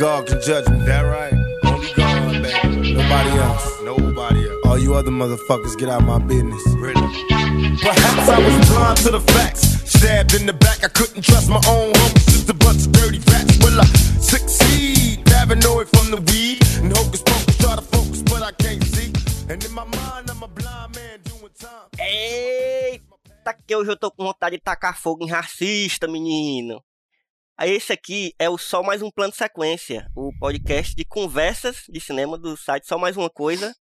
God can judge me. That right? Only God, baby. Nobody else. Nobody else. All you other motherfuckers, get out my business. Really? Perhaps I was blind to the facts. Stabbed in the back, I couldn't trust my own homies. Just a bunch of dirty rats. Will I succeed? Paranoid from the weed. And hocus pocus, try to focus, but I can't see. And in my mind, I'm a blind man doing time. Eita, que hoje eu tô com vontade de tacar fogo em racista, menino. Aí esse aqui é o Só Mais Um Plano de Sequência, o podcast de conversas de cinema do site Só Mais Uma Coisa.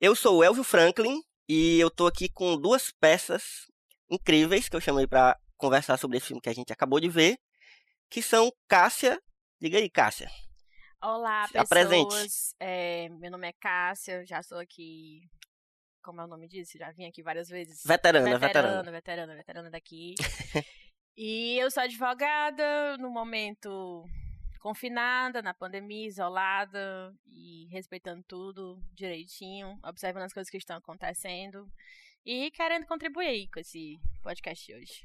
Eu sou o Elvio Franklin e eu tô aqui com duas peças incríveis que eu chamei pra conversar sobre esse filme que a gente acabou de ver, que são Cássia. Diga aí, Cássia. Olá, Se pessoas. É, meu nome é Cássia, já sou aqui. Como é o nome disso? Já vim aqui várias vezes. Veterana, veterana. veterana, veterana, veterana daqui. e eu sou advogada, no momento confinada, na pandemia, isolada e respeitando tudo direitinho, observando as coisas que estão acontecendo e querendo contribuir aí com esse podcast de hoje.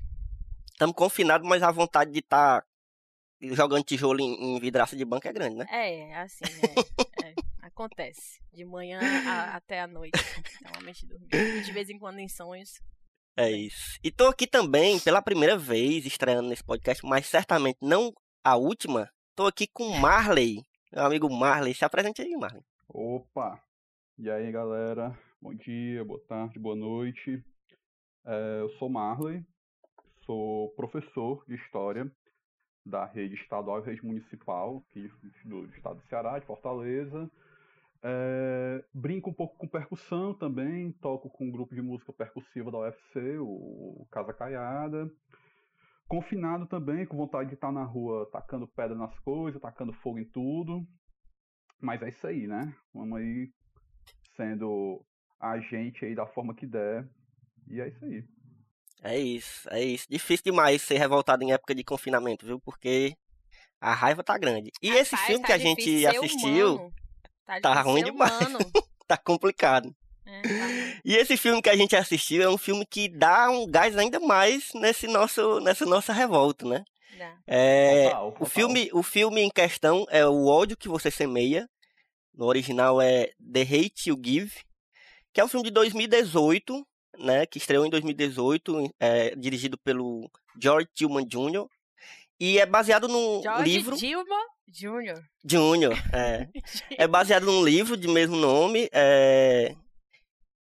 Estamos confinados, mas a vontade de estar jogando tijolo em, em vidraça de banco é grande, né? É, assim, é, é, acontece. De manhã a- até a noite. Normalmente dormir. E de vez em quando em sonhos. É isso. E tô aqui também pela primeira vez estreando nesse podcast, mas certamente não a última. Tô aqui com o Marley, meu amigo Marley. Se apresente aí, Marley. Opa! E aí, galera? Bom dia, boa tarde, boa noite. É, eu sou Marley, sou professor de História da rede estadual e rede municipal aqui do estado do Ceará, de Fortaleza. É, brinco um pouco com percussão também, toco com um grupo de música percussiva da UFC, o Casa Caiada. Confinado também, com vontade de estar na rua tacando pedra nas coisas, tacando fogo em tudo. Mas é isso aí, né? Vamos aí sendo agente aí da forma que der. E é isso aí. É isso, é isso. Difícil demais ser revoltado em época de confinamento, viu? Porque a raiva tá grande. E esse Rapaz, filme tá que a gente assistiu humano. Tá, tá ruim ser demais. tá complicado. É, tá. E esse filme que a gente assistiu é um filme que dá um gás ainda mais nesse nosso, nessa nossa revolta, né? Dá. É, Total, o, filme, o filme em questão é O Ódio Que Você Semeia. No original é The Hate You Give. Que é um filme de 2018, né? Que estreou em 2018, é, dirigido pelo George Tillman Jr. E é baseado num George livro... Dilma Jr. Júnior, é. É baseado num livro de mesmo nome. é,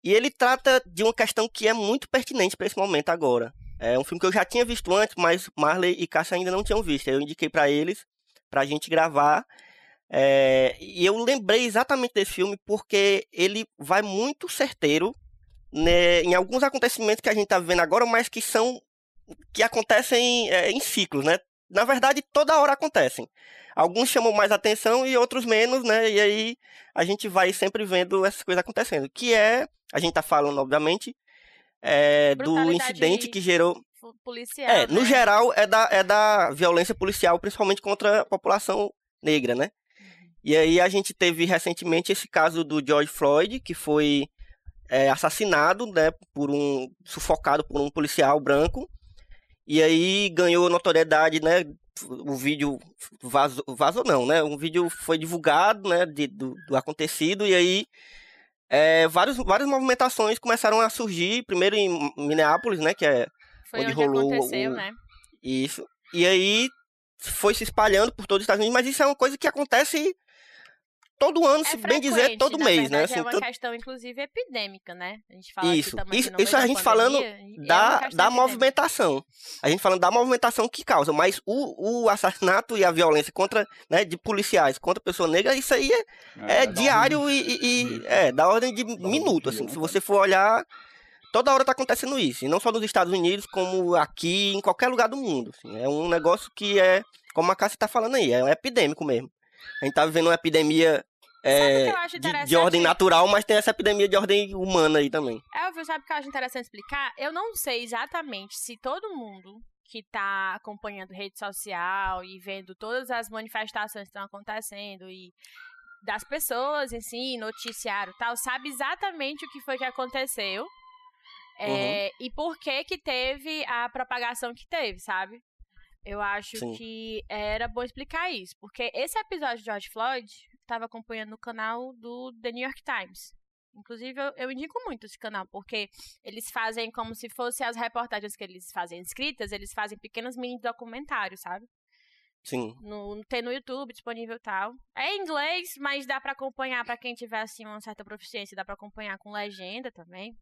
E ele trata de uma questão que é muito pertinente para esse momento agora. É um filme que eu já tinha visto antes, mas Marley e Cássia ainda não tinham visto. Eu indiquei para eles, pra gente gravar. é, E eu lembrei exatamente desse filme porque ele vai muito certeiro né, em alguns acontecimentos que a gente tá vivendo agora, mas que são que acontecem é, em ciclos, né? Na verdade, toda hora acontecem. Alguns chamam mais atenção e outros menos, né? E aí a gente vai sempre vendo essas coisas acontecendo. Que é, a gente tá falando, obviamente, é, do incidente que gerou. Policial. É, no né? geral, é da, é da violência policial, principalmente contra a população negra, né? E aí a gente teve recentemente esse caso do George Floyd, que foi é, assassinado, né, por um sufocado por um policial branco. E aí ganhou notoriedade, né? O vídeo vazou, vazou não, né? Um vídeo foi divulgado, né, de- do, do acontecido e aí é, vários, várias movimentações começaram a surgir, primeiro em Minneapolis, né, que é Foi onde onde, rolou aconteceu, o- né? isso. E aí foi se espalhando por todos os Estados Unidos, mas isso é uma coisa que acontece todo ano, se bem dizer, todo na mês, né? verdade, Assim, é uma to- questão, inclusive, epidêmica, né? A gente fala Isso, também isso, isso meio a da gente falando pandemia, é da, da movimentação. A gente falando da movimentação que causa, mas o, o assassinato e a violência contra, né, de policiais contra pessoa negra, isso aí é, é dá diário um- e, e- Isso. é da ordem de um minuto, assim. né, Se cara? você for olhar, toda hora tá acontecendo isso, e não só nos Estados Unidos, como aqui, em qualquer lugar do mundo. assim. É um negócio que é como a Cássia tá falando aí, é um epidêmico mesmo. A gente tá vivendo uma epidemia é, de, de ordem natural, mas tem essa epidemia de ordem humana aí também. Elvio, sabe o que eu acho interessante explicar? Eu não sei exatamente se todo mundo que tá acompanhando rede social e vendo todas as manifestações que estão acontecendo e das pessoas em si, noticiário tal, sabe exatamente o que foi que aconteceu é, e por que que teve a propagação que teve, sabe? Eu acho Sim. que era bom explicar isso, porque esse episódio de George Floyd estava acompanhando no canal do The New York Times. Inclusive, eu, eu indico muito esse canal, porque eles fazem como se fossem as reportagens que eles fazem escritas, eles fazem pequenos mini documentários, sabe? Sim. No, tem no YouTube disponível e tal. É em inglês, mas dá pra acompanhar pra quem tiver assim uma certa proficiência, dá pra acompanhar com legenda também.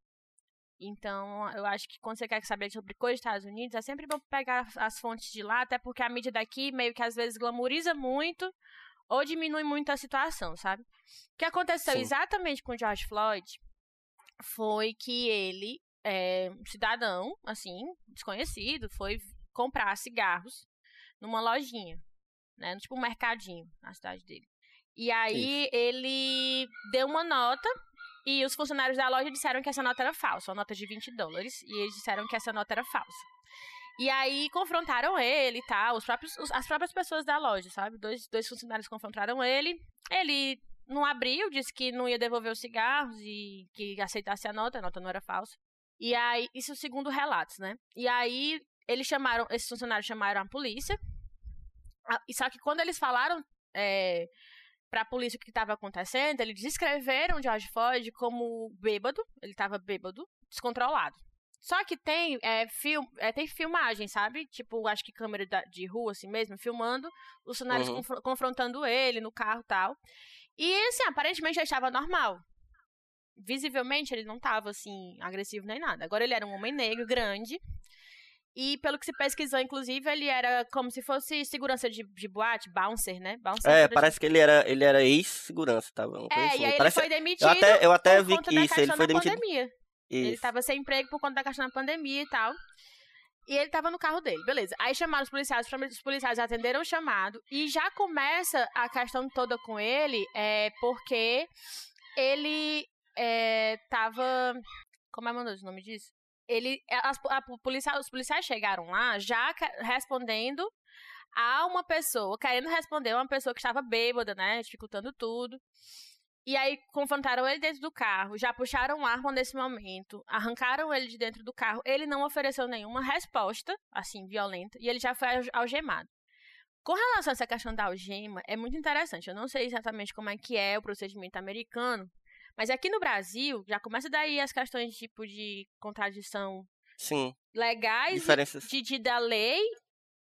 Então, eu acho que quando você quer saber sobre coisas dos Estados Unidos, é sempre bom pegar as fontes de lá, até porque a mídia daqui meio que às vezes glamoriza muito ou diminui muito a situação, sabe? O que aconteceu Sim. exatamente com o George Floyd foi que ele, é, um cidadão, assim, desconhecido, foi comprar cigarros numa lojinha, né? Tipo um mercadinho na cidade dele. E aí ele deu uma nota e os funcionários da loja disseram que essa nota era falsa, uma nota de 20 dólares, e eles disseram que essa nota era falsa. E aí confrontaram ele e tal, os próprios, os- as próprias pessoas da loja, sabe? Dois, dois funcionários confrontaram ele. Ele não abriu, disse que não ia devolver os cigarros e que aceitasse a nota, a nota não era falsa. E aí, isso segundo relatos, né? E aí eles chamaram, esses funcionários chamaram a polícia. Só que quando eles falaram é, pra polícia o que estava acontecendo, eles descreveram George Floyd como bêbado, ele estava bêbado, descontrolado. Só que tem, é, film, é, tem filmagem, sabe? Tipo, acho que câmera de rua, assim mesmo, filmando os funcionários Uhum. confro- confrontando ele no carro e tal. E, assim, aparentemente ele estava normal. Visivelmente ele não estava, assim, agressivo nem nada. Agora ele era um homem negro, grande. E pelo que se pesquisou, inclusive, ele era como se fosse segurança de, de boate, bouncer, né? Bouncer É, por parece que ele era, ele era ex-segurança? Uma coisa é, assim. e aí ele Parece- foi demitido eu até, eu até por vi conta que da isso, ele foi demitido. pandemia. Ele Isso. tava sem emprego por conta da questão da pandemia e tal. E ele tava no carro dele, beleza. Aí chamaram os policiais, os policiais atenderam o chamado. E já começa a questão toda com ele, é porque ele é, tava. Como é meu Deus, o nome disso? Ele, as, a, policial, os policiais chegaram lá já respondendo a uma pessoa, querendo responder a uma pessoa que estava bêbada, né? Dificultando tudo. E aí confrontaram ele dentro do carro, já puxaram arma nesse momento, arrancaram ele de dentro do carro. Ele não ofereceu nenhuma resposta, assim, violenta, e ele já foi alge- algemado. Com relação a essa questão da algema, é muito interessante. Eu não sei exatamente como é que é o procedimento americano, mas aqui no Brasil já começa daí as questões tipo de contradição Sim, legais diferenças. de, de- da lei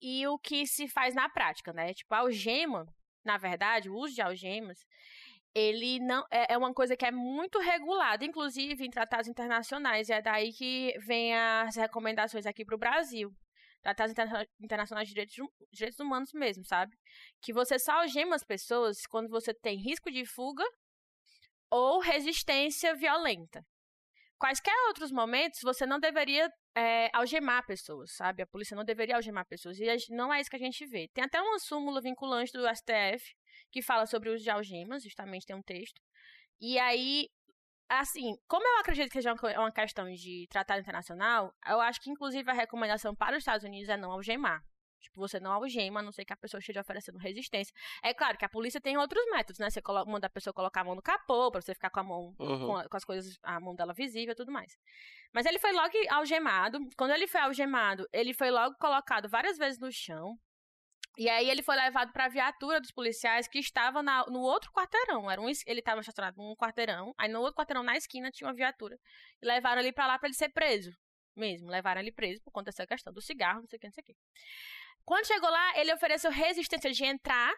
e o que se faz na prática, né? Tipo, a algema, na verdade, o uso de algemas, ele não é, é uma coisa que é muito regulada, inclusive em tratados internacionais. E é daí que vem as recomendações aqui para o Brasil. Tratados interna- internacionais de direitos, direitos humanos mesmo, sabe? Que você só algema as pessoas quando você tem risco de fuga ou resistência violenta. Quaisquer outros momentos, você não deveria é, algemar pessoas, sabe? A polícia não deveria algemar pessoas. E não é isso que a gente vê. Tem até uma súmula vinculante do STF que fala sobre o uso de algemas, justamente tem um texto. E aí, assim, como eu acredito que seja co- é uma questão de tratado internacional, eu acho que inclusive a recomendação para os Estados Unidos é não algemar. Tipo, você não algema, a não ser que a pessoa esteja oferecendo resistência. É claro que a polícia tem outros métodos, né? Você manda a pessoa colocar a mão no capô, pra você ficar com a mão Uhum. com, a- com as coisas, a mão dela visível e tudo mais. Mas ele foi logo algemado. Quando ele foi algemado, ele foi logo colocado várias vezes no chão. E aí ele foi levado para a viatura dos policiais que estava na- no outro quarteirão. Era um, ele estava estacionado num quarteirão, aí no outro quarteirão na esquina tinha uma viatura. E levaram ele para lá para ele ser preso. Mesmo, levaram ele preso por conta dessa questão do cigarro, não sei o que, não sei o que. Quando chegou lá, ele ofereceu resistência de entrar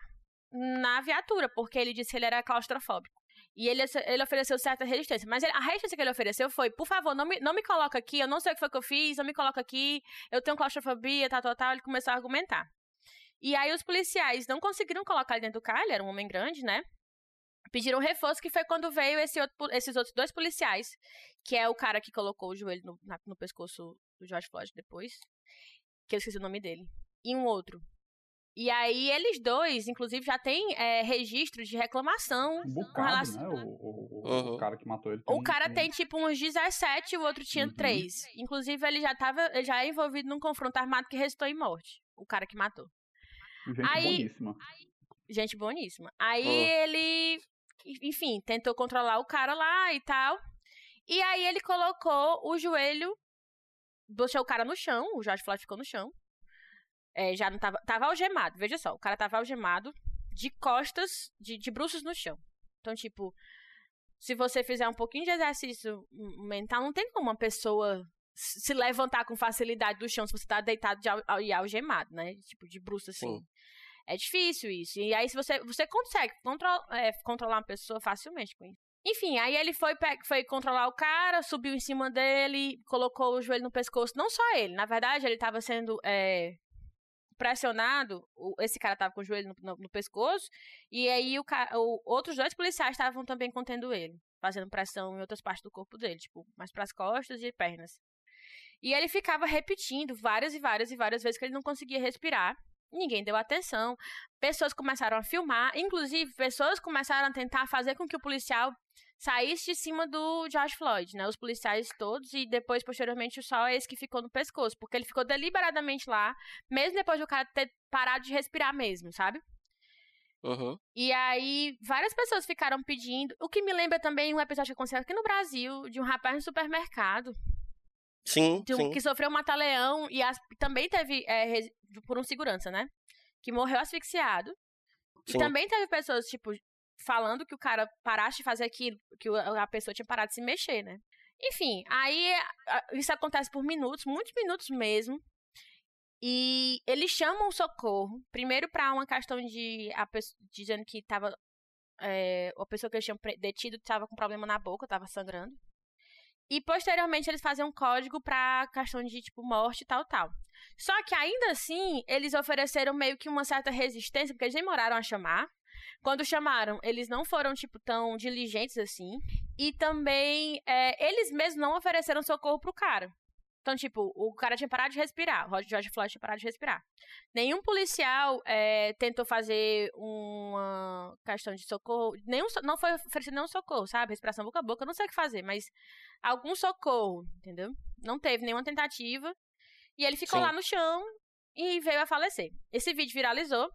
na viatura, porque ele disse que ele era claustrofóbico. E ele, ele ofereceu certa resistência. Mas ele- a resistência que ele ofereceu foi, por favor, não me, não me coloca aqui, eu não sei o que foi que eu fiz, não me coloca aqui, eu tenho claustrofobia, tal, tal, tal. Ele começou a argumentar. E aí os policiais não conseguiram colocar ele dentro do carro, ele era um homem grande, né? Pediram reforço, que foi quando veio esse outro esses outros dois policiais, que é o cara que colocou o joelho no, na- no pescoço do George Floyd depois, que eu esqueci o nome dele. E um outro. E aí eles dois, inclusive, já têm é, registro de reclamação. Um com bocado, relação- né? O, o, o- Uhum. o cara que matou ele. O cara tem, tipo, uns 17 e o outro tinha Uhum. 3. Inclusive, ele já tava ele já é envolvido num confronto armado que restou em morte. O cara que matou. Gente Aí- boníssima. Gente boníssima. Aí Oh. ele, enfim, tentou controlar o cara lá e tal. E aí ele colocou o joelho, deixou o cara no chão, o Jorge Floyd ficou no chão. É, já não tava, tava algemado, veja só, o cara tava algemado de costas, de, de bruços no chão. Então, tipo, se você fizer um pouquinho de exercício mental, não tem como uma pessoa se levantar com facilidade do chão se você tá deitado de e algemado, né? Tipo, de bruços assim. Sim. É difícil isso. E aí, se você, você consegue contro é, controlar uma pessoa facilmente com isso. Enfim, aí ele foi, foi controlar o cara, subiu em cima dele, colocou o joelho no pescoço. Não só ele, na verdade, ele estava sendo é, pressionado. esse cara tava com o joelho no, no- no pescoço. E aí, o, o- outros dois policiais estavam também contendo ele, fazendo pressão em outras partes do corpo dele, tipo, mais pras costas e pernas. E ele ficava repetindo várias e várias e várias vezes que ele não conseguia respirar. Ninguém deu atenção. Pessoas começaram a filmar. Inclusive, pessoas começaram a tentar fazer com que o policial saísse de cima do George Floyd, né? Os policiais todos e depois, posteriormente, só esse que ficou no pescoço. Porque ele ficou deliberadamente lá, mesmo depois do cara ter parado de respirar mesmo, sabe? Uhum. E aí, várias pessoas ficaram pedindo. O que me lembra também um episódio que aconteceu aqui no Brasil, de um rapaz no supermercado Sim, um- sim. que sofreu um mata-leão e as- também teve é, por um segurança, né? Que morreu asfixiado. E Sim. também teve pessoas, tipo, falando que o cara parasse de fazer aquilo, que o- a pessoa tinha parado de se mexer, né? Enfim, aí isso acontece por minutos, muitos minutos mesmo. E eles chamam socorro, primeiro pra uma questão de a pessoa, dizendo que tava é, a pessoa que eles tinham detido estava com problema na boca, estava sangrando. E posteriormente eles fazem um código pra questão de, tipo, morte e tal, tal. Só que ainda assim, eles ofereceram meio que uma certa resistência, porque eles demoraram a chamar. Quando chamaram, eles não foram, tipo, tão diligentes assim. E também, é, eles mesmos não ofereceram socorro pro cara. Então, tipo, o cara tinha parado de respirar. O George Floyd tinha parado de respirar. Nenhum policial é, tentou fazer uma questão de socorro. Nenhum, não foi oferecido nenhum socorro, sabe? Respiração boca a boca, não sei o que fazer, mas algum socorro, entendeu? Não teve nenhuma tentativa. E ele ficou Sim. lá no chão e veio a falecer. Esse vídeo viralizou,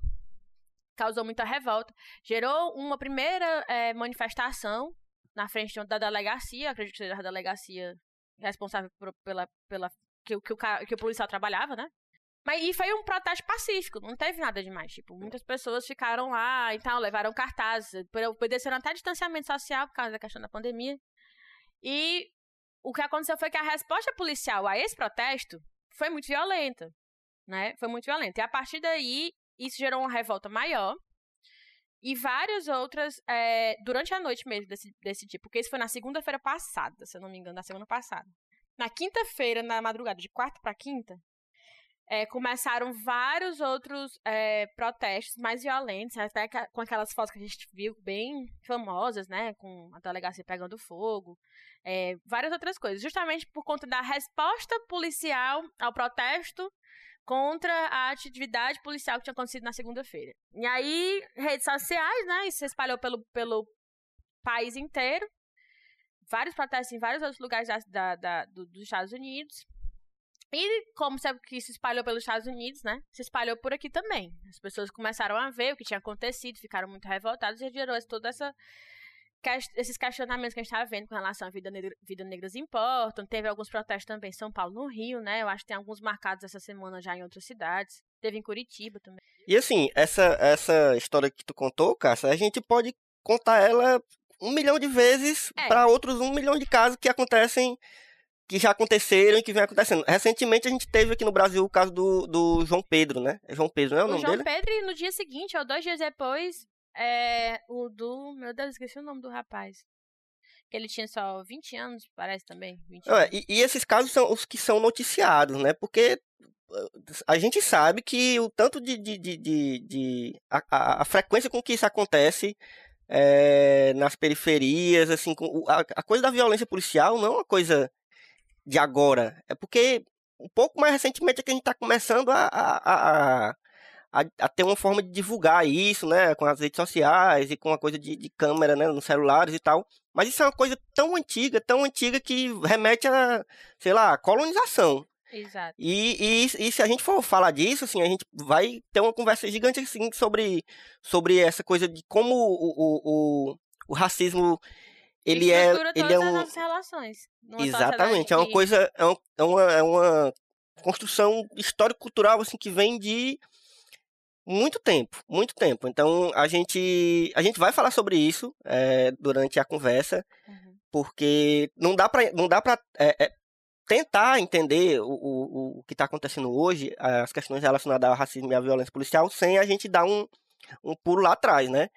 causou muita revolta, gerou uma primeira eh, manifestação na frente da delegacia, acredito que seja a delegacia responsável por- pela, pela que, o- que, o, que o policial trabalhava, né? Mas e foi um protesto pacífico, não teve nada demais. Tipo, muitas pessoas ficaram lá e tal, levaram cartazes, obedeceram até distanciamento social por causa da questão da pandemia. E o que aconteceu foi que a resposta policial a esse protesto foi muito violenta, né? Foi muito violenta. E a partir daí, isso gerou uma revolta maior. E várias outras, é, durante a noite mesmo desse, desse tipo, porque isso foi na segunda-feira passada, se eu não me engano, na semana passada. Na quinta-feira, na madrugada, de quarta para quinta, é, começaram vários outros é, protestos mais violentos, até com aquelas fotos que a gente viu bem famosas, né? Com a delegacia pegando fogo, é, várias outras coisas. Justamente por conta da resposta policial ao protesto contra a atividade policial que tinha acontecido na segunda-feira. E aí, redes sociais, né? Isso se espalhou pelo, pelo país inteiro. Vários protestos em vários outros lugares da, da- da- do- dos Estados Unidos. E como sabe que se espalhou pelos Estados Unidos, né? Se espalhou por aqui também. As pessoas começaram a ver o que tinha acontecido, ficaram muito revoltadas e gerou toda essa esses questionamentos que a gente estava vendo com relação à vida negra, vida negras importam. Teve alguns protestos também em São Paulo, no Rio, né? Eu acho que tem alguns marcados essa semana já em outras cidades. Teve em Curitiba também. E assim, essa, essa história que tu contou, Cássia, a gente pode contar ela um milhão de vezes É. para outros um milhão de casos que acontecem, que já aconteceram e que vem acontecendo. Recentemente a gente teve aqui no Brasil o caso do, do João Pedro, né? É João Pedro, não é o, o nome João dele? Pedro, e no dia seguinte, ou dois dias depois, é, o do. Meu Deus, esqueci o nome do rapaz. Que ele tinha só 20 anos, parece também. 20 Não, é, e, e esses casos são os que são noticiados, né? Porque a gente sabe que o tanto de. de, de, de- de- a, a- a frequência com que isso acontece é, nas periferias, assim, a, a coisa da violência policial não é uma coisa de agora. É porque um pouco mais recentemente é que a gente está começando a, a, a, a, a, ter uma forma de divulgar isso, né? Com as redes sociais e com a coisa de, de câmera, né? Nos celulares e tal. Mas isso é uma coisa tão antiga, tão antiga que remete a, sei lá, colonização. Exato. E, e, e, se a gente for falar disso, assim, a gente vai ter uma conversa gigante assim, sobre, sobre essa coisa de como o, o, o, o racismo ele é ele é um relações exatamente é uma que... coisa é, é uma, é uma construção histórico-cultural assim que vem de muito tempo, muito tempo. Então a gente a gente vai falar sobre isso é, durante a conversa, uhum. porque não dá para não dá para é, é, tentar entender o, o, o que está acontecendo hoje, as questões relacionadas ao racismo e à violência policial, sem a gente dar um, um pulo lá atrás, né?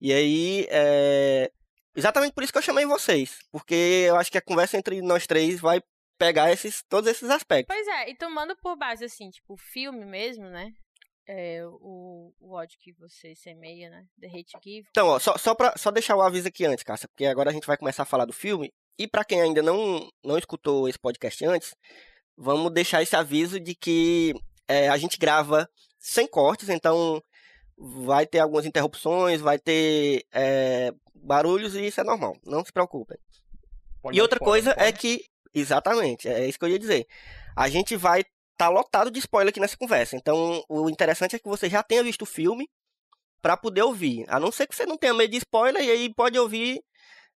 E aí é, exatamente por isso que eu chamei vocês, porque eu acho que a conversa entre nós três vai pegar esses todos esses aspectos. Pois é, e tomando por base assim, tipo, o filme mesmo, né? É, o, o ódio que você semeia, né? The Hate Give. Então, ó, só, só, pra, só deixar o aviso aqui antes, Cássia, porque agora a gente vai começar a falar do filme. E para quem ainda não, não escutou esse podcast antes, vamos deixar esse aviso de que é, a gente grava sem cortes, então vai ter algumas interrupções, vai ter é, barulhos e isso é normal, não se preocupem. Pode e outra coisa é que, exatamente, é isso que eu ia dizer. A gente vai tá lotado de spoiler aqui nessa conversa. Então, o interessante é que você já tenha visto o filme para poder ouvir. A não ser que você não tenha medo de spoiler e aí pode ouvir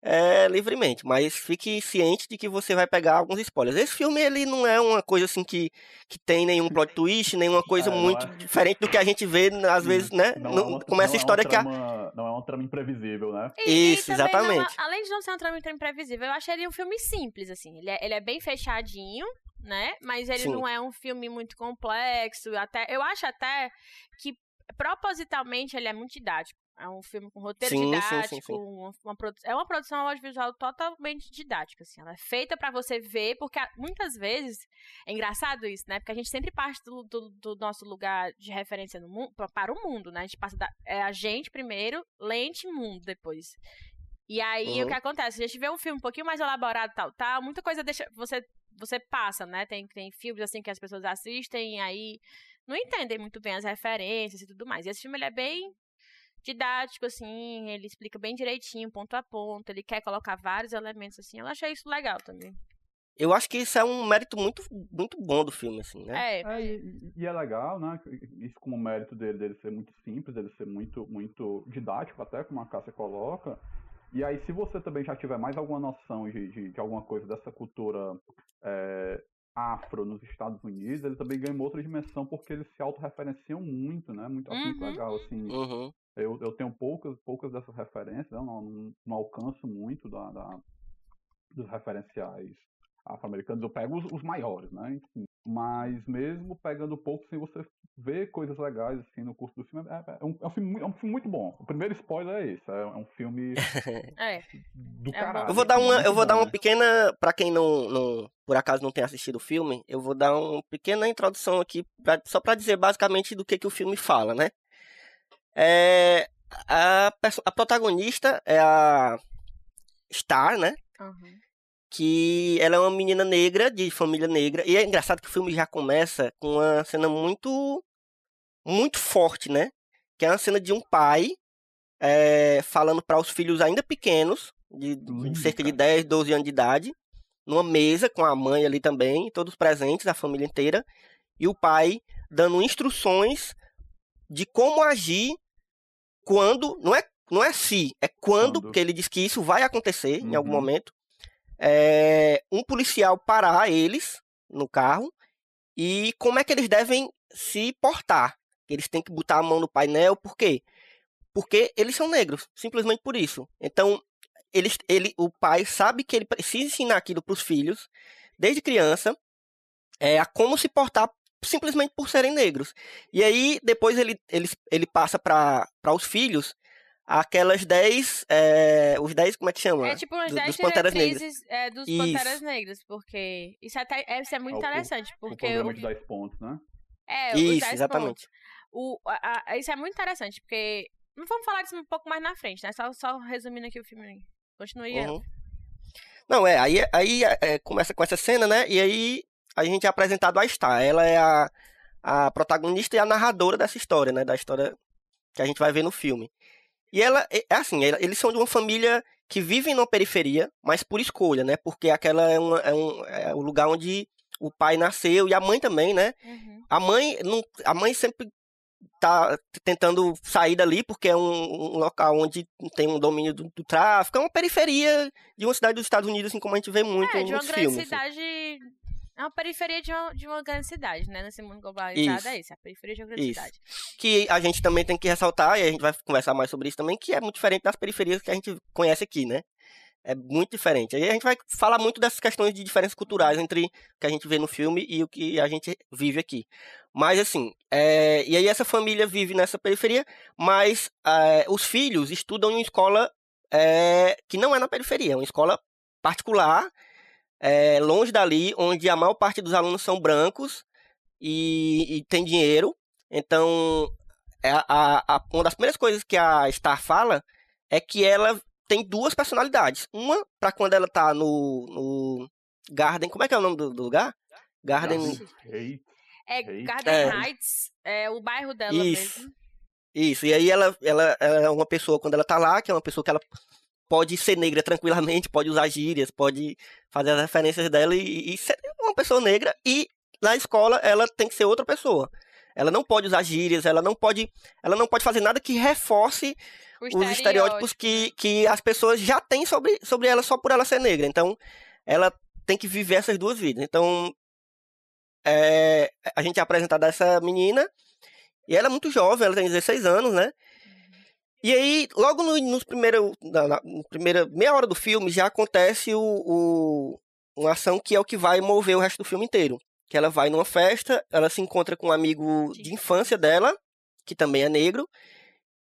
é, livremente. Mas fique ciente de que você vai pegar alguns spoilers. Esse filme, ele não é uma coisa assim que, que tem nenhum plot twist, nenhuma coisa é, muito é... diferente do que a gente vê, às vezes, né? Não, não, é como essa história que a... Não é uma trama imprevisível, né? E, Isso, e exatamente. Não, além de não ser uma trama imprevisível, eu achei ele um filme simples, assim. Ele é, ele é bem fechadinho, né? Mas ele Sim. não é um filme muito complexo. Até, eu acho até que propositalmente ele é muito didático. É um filme com roteiro sim, didático, sim, sim, uma, uma, é uma produção audiovisual totalmente didática, assim. Ela é feita para você ver, porque muitas vezes é engraçado isso, né? Porque a gente sempre parte do, do, do nosso lugar de referência no mundo, para o mundo, né? A gente passa da, é a gente primeiro, lente mundo depois. E aí uhum. o que acontece? A gente vê um filme um pouquinho mais elaborado, tal, tal, muita coisa deixa você você passa, né? Tem, tem filmes assim que as pessoas assistem e aí não entendem muito bem as referências e tudo mais. E esse filme ele é bem didático, assim, ele explica bem direitinho, ponto a ponto, ele quer colocar vários elementos, assim. Eu achei isso legal também. Eu acho que isso é um mérito muito, muito bom do filme, assim, né? É. é e, e, é legal, né? Isso como mérito dele, dele ser muito simples, dele ser muito, muito didático, até como a Cássia coloca. E aí, se você também já tiver mais alguma noção de, de, de alguma coisa dessa cultura é, afro nos Estados Unidos, ele também ganha uma outra dimensão porque eles se autorreferenciam muito, né? Muito, uhum. muito legal, assim. Uhum. Eu, eu tenho poucas, poucas dessas referências, eu não, não, não alcanço muito da, da, dos referenciais afro-americanos. Eu pego os, os maiores, né? Enfim, mas mesmo pegando pouco, assim, você vê coisas legais assim no curso do filme. É, é, um, é, um, filme, é um filme muito bom. O primeiro spoiler é esse. É, um filme é. do caralho. Eu vou dar uma, eu vou dar uma né? pequena, para quem não, não, por acaso não tem assistido o filme, eu vou dar uma pequena introdução aqui pra, só para dizer basicamente do que que o filme fala, né? É, a, a protagonista é a Star, né? Uhum que ela é uma menina negra, de família negra, e é engraçado que o filme já começa com uma cena muito muito forte, né? Que é uma cena de um pai é, falando para os filhos ainda pequenos, de, de cerca de 10, 12 anos de idade, numa mesa com a mãe ali também, todos presentes, a família inteira, e o pai dando instruções de como agir quando, não é, não é se, é quando, quando? porque ele diz que isso vai acontecer uhum. em algum uhum. momento, é, um policial parar eles no carro e como é que eles devem se portar. Eles têm que botar a mão no painel, por quê? Porque eles são negros, simplesmente por isso. Então, eles, ele, o pai sabe que ele precisa ensinar aquilo para os filhos, desde criança, é, a como se portar simplesmente por serem negros. E aí, depois ele, ele, ele passa para os filhos aquelas 10. É, os 10, como é que chama? É tipo umas 10 dos Panteras Negras. É, dos isso. Panteras Negras, porque. Isso, até, é, isso é muito é, interessante. O, porque o programa de 10 pontos, né? É, isso, exatamente. O, a, a, isso é muito interessante, porque. Não vamos falar disso um pouco mais na frente, né? Só, só resumindo aqui o filme. Continue uhum. Não, é, aí, aí é, começa com essa cena, né? E aí a gente é apresentado a Star. Ela é a, a protagonista e a narradora dessa história, né? Da história que a gente vai ver no filme. E ela, é é assim, eles são de uma família que vive numa periferia, mas por escolha, né? Porque aquela é, uma- é um, é o lugar onde o pai nasceu e a mãe também, né? Uhum. A mãe, não, a mãe sempre tá tentando sair dali porque é um, um local onde tem um domínio do, do tráfico, é uma periferia de uma cidade dos Estados Unidos, assim como a gente vê muito É, de uma nos grande filmes. assim. É uma periferia de uma, de uma grande cidade, né? Nesse mundo globalizado Isso. é isso, é a periferia de uma grande Isso. cidade. que a gente também tem que ressaltar, e a gente vai conversar mais sobre isso também, que é muito diferente das periferias que a gente conhece aqui, né? É muito diferente. Aí a gente vai falar muito dessas questões de diferenças culturais entre o que a gente vê no filme e o que a gente vive aqui. Mas assim, é, e aí essa família vive nessa periferia, mas é, os filhos estudam em uma escola é, que não é na periferia, é uma escola particular, é, longe dali, onde a maior parte dos alunos são brancos e, e tem dinheiro. Então, é a, a- uma das primeiras coisas que a Star fala é que ela tem duas personalidades. Uma pra quando ela tá no, no Garden. Como é que é o nome do, do lugar? Garden. É. Garden É. Heights, é o bairro dela Isso. mesmo. Isso. E aí ela, ela, ela é uma pessoa, quando ela tá lá, que é uma pessoa que ela pode ser negra tranquilamente, pode usar gírias, pode fazer as referências dela e, e ser uma pessoa negra. E na escola ela tem que ser outra pessoa. Ela não pode usar gírias, ela não pode, ela não pode fazer nada que reforce os estereótipos que, que as pessoas já têm sobre, sobre ela só por ela ser negra. Então, ela tem que viver essas duas vidas. Então, é, a gente é apresentado essa menina, e ela é muito jovem, ela tem 16 anos, né? E aí, logo no, nos primeiros, na, na- primeira meia hora do filme, já acontece o, o- uma ação que é o que vai mover o resto do filme inteiro. Que ela vai numa festa, ela se encontra com um amigo de infância dela, que também é negro,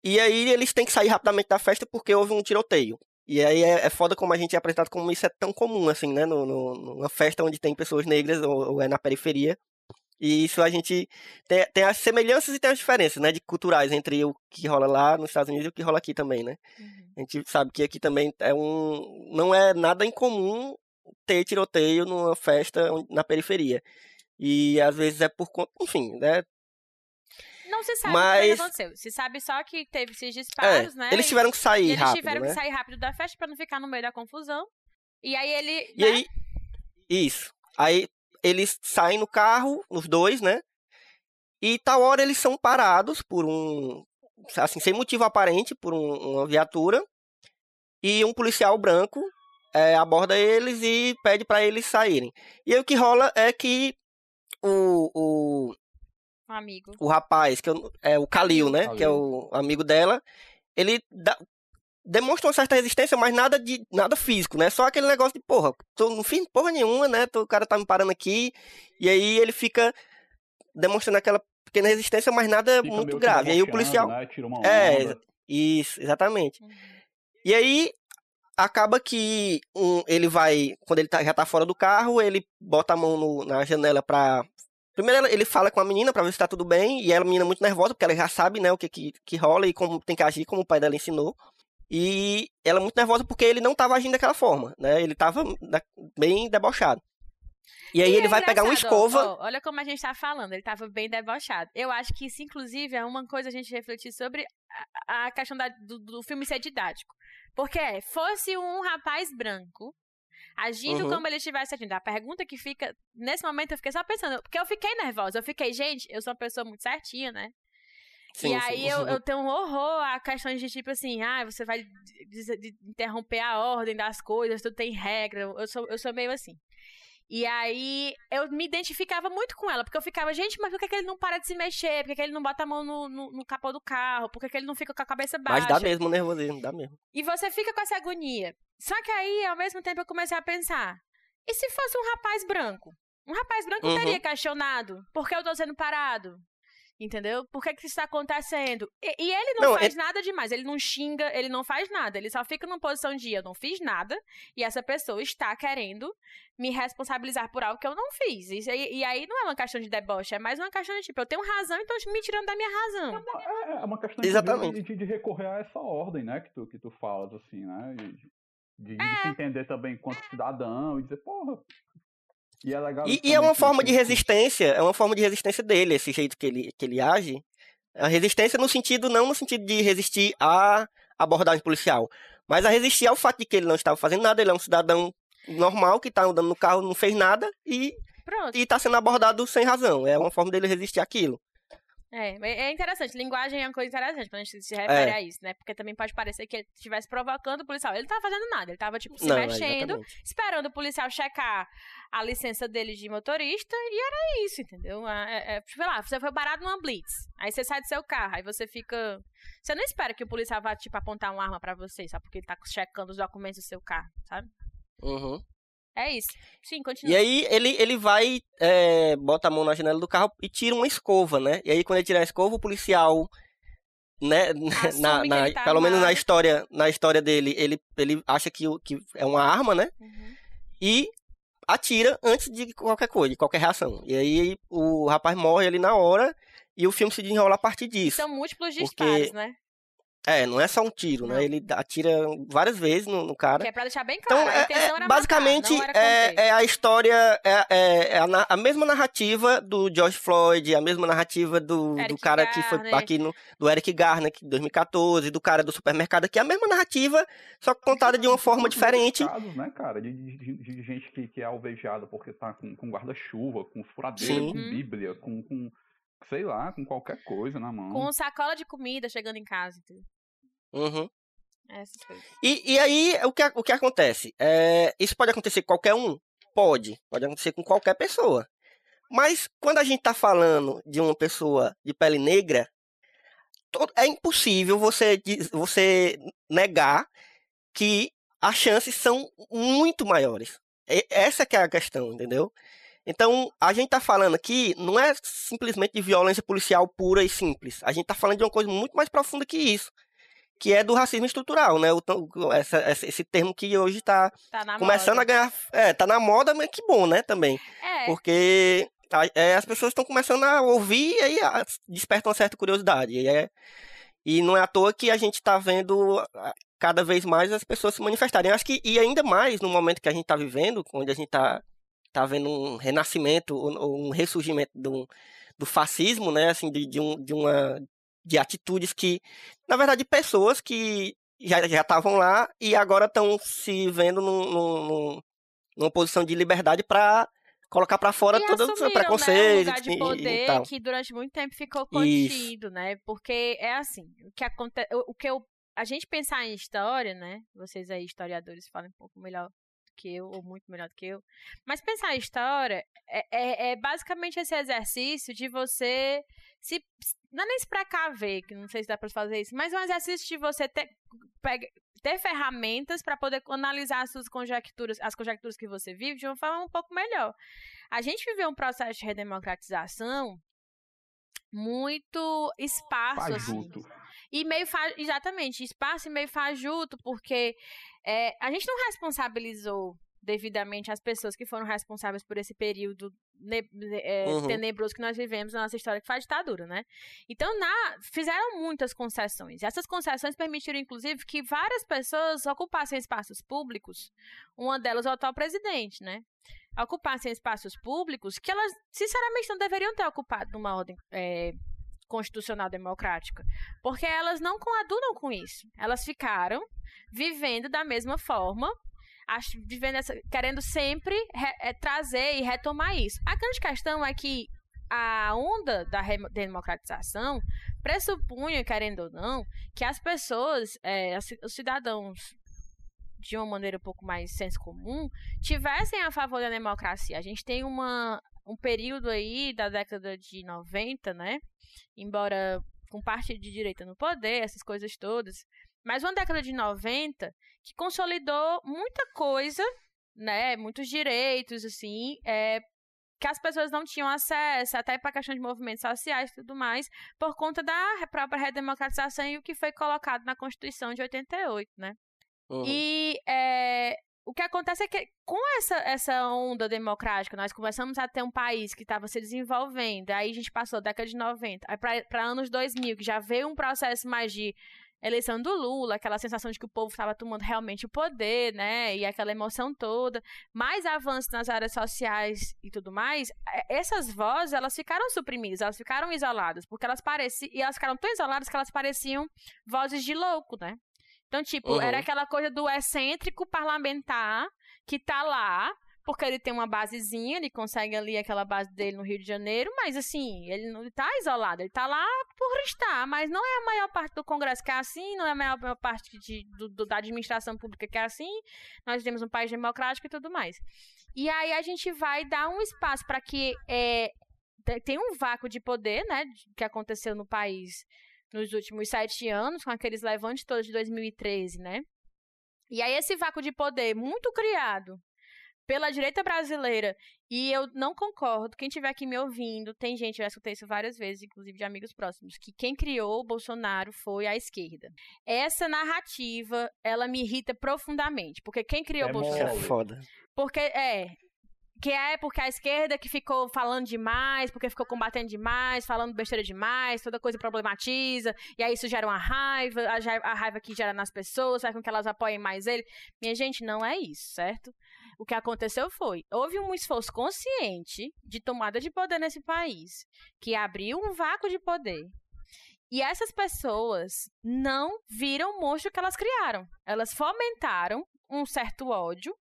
e aí eles têm que sair rapidamente da festa porque houve um tiroteio. E aí é, é foda como a gente é apresentado como isso é tão comum, assim, né? No, no- numa festa onde tem pessoas negras ou, ou é na periferia. E isso a gente tem, tem as semelhanças e tem as diferenças, né? De culturais entre o que rola lá nos Estados Unidos e o que rola aqui também, né? Uhum. A gente sabe que aqui também é um. Não é nada incomum ter tiroteio numa festa na periferia. E às vezes é por conta. Enfim, né? Não se sabe o Mas- que aconteceu. Se sabe só que teve esses disparos, É, né? eles tiveram que sair eles rápido, tiveram né? que sair rápido da festa pra não ficar no meio da confusão. E aí ele. E né? aí, isso. Aí eles saem no carro, os dois, né? E tal hora eles são parados por um, assim, sem motivo aparente, por um- uma viatura. E um policial branco é, aborda eles e pede pra eles saírem. E aí o que rola é que o, o, Um amigo. o rapaz, que é o Kalil, né? Kalil. Que é o amigo dela, ele dá- demonstra uma certa resistência, mas nada de nada físico, né? Só aquele negócio de, porra, tô, não fiz porra nenhuma, né? Tô- o cara tá me parando aqui. E aí ele fica demonstrando aquela pequena resistência, mas nada fica muito grave. E aí o policial. Né? É. Isso, exatamente. Uhum. E aí acaba que um, ele vai, quando ele tá- já tá fora do carro, ele bota a mão no- na janela pra. Primeiro ele fala com a menina pra ver se tá tudo bem, e ela, a menina, muito nervosa, porque ela já sabe, né, o que, que, que rola e como tem que agir, como o pai dela ensinou. E ela é muito nervosa porque ele não tava agindo daquela forma, né? Ele tava da- bem debochado. E aí E ele é vai pegar uma escova. ó, olha como a gente tá falando, ele tava bem debochado. Eu acho que isso, inclusive, é uma coisa a gente refletir sobre a, a questão da- do, do filme ser didático. Porque é, fosse um rapaz branco agindo Uhum. como ele estivesse agindo. A pergunta que fica. Nesse momento eu fiquei só pensando, porque eu fiquei nervosa. Eu fiquei, gente, eu sou uma pessoa muito certinha, né? Sim, e aí sim. eu, eu tenho um horror a questões de tipo assim, ah, você vai interromper a ordem das coisas, tudo tem regra. Eu sou, eu sou meio assim. E aí eu me identificava muito com ela, porque eu ficava, gente, mas por que, que ele não para de se mexer? Por que, que ele não bota a mão no, no, no capô do carro? Por que, que ele não fica com a cabeça baixa? Mas dá mesmo nervosismo, dá mesmo. E você fica com essa agonia. Só que aí, ao mesmo tempo, eu comecei a pensar: e se fosse um rapaz branco? Um rapaz branco Uhum. teria questionado por que eu tô sendo parado. Entendeu? Por que, que isso está acontecendo? E, e ele não, Não, faz nada demais. Ele não xinga, ele não faz nada. Ele só fica numa posição de eu não fiz nada. E essa pessoa está querendo me responsabilizar por algo que eu não fiz. Aí- e aí não é uma questão de deboche, é mais uma questão de tipo, eu tenho razão, então me tirando da minha razão. É, é uma questão Exatamente. de, de recorrer a essa ordem, né, que tu, que tu falas, assim, né? De, de- de É. se entender também enquanto cidadão e dizer, porra, E é legal. E, e é uma forma de que- resistência, é uma forma de resistência dele, esse jeito que ele, que ele age. A resistência no sentido, não no sentido de resistir à abordagem policial, mas a resistir ao fato de que ele não estava fazendo nada, ele é um cidadão normal que está andando no carro, não fez nada e Pronto. está sendo abordado sem razão. É uma forma dele resistir àquilo. É, é interessante. Linguagem é uma coisa interessante quando a gente se refere É. a isso, né? Porque também pode parecer que ele estivesse provocando o policial. Ele não tava fazendo nada, ele tava, tipo, se não, é mexendo, exatamente. esperando o policial checar a licença dele de motorista e era isso, entendeu? É, é, tipo, sei lá, você foi parado numa blitz, aí você sai do seu carro, aí você fica... Você não espera que o policial vá, tipo, apontar uma arma pra você, só porque ele tá checando os documentos do seu carro, sabe? Uhum. É isso. Sim, E continua. aí ele, ele vai, é, bota a mão na janela do carro e tira uma escova, né? E aí quando ele tira a escova, o policial, né, na, na- tá pelo menos na história, na história dele, ele, ele acha que, que é uma arma, né? Uhum. E atira antes de qualquer coisa, de qualquer reação. E aí o rapaz morre ali na hora e o filme se desenrola a partir disso. São múltiplos Porque- disparos, né? É, não é só um tiro, Não. né? Ele atira várias vezes no, no cara. Que é pra deixar bem Então, claro, a é- é- era basicamente, matar, não era conter. é, é a história, é, é- é a, a mesma narrativa do George Floyd, a mesma narrativa do, do cara que foi Garner. aqui no, do Eric Garner, que em 2014, do cara do supermercado aqui, a mesma narrativa, só que contada de uma forma diferente. casos, né, cara, de, de- de- de gente que, que é alvejada porque tá com, com guarda-chuva, com furadeira, Sim. com Uhum. bíblia, com, com, sei lá, com qualquer coisa na mão. Com sacola de comida chegando em casa, entendeu? Uhum. Coisas. E, e aí, o que, o que acontece? É, isso pode acontecer com qualquer um? Pode. Pode acontecer com qualquer pessoa. Mas quando a gente está falando de uma pessoa de pele negra, é impossível você, você negar que as chances são muito maiores. Essa que é a questão, entendeu? Então, a gente está falando aqui, não é simplesmente de violência policial pura e simples. A gente está falando de uma coisa muito mais profunda que isso que é do racismo estrutural, né? O, essa- esse termo que hoje está Tá na começando moda. a ganhar. É, tá na moda, mas que bom, né? Também. É, Porque a- é, as pessoas estão começando a ouvir e aí a- despertam uma certa curiosidade. E, é, e não é à toa que a gente está vendo ah, cada vez mais as pessoas se manifestarem. Eu acho que, e ainda mais no momento que a gente está vivendo, onde a gente está tá vendo um renascimento, ou, ou um ressurgimento do, do fascismo, né? Assim, de, de, um, de uma de atitudes que, na verdade, pessoas que já já estavam lá e agora estão se vendo num, num- num- numa posição de liberdade para colocar para fora e todos os assumiram, né, um preconceitos lugar e, de e poder que durante muito tempo ficou Isso. contido, né? Porque é assim, o que acontece, o que eu a gente pensar em história, né? Vocês aí historiadores falam um pouco melhor que eu ou muito melhor do que eu. Mas pensar em história é, é- é basicamente esse exercício de você se não é nem se precaver, que não sei se dá pra fazer isso, mas um exercício de você ter pega- ter ferramentas para poder analisar as suas conjecturas, as conjecturas que você vive de uma forma um pouco melhor. A gente viveu um processo de redemocratização muito esparso, assim. Fajuto. E meio fa... exatamente, espaço e meio fajuto, porque é, a gente não responsabilizou devidamente as pessoas que foram responsáveis por esse período é, Uhum. tenebroso que nós vivemos na nossa história, que foi a ditadura, né? Então, na... fizeram muitas concessões. Essas concessões permitiram, inclusive, que várias pessoas ocupassem espaços públicos, uma delas o atual presidente, né? Ocupassem espaços públicos que elas, sinceramente, não deveriam ter ocupado numa ordem é, constitucional democrática. Porque elas não coadunam com isso. Elas ficaram vivendo da mesma forma, vivendo essa- querendo sempre re- eh, trazer e retomar isso. A grande questão é que a onda da democratização pressupunha, querendo ou não, que as pessoas, as ci- os cidadãos, de uma maneira um pouco mais senso comum, tivessem a favor da democracia. A gente tem uma, um período aí da década de 90, né? Embora com parte de direita no poder, essas coisas todas. Mas uma década de 90 que consolidou muita coisa, né? Muitos direitos, assim, é, que as pessoas não tinham acesso, até para a questão de movimentos sociais e tudo mais, por conta da própria redemocratização e o que foi colocado na Constituição de 88, né? Uhum. E é, o que acontece é que com essa, essa onda democrática, nós começamos a ter um país que estava se desenvolvendo, aí a gente passou da década de 90, aí para anos 2000, que já veio um processo mais de eleição do Lula, aquela sensação de que o povo estava tomando realmente o poder, né? E aquela emoção toda, mais avanços nas áreas sociais e tudo mais, é, essas vozes, elas ficaram suprimidas, elas ficaram isoladas, porque elas pareciam, e elas ficaram tão isoladas que elas pareciam vozes de louco, né? Então, tipo, Uhum. era aquela coisa do excêntrico parlamentar que tá lá, porque ele tem uma basezinha, ele consegue ali aquela base dele no Rio de Janeiro, mas assim, ele não tá isolado, ele tá lá por estar, mas não é a maior parte do Congresso que é assim, não é a maior, parte de, do- do- da administração pública que é assim, nós temos um país democrático e tudo mais. E aí a gente vai dar um espaço para que é, te- tem um vácuo de poder, né, que aconteceu no país nos últimos sete anos, com aqueles levantes todos de 2013, né? E aí esse vácuo de poder muito criado pela direita brasileira, e eu não concordo, quem estiver aqui me ouvindo, tem gente, eu já escutei isso várias vezes, inclusive de amigos próximos, que quem criou o Bolsonaro foi a esquerda. Essa narrativa, ela me irrita profundamente, porque quem criou É o Bolsonaro... É foda. Porque é. Que é porque a esquerda que ficou falando demais, porque ficou combatendo demais, falando besteira demais, toda coisa problematiza, e aí isso gera uma raiva, a, raiva que gera nas pessoas, faz com que elas apoiem mais ele. Minha gente, não é isso, certo? O que aconteceu foi, houve um esforço consciente de tomada de poder nesse país, que abriu um vácuo de poder. E essas pessoas não viram o monstro que elas criaram. Elas fomentaram um certo ódio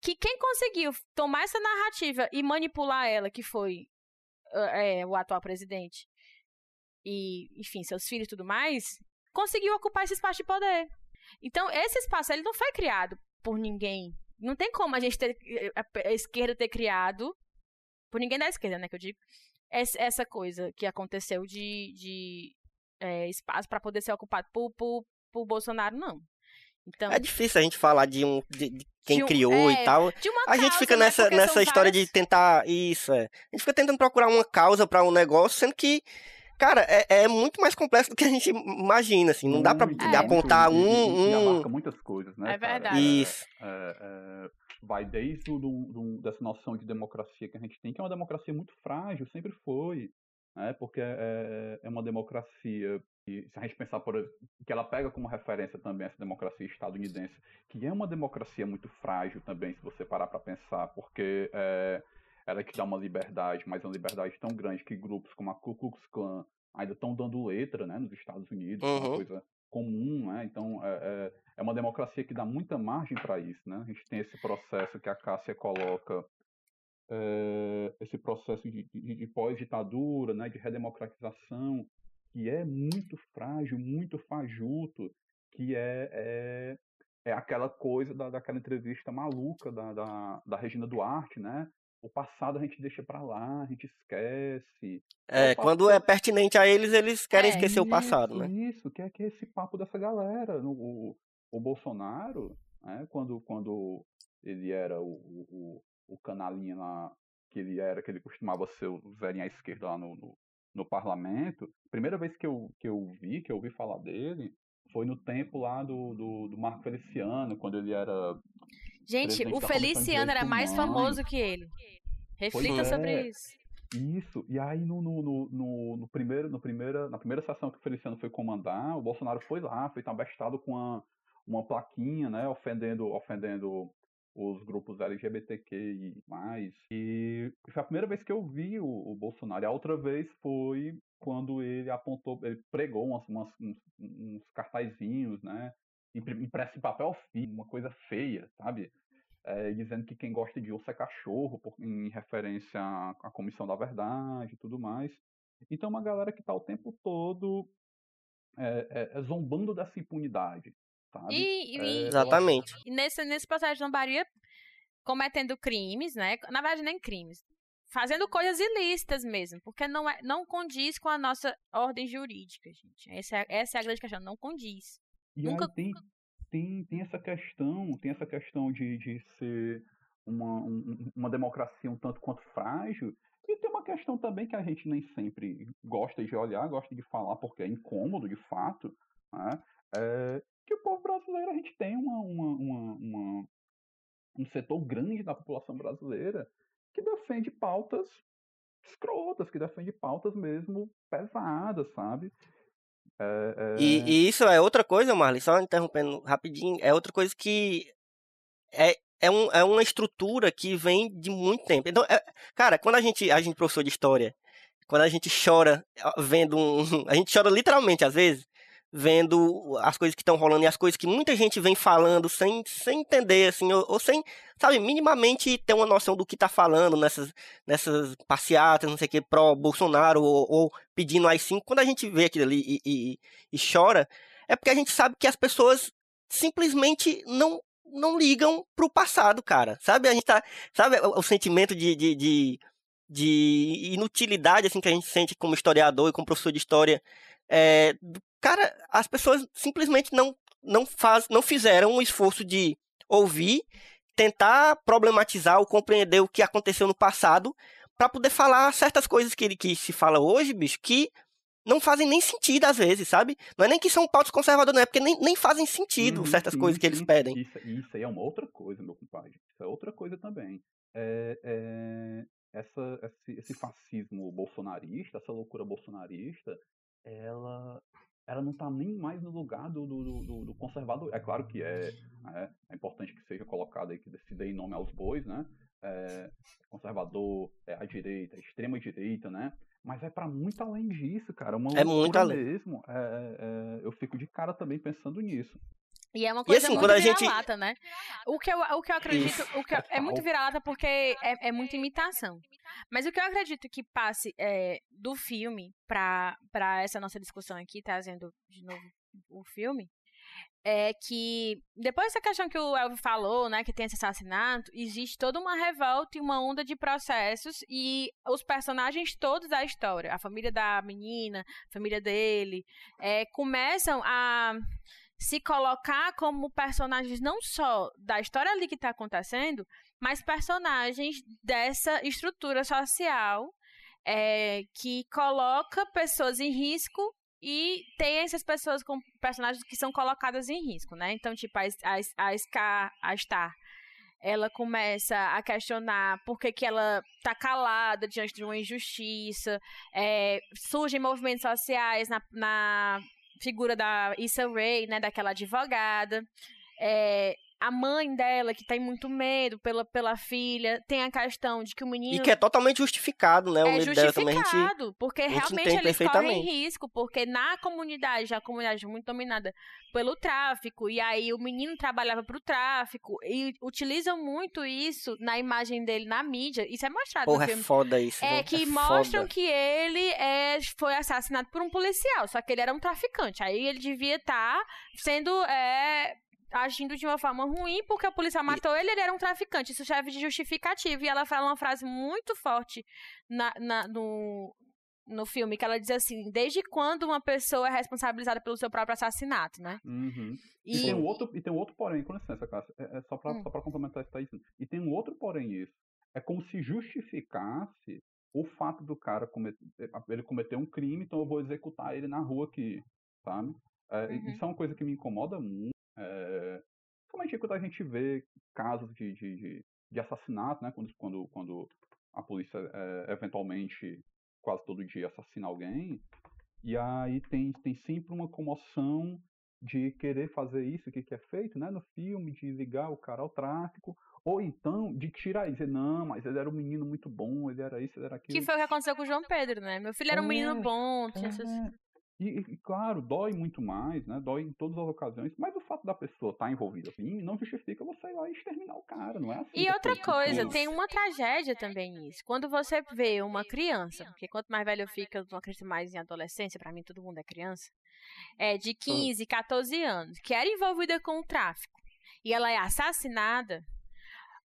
que quem conseguiu tomar essa narrativa e manipular ela, que foi é, o atual presidente, e, enfim, seus filhos e tudo mais, conseguiu ocupar esse espaço de poder. Então, esse espaço ele não foi criado por ninguém. Não tem como a gente ter a, a esquerda ter criado, por ninguém da esquerda, né, que eu digo, essa, essa coisa que aconteceu de, de é, espaço para poder ser ocupado por, por, por Bolsonaro, não. Então, É difícil a gente falar de um de, de quem De um- criou é, e tal. A gente causa, fica né, nessa, porque nessa história várias- de tentar. Isso, é. A gente fica tentando procurar uma causa pra um negócio, sendo que, cara, é, é muito mais complexo do que a gente imagina, assim. Não dá pra Muito, É. muito, apontar um. Um... abarca muitas coisas, né? É cara? verdade. Isso. É, é, vai desde o, do- do- dessa noção de democracia que a gente tem, que é uma democracia muito frágil, sempre foi. Né? Porque é, é- é uma democracia que, se a gente pensar por que ela pega como referência também essa democracia estadunidense, que é uma democracia muito frágil também, se você parar para pensar, porque é, ela que dá uma liberdade, mas é uma liberdade tão grande que grupos como a Ku Klux Klan ainda estão dando letra né, nos Estados Unidos, é uma Uhum. coisa comum, né? Então é, é, é uma democracia que dá muita margem para isso, né? A gente tem esse processo que a Cássia coloca, é, esse processo de, de- de pós-ditadura, né? De redemocratização, que é muito frágil, muito fajuto, que é, é, é aquela coisa da, daquela entrevista maluca da, da, da Regina Duarte, né? O passado a gente deixa para lá, a gente esquece. É, o quando é pertinente a eles, eles querem É, esquecer o Isso, passado, né? Isso, que é, que é esse papo dessa galera. No- O, o Bolsonaro, né, quando, quando ele era o, o, o- canalinha lá, que ele era, que ele costumava ser o velhinho à esquerda lá no, no, no parlamento, primeira vez que eu, que eu vi, que eu ouvi falar dele, foi no tempo lá do, do, do Marco Feliciano, quando ele era. Gente, o Feliciano era mais famoso que ele. Reflita é. sobre isso. Isso. E aí no, no, no, no, primeiro, no primeira, na primeira sessão que o Feliciano foi comandar, o Bolsonaro foi lá, foi tabestado com uma, uma plaquinha, né, ofendendo, ofendendo os grupos LGBTQ e mais. E foi a primeira vez que eu vi o, o Bolsonaro. E a outra vez foi quando ele apontou, ele pregou umas, umas- uns, uns cartazinhos, né, impre- impresso em papel fino, uma coisa feia, sabe? é, dizendo que quem gosta de osso é cachorro, por- em referência à, à Comissão da Verdade e tudo mais. Então, uma galera que está o tempo todo é, é zombando dessa impunidade, sabe? E, e- É, Exatamente. e nesse, nesse processo de lambaria, cometendo crimes, né? Na verdade, nem crimes. Fazendo coisas ilícitas mesmo, porque não, é, não condiz com a nossa ordem jurídica, gente. Essa é, essa é a grande questão, não condiz. E Nunca- tem, tem, tem essa questão, tem essa questão de, de ser uma, um- uma democracia um tanto quanto frágil, e tem uma questão também que a gente nem sempre gosta de olhar, gosta de falar, porque é incômodo de fato, né? É que o povo brasileiro, a gente tem uma, uma, uma, uma- um setor grande da população brasileira que defende pautas escrotas, que defende pautas mesmo pesadas, sabe? É, é... E, e, isso é outra coisa, Marley, só interrompendo rapidinho, é outra coisa que é, é, um, é uma estrutura que vem de muito tempo. Então, é, cara, quando a gente, a gente professor de história, quando a gente chora vendo um. A gente chora literalmente, às vezes, vendo as coisas que estão rolando e as coisas que muita gente vem falando sem, sem entender, assim, ou, ou sem, sabe, minimamente ter uma noção do que está falando nessas, nessas passeatas, não sei o que, pró-Bolsonaro, ou, ou, pedindo AI-5. Quando a gente vê aquilo ali e, e, e chora, é porque a gente sabe que as pessoas simplesmente não não ligam pro passado, cara. Sabe? A gente tá. Sabe o, o sentimento de, de, de, de, inutilidade assim que a gente sente como historiador e como professor de história. É, cara, as pessoas simplesmente não, não, faz, não fizeram o um esforço de ouvir, tentar problematizar ou compreender o que aconteceu no passado para poder falar certas coisas que, que se fala hoje, bicho, que não fazem nem sentido às vezes, sabe? Não é nem que são pautas conservadoras, não é porque nem, nem fazem sentido uhum, certas sim, coisas que eles pedem. Isso, isso aí é uma outra coisa, meu compadre. Isso é outra coisa também. É, é, essa, esse, esse, fascismo bolsonarista, essa loucura bolsonarista, ela, ela não está nem mais no lugar do, do, do, do, conservador. É claro que é, é, é importante que seja colocado aí, que se dê nome aos bois, né? É, conservador, é a direita, a extrema direita, né? Mas é para muito além disso, cara. Uma é muito além. mesmo. É, é, é, eu fico de cara também pensando nisso. E é uma coisa assim, muito vira-lata, gente... né? O que eu, o que eu acredito, o que eu, é muito vira-lata porque é, é muita imitação. Mas o que eu acredito que passe é, do filme para essa nossa discussão aqui, trazendo de novo o filme, é que depois dessa questão que o Elvio falou, né, que tem esse assassinato, existe toda uma revolta e uma onda de processos e os personagens todos da história, a família da menina, a família dele, é, começam a se colocar como personagens não só da história ali que está acontecendo, mas personagens dessa estrutura social é, que coloca pessoas em risco e tem essas pessoas com personagens que são colocadas em risco, né? Então, tipo, a, a, a Scar, a Star, ela começa a questionar por que, que ela tá calada diante de uma injustiça, é, surgem movimentos sociais na, na figura da Issa Rae, né, daquela advogada, é, a mãe dela, que tem muito medo pela, pela filha, tem a questão de que o menino. E que é totalmente justificado, né? O é medo dela também. Justificado, porque realmente eles correm risco, porque na comunidade, a comunidade é muito dominada pelo tráfico, e aí o menino trabalhava para o tráfico, e utilizam muito isso na imagem dele na mídia. Isso é mostrado Porra, no filme. é foda isso. É não? que é mostram foda. que ele é, foi assassinado por um policial, só que ele era um traficante. Aí ele devia estar tá sendo. É, agindo de uma forma ruim porque a polícia matou ele, ele era um traficante. Isso serve de justificativo. E ela fala uma frase muito forte na, na, no, no filme, que ela diz assim, desde quando uma pessoa é responsabilizada pelo seu próprio assassinato, né? Uhum. E... e... tem um outro, e tem um outro porém, com licença, Cássia, é, é só pra, hum. só complementar isso aí. E tem um outro porém isso. É como se justificasse o fato do cara cometer, ele cometer um crime, então eu vou executar ele na rua aqui, sabe? É, uhum. Isso é uma coisa que me incomoda muito, é, somente quando a gente vê casos de, de, de, de assassinato, né? Quando, quando, quando a polícia é, eventualmente quase todo dia assassina alguém, e aí tem, tem sempre uma comoção de querer fazer isso que, que é feito né, no filme, de ligar o cara ao tráfico, ou então de tirar e dizer, não, mas ele era um menino muito bom, ele era isso, ele era aquilo. Que foi o que aconteceu com o João Pedro, né? Meu filho era um menino é, bom, tinha é, essas... E, e, claro, dói muito mais, né? Dói em todas as ocasiões, mas o fato da pessoa estar tá envolvida em não justifica você ir lá e exterminar o cara, não é assim. E outra coisa, tem uma tragédia também nisso. Quando você vê uma criança, porque quanto mais velho eu fico, eu não acredito mais em adolescência, para mim todo mundo é criança, é de 15, 14 anos, que era envolvida com o tráfico, e ela é assassinada,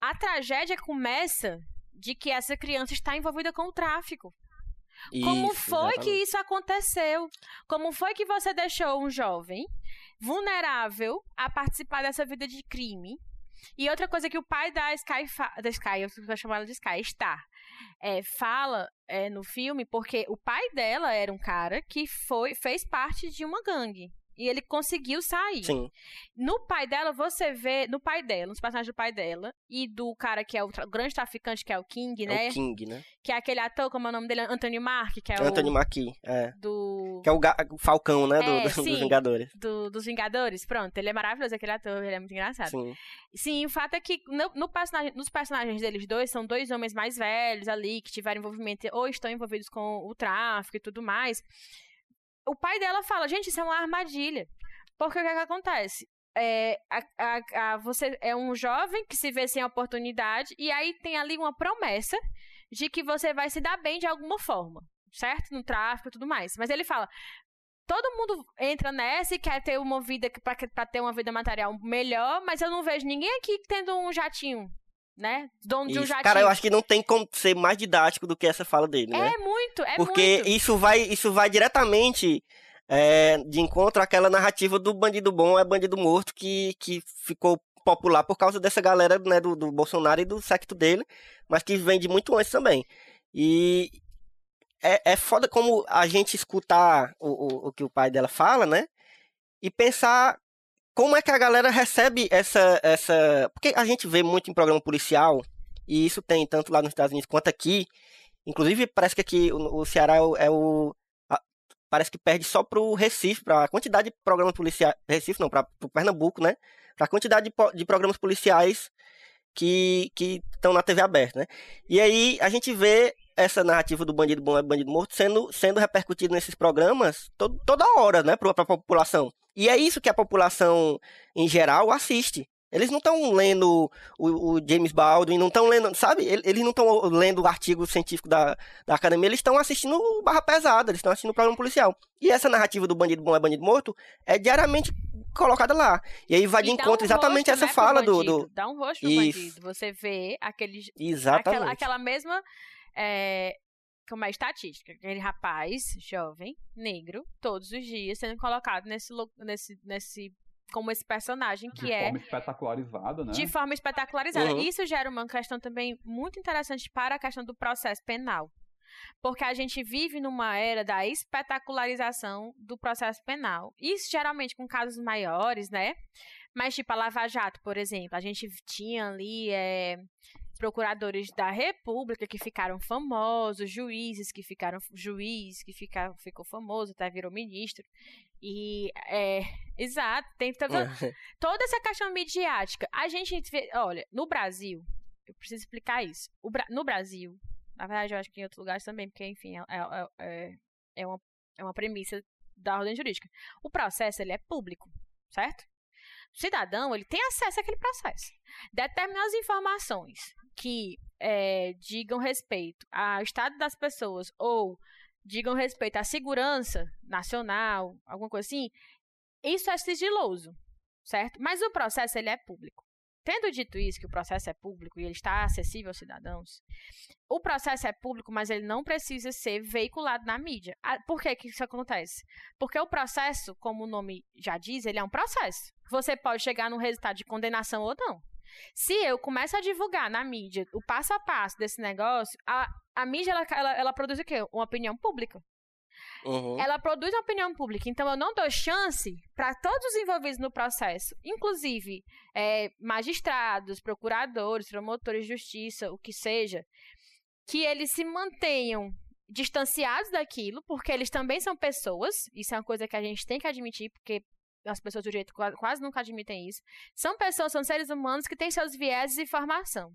a tragédia começa de que essa criança está envolvida com o tráfico. Como foi exatamente. que isso aconteceu? Como foi que você deixou um jovem vulnerável a participar dessa vida de crime? E outra coisa que o pai da Sky, da Sky eu vou chamar ela de Sky, Star, é, fala é, no filme, porque o pai dela era um cara que foi, fez parte de uma gangue. E ele conseguiu sair. Sim. No pai dela, você vê. No pai dela, nos personagens do pai dela. E do cara que é o, tra- grande traficante, que é o King, É né? o King, né? Que é aquele ator, como é o nome dele? Anthony Mark, que é Anthony o. Mackie, é. Do. Que é o, o Falcão, né? do- É, do- sim. dos Vingadores. do- dos Vingadores, pronto, ele é maravilhoso, aquele ator, ele é muito engraçado. Sim. Sim, o fato é que no, no personagem, nos personagens deles dois, são dois homens mais velhos ali, que tiveram envolvimento, ou estão envolvidos com o tráfico e tudo mais. O pai dela fala, gente, isso é uma armadilha. Porque o que, é que acontece? É, a- a- a- você é um jovem que se vê sem oportunidade, e aí tem ali uma promessa de que você vai se dar bem de alguma forma, certo? No tráfico e tudo mais. Mas ele fala, todo mundo entra nessa e quer ter uma vida pra ter uma vida material melhor, mas eu não vejo ninguém aqui tendo um jatinho, né? Isso. Cara, eu acho que não tem como ser mais didático do que essa fala dele, né? É muito, é Porque muito. isso vai, isso vai diretamente é, de encontro àquela narrativa do bandido bom é bandido morto que, que ficou popular por causa dessa galera né, do, do Bolsonaro e do secto dele, mas que vem de muito antes também. E é, é foda como a gente escutar o, o, o que o pai dela fala, né? E pensar como é que a galera recebe essa, essa. Porque a gente vê muito em programa policial, e isso tem tanto lá nos Estados Unidos quanto aqui. Inclusive, parece que aqui o, Ceará é o. é parece que perde só pro Recife, pra quantidade de programas policiais. Recife não, pra, pro Pernambuco, né? Pra quantidade de, de programas policiais que que estão na TV aberta, né? E aí a gente vê essa narrativa do bandido bom é bandido morto sendo, sendo repercutido nesses programas to- toda hora, né, para a população. E é isso que a população em geral assiste. Eles não estão lendo o, o James Baldwin, não estão lendo, sabe? Ele- Eles não estão lendo o artigo científico da, da academia, eles estão assistindo o Barra Pesada, eles estão assistindo o programa policial. E essa narrativa do bandido bom é bandido morto é diariamente colocada lá. E aí vai de encontro um exatamente rosto, essa né, fala do, do. Dá um rosto pro Isso. bandido. Você vê aquele, Exatamente. aquela, aquela mesma. É, como é estatística? Aquele rapaz jovem, negro, todos os dias sendo colocado nesse, nesse, nesse como esse personagem que de é forma espetacularizada, né? de forma espetacularizada. Uhum. Isso gera uma questão também muito interessante para a questão do processo penal. Porque a gente vive numa era da espetacularização do processo penal. Isso geralmente com casos maiores, né? Mas, tipo, a Lava Jato, por exemplo, a gente tinha ali é, procuradores da República que ficaram famosos, juízes que ficaram juiz que fica, ficou famoso, até virou ministro. E é, exato, tem toda, toda essa questão midiática. A gente vê, olha, no Brasil, eu preciso explicar isso. O no Brasil, na verdade, eu acho que em outros lugares também, porque, enfim, é, é, é, é uma, é uma premissa da ordem jurídica. O processo, ele é público, certo? Cidadão, ele tem acesso àquele processo. Determinadas informações que é, digam respeito ao estado das pessoas ou digam respeito à segurança nacional, alguma coisa assim, isso é sigiloso, certo? Mas o processo, ele é público. Tendo dito isso, que o processo é público e ele está acessível aos cidadãos, o processo é público, mas ele não precisa ser veiculado na mídia. Ah, Por que, que isso acontece? Porque o processo, como o nome já diz, ele é um processo. Você pode chegar num resultado de condenação ou não. Se eu começo a divulgar na mídia o passo a passo desse negócio, a, a mídia ela, ela, ela produz o quê? Uma opinião pública Uhum. ela produz uma opinião pública. Então, eu não dou chance para todos os envolvidos no processo, inclusive é, magistrados, procuradores, promotores de justiça, o que seja, que eles se mantenham distanciados daquilo, porque eles também são pessoas. Isso é uma coisa que a gente tem que admitir, porque as pessoas do direito qua- quase nunca admitem isso. São pessoas, são seres humanos que têm seus vieses e formação.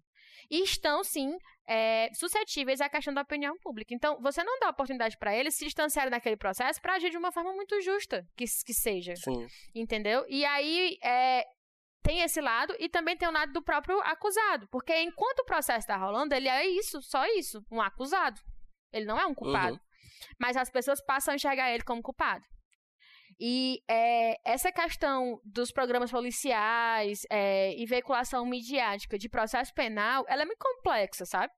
E estão, sim, é, suscetíveis à questão da opinião pública. Então, você não dá oportunidade para eles se distanciarem daquele processo para agir de uma forma muito justa, que, que seja. Sim. Entendeu? E aí é, tem esse lado e também tem o lado do próprio acusado. Porque enquanto o processo está rolando, ele é isso, só isso, um acusado. Ele não é um culpado. Uhum. Mas as pessoas passam a enxergar ele como culpado. E é, essa questão dos programas policiais é, e veiculação midiática de processo penal, ela é muito complexa, sabe?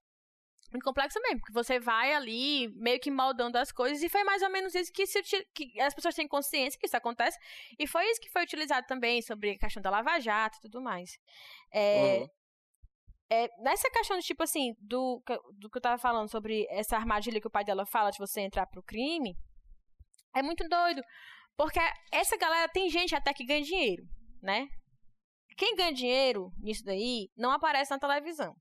Muito complexa mesmo, porque você vai ali meio que moldando as coisas, e foi mais ou menos isso que, se, que as pessoas têm consciência que isso acontece, e foi isso que foi utilizado também sobre a questão da Lava Jato e tudo mais. É, Uhum. é, nessa questão, de, tipo assim, do, do que eu tava falando sobre essa armadilha que o pai dela fala de você entrar pro crime, é muito doido. Porque essa galera tem gente até que ganha dinheiro, né? Quem ganha dinheiro nisso daí não aparece na televisão.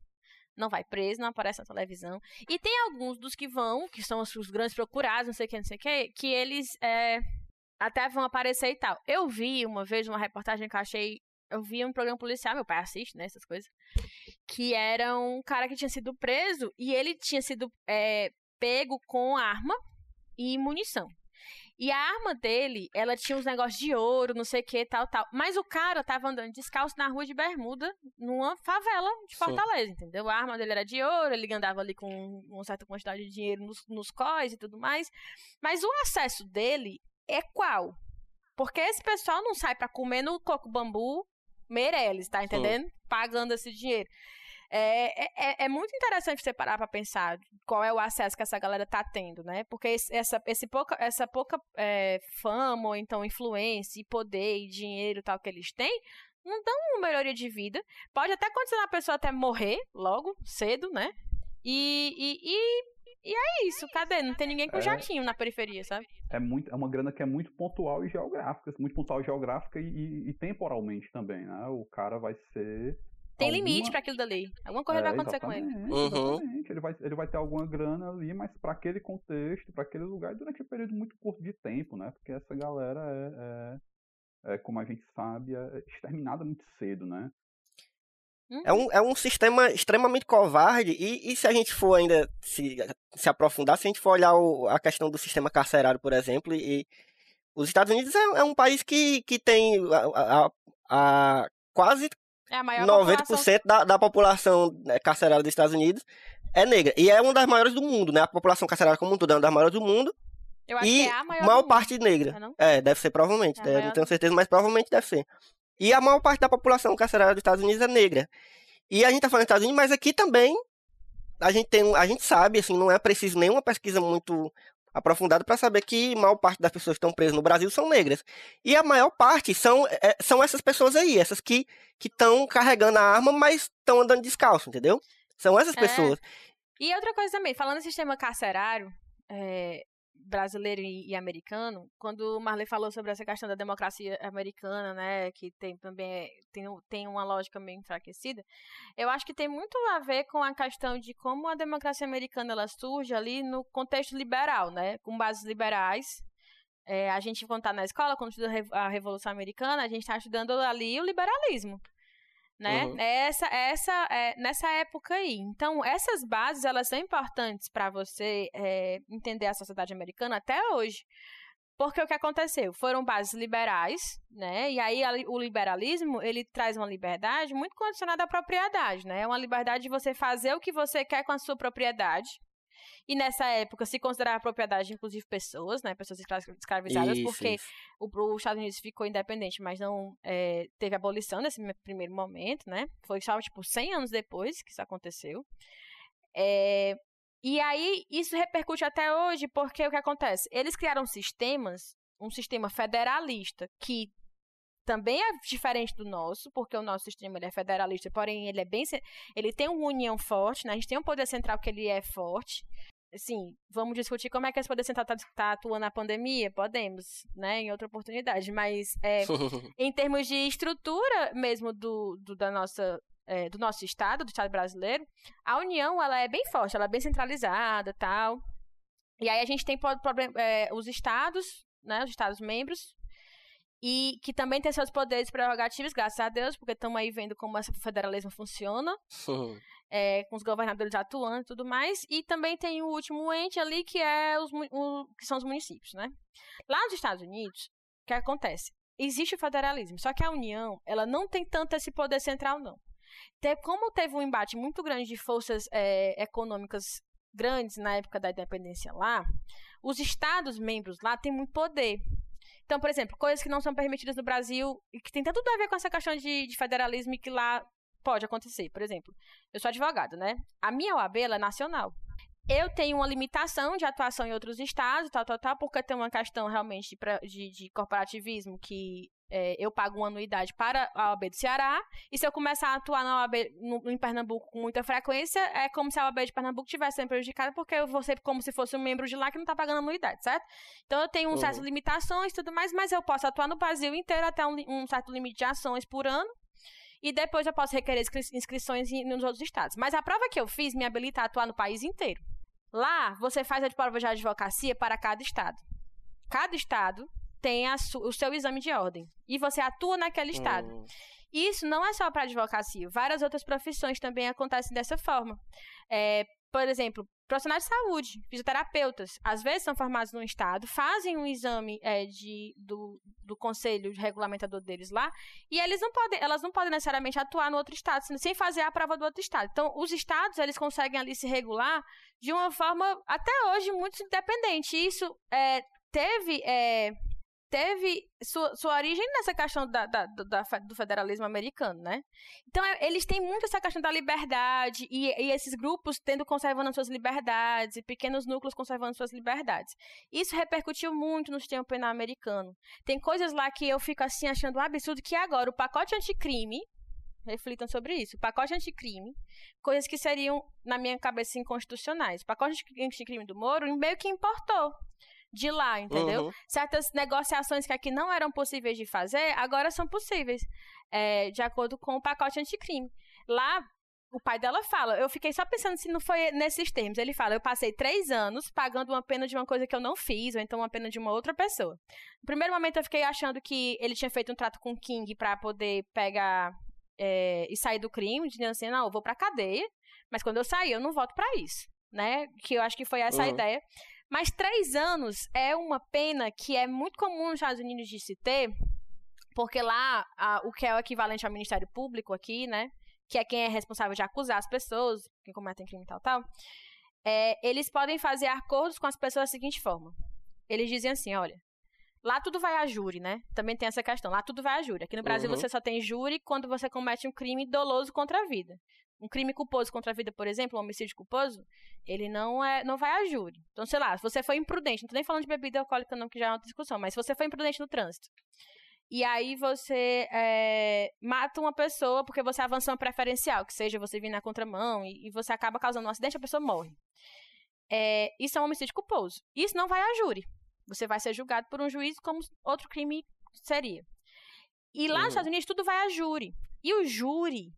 Não vai preso, não aparece na televisão. E tem alguns dos que vão, que são os, grandes procurados, não sei o que, não sei o que, que eles é, até vão aparecer e tal. Eu vi uma vez uma reportagem que eu achei. Eu vi um programa policial, meu pai assiste, né? Essas coisas. Que era um cara que tinha sido preso e ele tinha sido é, pego com arma e munição. E a arma dele, ela tinha uns negócios de ouro, não sei o que, tal, tal. Mas o cara tava andando descalço na rua de Bermuda, numa favela de Fortaleza, Sim. entendeu? A arma dele era de ouro, ele andava ali com uma certa quantidade de dinheiro nos, nos cós e tudo mais. Mas o acesso dele é qual? Porque esse pessoal não sai para comer no coco bambu Meirelles, tá entendendo? Sim. Pagando esse dinheiro. É, é, é, é, muito interessante você parar para pensar qual é o acesso que essa galera tá tendo, né? Porque esse, essa, esse pouca, essa pouca é, fama, ou então influência, e poder, e dinheiro tal que eles têm, não dão uma melhoria de vida. Pode até acontecer a pessoa até morrer logo, cedo, né? E, e, e, e é isso, cadê? Não tem ninguém com é, jatinho na periferia, sabe? É, muito, é uma grana que é muito pontual e geográfica, muito pontual geográfica e, e, e temporalmente também, né? O cara vai ser tem alguma... limite para aquilo dali. Alguma coisa é, vai acontecer com ele. Uhum. Exatamente. Ele vai, ele vai ter alguma grana ali, mas para aquele contexto, para aquele lugar, durante um período muito curto de tempo, né? Porque essa galera é, é, é como a gente sabe, é exterminada muito cedo, né? Uhum. É um, é um sistema extremamente covarde, e, e se a gente for ainda se, se aprofundar, se a gente for olhar o, a questão do sistema carcerário, por exemplo, e os Estados Unidos é, é um país que, que tem a, a, a quase é a maior 90% população... da, da população né, carcerária dos Estados Unidos é negra. E é uma das maiores do mundo, né? A população carcerária como um todo é uma das maiores do mundo. Eu acho e que é a maior, maior parte negra. É, é, deve ser provavelmente. É né? Não tenho certeza, mas provavelmente deve ser. E a maior parte da população carcerária dos Estados Unidos é negra. E a gente tá falando dos Estados Unidos, mas aqui também a gente tem, a gente sabe, assim, não é preciso nenhuma pesquisa muito aprofundado para saber que maior parte das pessoas que estão presas no Brasil são negras. E a maior parte são, é, são essas pessoas aí, essas que estão carregando a arma, mas estão andando descalço, entendeu? São essas é. pessoas. E outra coisa também, falando em sistema carcerário, é, brasileiro e, americano, quando o Marley falou sobre essa questão da democracia americana, né, que tem também tem, tem uma lógica meio enfraquecida, eu acho que tem muito a ver com a questão de como a democracia americana ela surge ali no contexto liberal, né, com bases liberais. É, a gente, quando está na escola, quando estuda a Revolução Americana, a gente está estudando ali o liberalismo né? Uhum. Essa, essa, é, nessa época aí. Então, essas bases, elas são importantes para você é, entender a sociedade americana até hoje. Porque o que aconteceu? Foram bases liberais, né? E aí a, o liberalismo, ele traz uma liberdade muito condicionada à propriedade, né? É uma liberdade de você fazer o que você quer com a sua propriedade, e nessa época se considerava propriedade, inclusive, pessoas, né? Pessoas escravizadas, isso, porque isso. O, o Estados Unidos ficou independente, mas não é, teve abolição nesse primeiro momento, né? Foi só, tipo, 100 anos depois que isso aconteceu. É, e aí, isso repercute até hoje, porque o que acontece? Eles criaram sistemas, um sistema federalista, que também é diferente do nosso, porque o nosso sistema ele é federalista, porém ele é bem ele tem uma união forte, né? A gente tem um poder central que ele é forte. Assim, vamos discutir como é que esse poder central está tá atuando na pandemia? Podemos, né? Em outra oportunidade. Mas é, em termos de estrutura mesmo do, do da nossa é, do nosso estado, do estado brasileiro, a união ela é bem forte, ela é bem centralizada, tal. E aí a gente tem problem, é, os estados, né? Os estados membros e que também tem seus poderes prerrogativos, graças a Deus, porque estamos aí vendo como esse federalismo funciona, uhum. é, com os governadores atuando e tudo mais, e também tem o último ente ali, que, é os, o, que são os municípios, né? Lá nos Estados Unidos, o que acontece? Existe o federalismo, só que a União, ela não tem tanto esse poder central, não. como teve um embate muito grande de forças é, econômicas grandes na época da independência lá, os estados membros lá têm muito poder. Então, por exemplo, coisas que não são permitidas no Brasil e que tem tudo a ver com essa questão de, de federalismo e que lá pode acontecer. Por exemplo, eu sou advogado, né? A minha OAB é nacional. Eu tenho uma limitação de atuação em outros estados, tal, tal, tal, porque tem uma questão realmente de, de, de corporativismo que é, eu pago uma anuidade para a OAB do Ceará, e se eu começar a atuar na OAB no, em Pernambuco com muita frequência, é como se a OAB de Pernambuco tivesse sendo prejudicada, porque eu vou ser como se fosse um membro de lá que não está pagando anuidade, certo? Então eu tenho um Uhum. certas limitações e tudo mais, mas eu posso atuar no Brasil inteiro até um, um certo limite de ações por ano, e depois eu posso requerer inscri- inscrições nos outros estados. Mas a prova que eu fiz me habilita a atuar no país inteiro. Lá, você faz a prova de advocacia para cada estado. Cada estado tem o seu exame de ordem. E você atua naquele estado. Hum, isso não é só para advocacia. Várias outras profissões também acontecem dessa forma. É, por exemplo, profissionais de saúde, fisioterapeutas, às vezes são formados no estado, fazem um exame é, de, do, do conselho de regulamentador deles lá, e eles não podem, elas não podem necessariamente atuar no outro estado sem- sem fazer a prova do outro estado. Então, os estados eles conseguem ali se regular de uma forma até hoje muito independente. E Isso é, teve é, teve sua, sua origem nessa questão da, da- da do federalismo americano, né? Então, é, eles têm muito essa questão da liberdade e, e esses grupos tendo conservando as suas liberdades e pequenos núcleos conservando suas liberdades. Isso repercutiu muito no sistema penal americano. Tem coisas lá que eu fico assim achando um absurdo que agora o pacote anticrime reflitam sobre isso. O pacote anticrime, coisas que seriam, na minha cabeça, inconstitucionais. O pacote anti- anticrime do Moro meio que importou de lá, entendeu? Uhum. Certas negociações que aqui não eram possíveis de fazer, agora são possíveis, é, de acordo com o pacote anticrime. Lá, o pai dela fala, eu fiquei só pensando se não foi nesses termos. Ele fala, eu passei três anos pagando uma pena de uma coisa que eu não fiz, ou então uma pena de uma outra pessoa. No primeiro momento eu fiquei achando que ele tinha feito um trato com o King pra poder pegar é, e sair do crime, dizendo assim, não, eu vou pra cadeia, mas quando eu sair eu não volto pra isso, né? Que eu acho que foi essa a Uhum. ideia. Mas três anos é uma pena que é muito comum nos Estados Unidos de se ter, porque lá a- o que é o equivalente ao Ministério Público aqui, né? Que é quem é responsável de acusar as pessoas, quem cometem crime e tal, tal. é, eles podem fazer acordos com as pessoas da seguinte forma. Eles dizem assim, olha, lá tudo vai a júri, né? Também tem essa questão. Lá tudo vai a júri. Aqui no Brasil Uhum. você só tem júri quando você comete um crime doloso contra a vida. Um crime culposo contra a vida, por exemplo, um homicídio culposo, ele não é, não vai a júri. Então, sei lá, se você foi imprudente, não tô nem falando de bebida alcoólica não, que já é outra discussão, mas se você foi imprudente no trânsito, e aí você é, mata uma pessoa porque você avançou uma preferencial, que seja você vir na contramão, e, e você acaba causando um acidente, a pessoa morre. É, isso é um homicídio culposo. Isso não vai a júri. Você vai ser julgado por um juiz como outro crime seria. E lá Uhum. nos Estados Unidos tudo vai a júri. E o júri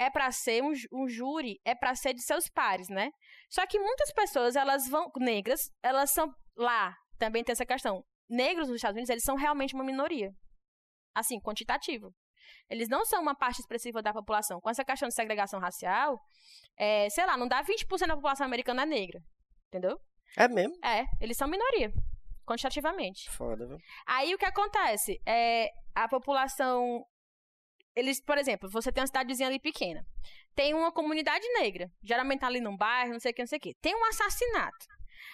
é para ser um, um júri é para ser de seus pares, né? Só que muitas pessoas, elas vão negras, elas são lá, também tem essa questão. Negros nos Estados Unidos, eles são realmente uma minoria. Assim, quantitativa. Eles não são uma parte expressiva da população. Com essa questão de segregação racial, é, sei lá, não dá 20% da população americana é negra. Entendeu? É mesmo? É, eles são minoria, quantitativamente. Foda, viu? Aí o que acontece? É, a população. Eles, por exemplo, você tem uma cidadezinha ali pequena. Tem uma comunidade negra. Geralmente tá ali num bairro, não sei o que, não sei o que. Tem um assassinato.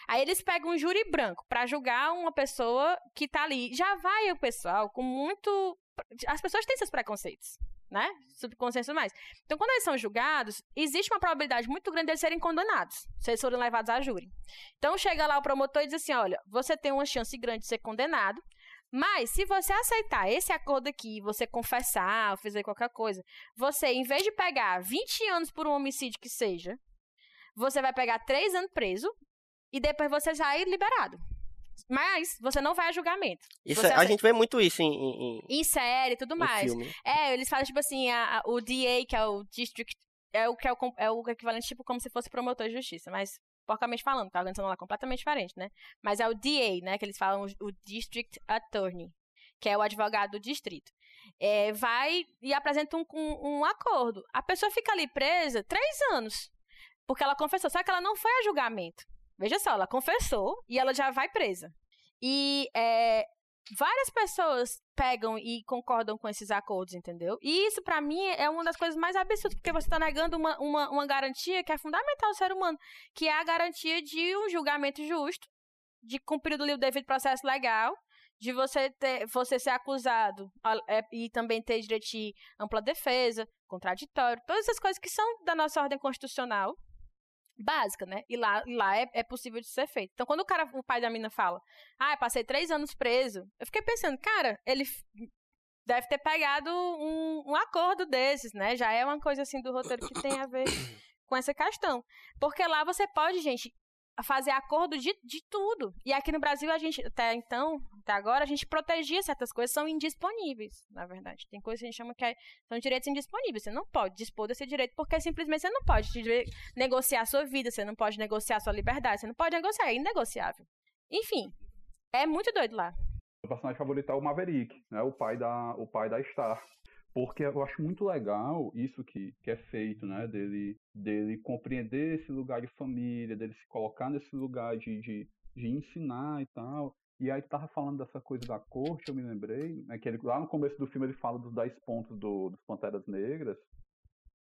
Aí eles pegam um júri branco pra julgar uma pessoa que tá ali. Já vai o pessoal com muito. As pessoas têm seus preconceitos, né? Subconsciência mais. Então, quando eles são julgados, existe uma probabilidade muito grande deles serem condenados, se eles forem levados a júri. Então, chega lá o promotor e diz assim: olha, você tem uma chance grande de ser condenado, mas se você aceitar esse acordo aqui, você confessar, ou fazer qualquer coisa, você, em vez de pegar 20 anos por um homicídio que seja, você vai pegar 3 anos preso e depois você sai liberado. Mas você não vai a julgamento. Isso, Você é- a gente vê muito isso em, em, em- série e tudo mais. filme. É, eles falam, tipo assim, a- a- o DA, que é o District, é o que é o, é o equivalente, tipo, como se fosse promotor de justiça, mas porcamente falando, porque a organização lá é completamente diferente, né? Mas é o DA, né, que eles falam o, District Attorney, que é o advogado do distrito. É, vai e apresenta um, um, um acordo. A pessoa fica ali presa três anos, porque ela confessou, só que ela não foi a julgamento. Veja só, ela confessou e ela já vai presa. E é, várias pessoas pegam e concordam com esses acordos, entendeu? E isso, pra mim, é uma das coisas mais absurdas, porque você tá negando uma, uma, uma garantia que é fundamental ao ser humano, que é a garantia de um julgamento justo, de cumprir o devido processo legal, de você ter, você ser acusado é, e também ter direito de ampla defesa, contraditório, todas essas coisas que são da nossa ordem constitucional básica, né? E lá, lá é, é possível de ser feito. Então, quando o cara, o pai da mina fala, ah, passei três anos preso, eu fiquei pensando, cara, ele deve ter pegado um, um acordo desses, né? Já é uma coisa assim do roteiro que tem a ver com essa questão. Porque lá você pode, gente, fazer acordo de, de tudo. E aqui no Brasil, a gente, até então, até agora, a gente protegia certas coisas, são indisponíveis, na verdade. Tem coisas que a gente chama que é, são direitos indisponíveis. Você não pode dispor desse direito porque simplesmente você não pode negociar a sua vida, você não pode negociar a sua liberdade, você não pode negociar, é inegociável. Enfim, é muito doido lá. O personagem favorito é o Maverick, né? O pai da, o pai da Star porque eu acho muito legal isso que, que é feito, né? Dele, dele compreender esse lugar de família, dele se colocar nesse lugar de, de, de ensinar e tal. E aí tava falando dessa coisa da corte, eu me lembrei, né, que ele, lá no começo do filme ele fala dos 10 pontos do, dos Panteras Negras.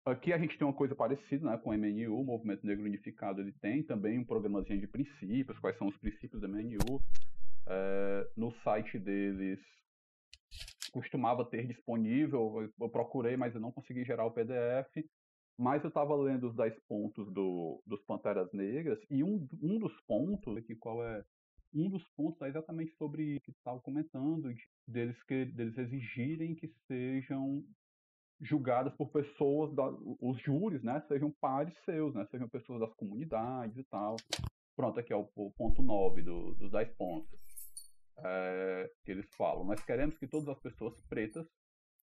Aqui a gente tem uma coisa parecida, né, com o MNU, o Movimento Negro Unificado, ele tem também um programazinho de princípios, quais são os princípios do MNU. É, no site deles costumava ter disponível, eu procurei, mas eu não consegui gerar o PDF. Mas eu estava lendo os 10 pontos do, dos Panteras Negras, e um, um dos pontos, aqui qual é? Um dos pontos é exatamente sobre o que estava comentando, de, deles, que, deles exigirem que sejam julgadas por pessoas, da, os júris, né, sejam pares seus, né, sejam pessoas das comunidades e tal. Pronto, aqui é o, o ponto 9 do, dos 10 pontos é, que eles falam. Nós queremos que todas as pessoas pretas,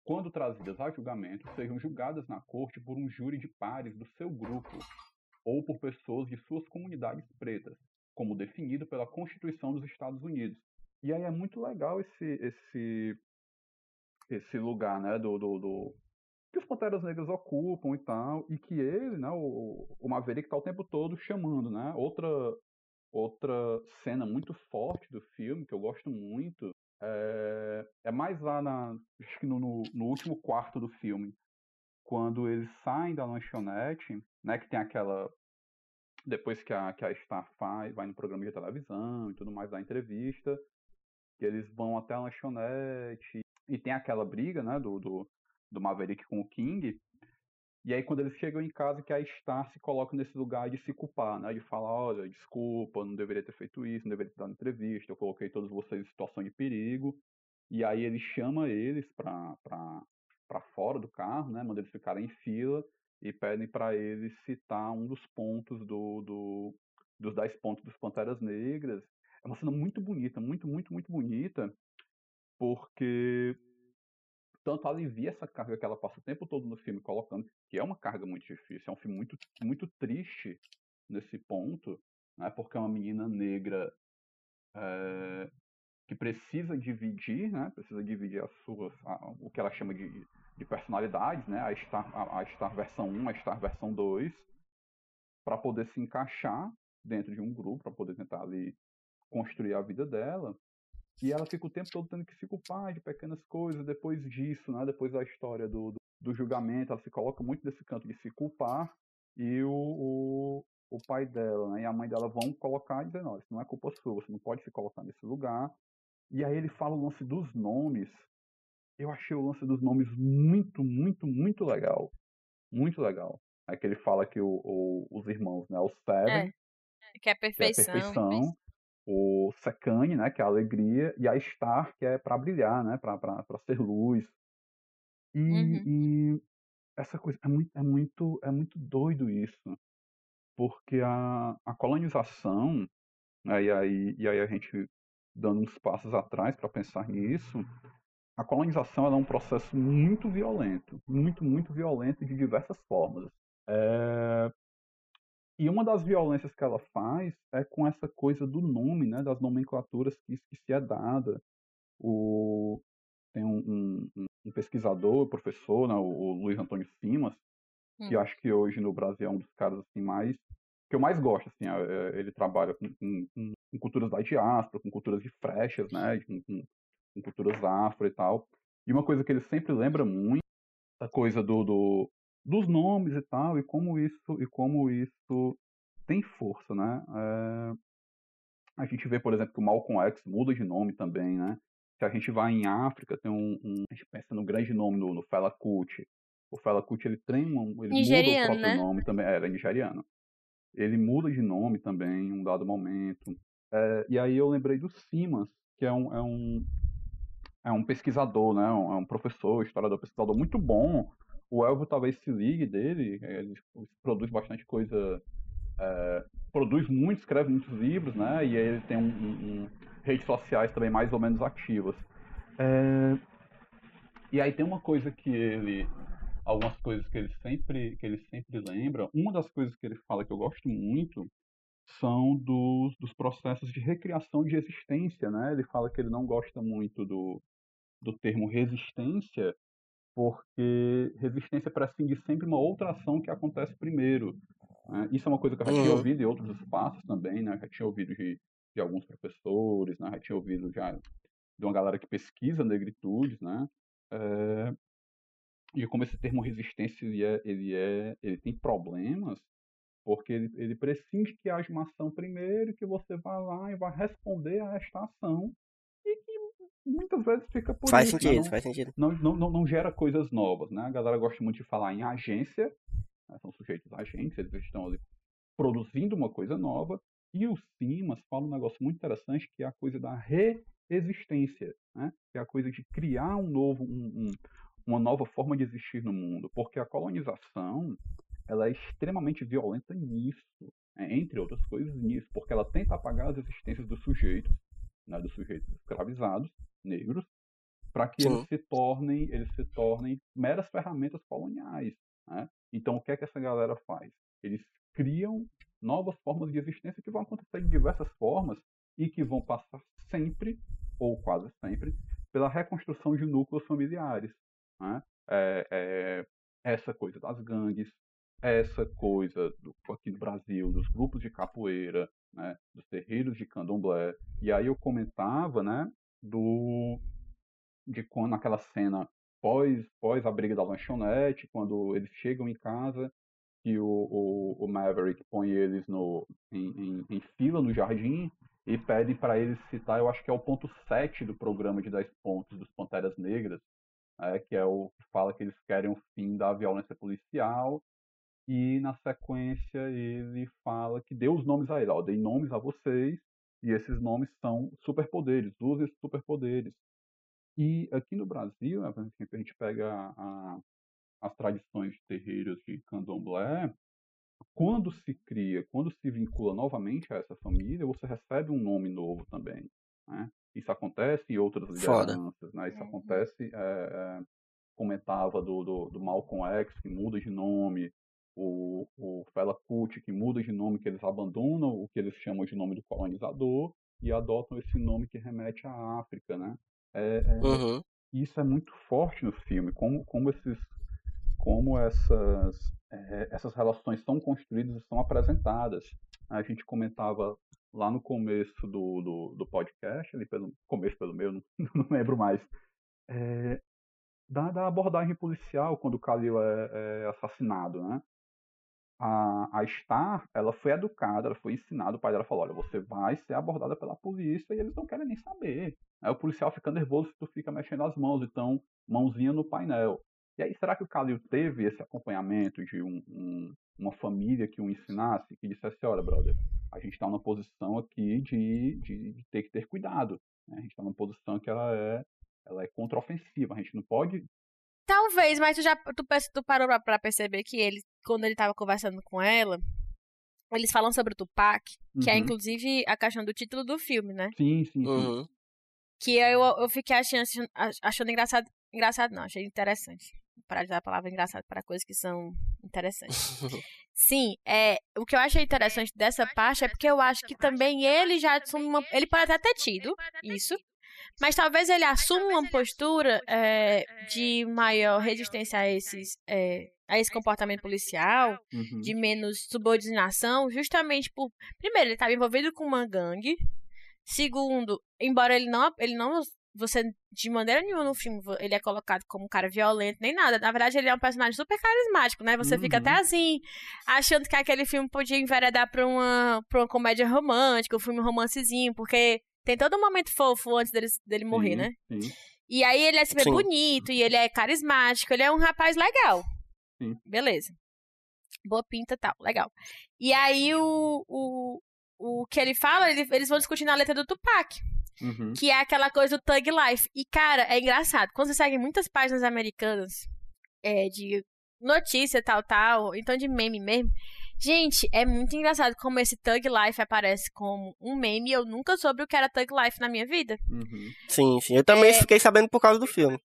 quando trazidas a julgamento, sejam julgadas na corte por um júri de pares do seu grupo ou por pessoas de suas comunidades pretas, como definido pela Constituição dos Estados Unidos. E aí é muito legal esse esse esse lugar, né, do, do, do que os Panteras Negras ocupam e tal, e que ele, né, o, o Maverick está o tempo todo chamando, né, outra Outra cena muito forte do filme, que eu gosto muito, é, é mais lá na, acho que no, no, último quarto do filme, quando eles saem da lanchonete, né, que tem aquela depois que a, que a Star faz, vai no programa de televisão e tudo mais, da entrevista, que eles vão até a lanchonete e tem aquela briga, né, do, do, do Maverick com o King, e aí, quando eles chegam em casa, que a Star se coloca nesse lugar de se culpar, né? De falar, olha, desculpa, não deveria ter feito isso, não deveria ter dado entrevista, eu coloquei todos vocês em situação de perigo. E aí ele chama eles para fora do carro, né? Manda eles ficarem em fila e pedem para eles citar um dos pontos do, do, dos 10 pontos dos Panteras Negras. É uma cena muito bonita, muito, muito, muito bonita, porque tanto alivia essa carga que ela passa o tempo todo no filme colocando, que é uma carga muito difícil, é um filme muito, muito triste nesse ponto, né, porque é uma menina negra é, que precisa dividir, né, precisa dividir as suas, a, o que ela chama de, de personalidades, né, a Star, a, a versão 1, a Star versão 2, para poder se encaixar dentro de um grupo, para poder tentar ali construir a vida dela. E ela fica o tempo todo tendo que se culpar de pequenas coisas. Depois disso, né, depois da história do, do, do julgamento, ela se coloca muito nesse canto de se culpar. E o, o, o pai dela né, e a mãe dela vão colocar e dizer: não, isso não é culpa sua, você não pode se colocar nesse lugar. E aí ele fala o lance dos nomes. Eu achei o lance dos nomes muito, muito, muito legal. Muito legal. É que ele fala que o, o, os irmãos, né? O Seven. É, que é perfeição. Que é perfeição o Secane, né, que é a alegria, e a Star, que é para brilhar, né, para ser luz. E, uhum. e, essa coisa é muito, é muito, é muito doido isso, porque a, a colonização, né, e, aí, e aí a gente dando uns passos atrás para pensar nisso, a colonização é um processo muito violento, muito, muito violento de diversas formas. É, e uma das violências que ela faz é com essa coisa do nome, né, das nomenclaturas que, que se é dada. O, tem um, um, um pesquisador, professor, né, o, o Luiz Antônio Simas, hum. que acho que hoje no Brasil é um dos caras assim mais que eu mais gosto, assim, é, é, ele trabalha com, com, com, culturas da diáspora, com culturas de frechas, né, com, com, culturas afro e tal. E uma coisa que ele sempre lembra muito, a coisa do, do dos nomes e tal, e como isso, e como isso tem força, né? É, a gente vê, por exemplo, que o Malcolm X muda de nome também, né? Se a gente vai em África, tem um, um a gente pensa no grande nome no, no Fela Kuti. O Fela Kuti, ele tem um, ele muda o próprio né? nome também, é, era nigeriano. Ele muda de nome também em um dado momento. É, e aí eu lembrei do Simas, que é um, é um é um pesquisador, né? Um, é um professor, historiador, pesquisador muito bom. O Elvio talvez se ligue dele, ele produz bastante coisa, é, produz muito, escreve muitos livros, né? E ele tem um, um, um redes sociais também mais ou menos ativas. É, e aí tem uma coisa que ele, algumas coisas que ele sempre, que ele sempre lembra. Uma das coisas que ele fala que eu gosto muito são dos, dos processos de recriação de existência, né? Ele fala que ele não gosta muito do, do termo resistência, porque resistência prescinde sempre uma outra ação que acontece primeiro. Né? Isso é uma coisa que eu já tinha uhum. ouvido em outros espaços também, né? Já tinha ouvido de, de alguns professores, né? Já tinha ouvido já de uma galera que pesquisa negritudes, né? É... E como esse termo resistência ele é, ele é, ele tem problemas porque ele, ele prescinde que haja uma ação primeiro, que você vai lá e vai responder a esta ação, e que muitas vezes fica por faz isso. Sentido, né? não, faz sentido, não, não, não, não gera coisas novas, né? A galera gosta muito de falar em agência, né? são sujeitos agentes, eles estão ali produzindo uma coisa nova, e o Simas fala um negócio muito interessante, que é a coisa da reexistência, né? que é a coisa de criar um novo, um, um, uma nova forma de existir no mundo, porque a colonização ela é extremamente violenta nisso, né? entre outras coisas nisso, porque ela tenta apagar as existências dos sujeitos, né, dos sujeitos escravizados, negros, para que Sim. eles se tornem, eles se tornem meras ferramentas coloniais. Né? Então, o que é que essa galera faz? Eles criam novas formas de existência que vão acontecer de diversas formas e que vão passar sempre, ou quase sempre, pela reconstrução de núcleos familiares. Né? É, é, essa coisa das gangues, essa coisa do, aqui no Brasil, dos grupos de capoeira, né, dos terreiros de candomblé. E aí eu comentava, né, do de quando aquela cena pós pós a briga da lanchonete, quando eles chegam em casa que o, o, o Maverick põe eles no, em, em, em fila no jardim e pede para eles citar, eu acho que é o ponto 7 do programa de 10 pontos dos Panteras Negras, é, que é o que fala que eles querem o fim da violência policial e na sequência ele fala que deu os nomes a ele, ó, dei nomes a vocês e esses nomes são superpoderes, use superpoderes. E aqui no Brasil, né, a gente pega a, as tradições de terreiros de candomblé, quando se cria, quando se vincula novamente a essa família, você recebe um nome novo também. Né? Isso acontece em outras lideranças, né? Isso uhum. acontece, é, é, comentava do, do, do Malcolm X, que muda de nome, o, o Fela Kuti, que muda de nome, que eles abandonam o que eles chamam de nome do colonizador e adotam esse nome que remete à África, né? É, é, uhum. Isso é muito forte no filme, como, como esses como essas, é, essas relações são construídas e são apresentadas. A gente comentava lá no começo do, do, do podcast, ali pelo começo pelo meu, não, não lembro mais, é, da, da, abordagem policial quando o Khalil é, é assassinado, né? A, a Star, ela foi educada, ela foi ensinada, o pai dela falou, olha, você vai ser abordada pela polícia e eles não querem nem saber. Aí o policial fica nervoso se tu fica mexendo as mãos, então, mãozinha no painel. E aí, será que o Calil teve esse acompanhamento de um, um, uma família que o ensinasse, que dissesse, olha, brother, a gente está numa posição aqui de, de, de, ter que ter cuidado. Né? A gente está numa posição que ela é, ela é contraofensiva. A gente não pode Talvez, mas tu já tu, tu parou pra, pra perceber que ele, quando ele tava conversando com ela, eles falam sobre o Tupac, que é uhum. é inclusive a questão do título do filme, né? Sim, sim, sim. Uhum. Que eu, eu fiquei achando, achando engraçado. Engraçado não, achei interessante. Para usar a palavra engraçado para coisas que são interessantes. Sim, é, o que eu achei interessante dessa parte é porque eu acho que também ele já assume uma. Ele pode até ter tido isso, mas talvez ele assuma uma postura é, de maior resistência a esses. É, a esse comportamento policial, uhum. de menos subordinação, justamente por. Primeiro, ele estava envolvido com uma gangue. Segundo, embora ele não, ele não você de maneira nenhuma no filme ele é colocado como um cara violento nem nada. Na verdade, ele é um personagem super carismático, né? Você uhum. fica até assim, achando que aquele filme podia enveredar pra uma, pra uma comédia romântica, um filme romancezinho, porque tem todo um momento fofo antes dele, dele morrer, sim, né? Sim. E aí ele é super sim. bonito, e ele é carismático, ele é um rapaz legal. Sim. Beleza. Boa pinta e tal, legal. E aí o, o, o que ele fala, ele, eles vão discutir na letra do Tupac. Uhum. que é aquela coisa do Thug Life. E, cara, é engraçado. Quando você segue muitas páginas americanas é, de notícia, tal, tal, então de meme mesmo. Gente, é muito engraçado como esse Thug Life aparece como um meme. Eu nunca soube o que era Thug Life na minha vida. Uhum. Sim, sim. Eu também É. fiquei sabendo por causa do filme.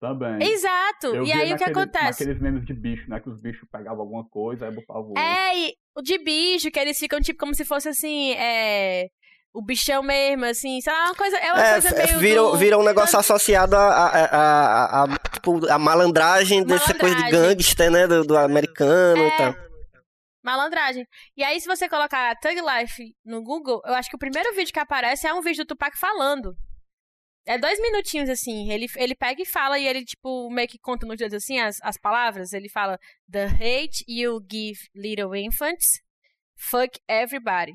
Também. Exato! Eu e aí o que naquele- acontece? Naqueles memes de bicho, né? Que os bichos pegavam alguma coisa, aí botavam o É, e o de bicho, que eles ficam tipo como se fosse assim, é. O bichão mesmo, assim, sei lá, uma coisa. É uma É, coisa é, meio. virou, do- virou um negócio associado à a, a, a, a- tipo, a malandragem dessa coisa de Malandragem. gangster, né? Do, do americano e É. tal. Malandragem. E aí, se você colocar Thug Life no Google, eu acho que o primeiro vídeo que aparece é um vídeo do Tupac falando. É dois minutinhos, assim. Ele, ele pega e fala, e ele, tipo, meio que conta nos dedos, assim, as, as palavras. Ele fala: The hate you give little infants, fuck everybody.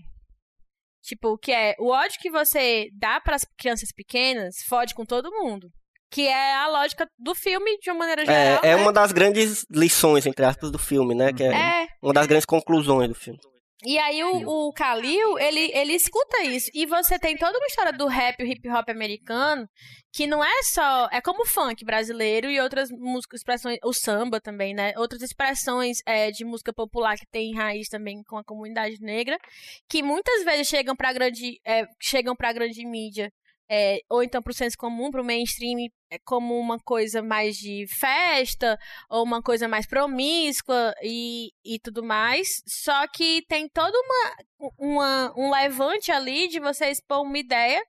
Tipo, que é o ódio que você dá para as crianças pequenas, fode com todo mundo. Que é a lógica do filme, de uma maneira geral. É, é né? uma das grandes lições, entre aspas, do filme, né? Que é, É, uma das grandes conclusões do filme. E aí o, o Khalil, ele, ele escuta isso. E você tem toda uma história do rap, o hip hop americano, que não é só. É como o funk brasileiro e outras músicas, expressões. O samba também, né? Outras expressões é, de música popular que tem raiz também com a comunidade negra, que muitas vezes chegam pra grande. é, chegam pra grande mídia. É, ou então pro senso comum, pro mainstream, é, como uma coisa mais de festa, ou uma coisa mais promíscua e, e tudo mais. Só que tem todo uma, uma, um levante ali de você expor uma ideia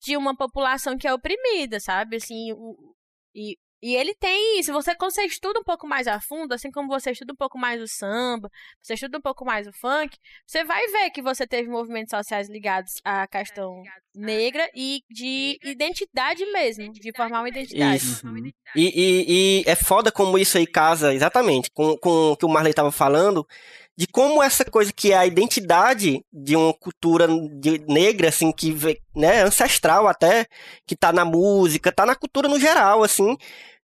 de uma população que é oprimida, sabe? Assim, o, e, e ele tem isso. Você, quando você estuda um pouco mais a fundo, assim como você estuda um pouco mais o samba, você estuda um pouco mais o funk, você vai ver que você teve movimentos sociais ligados à questão negra e de identidade mesmo, de formar uma identidade. Isso. Uhum. E, e- e é foda como isso aí casa exatamente com, com o que o Marley estava falando, de como essa coisa que é a identidade de uma cultura de- negra, assim, que né, ancestral até, que tá na música, tá na cultura no geral, assim,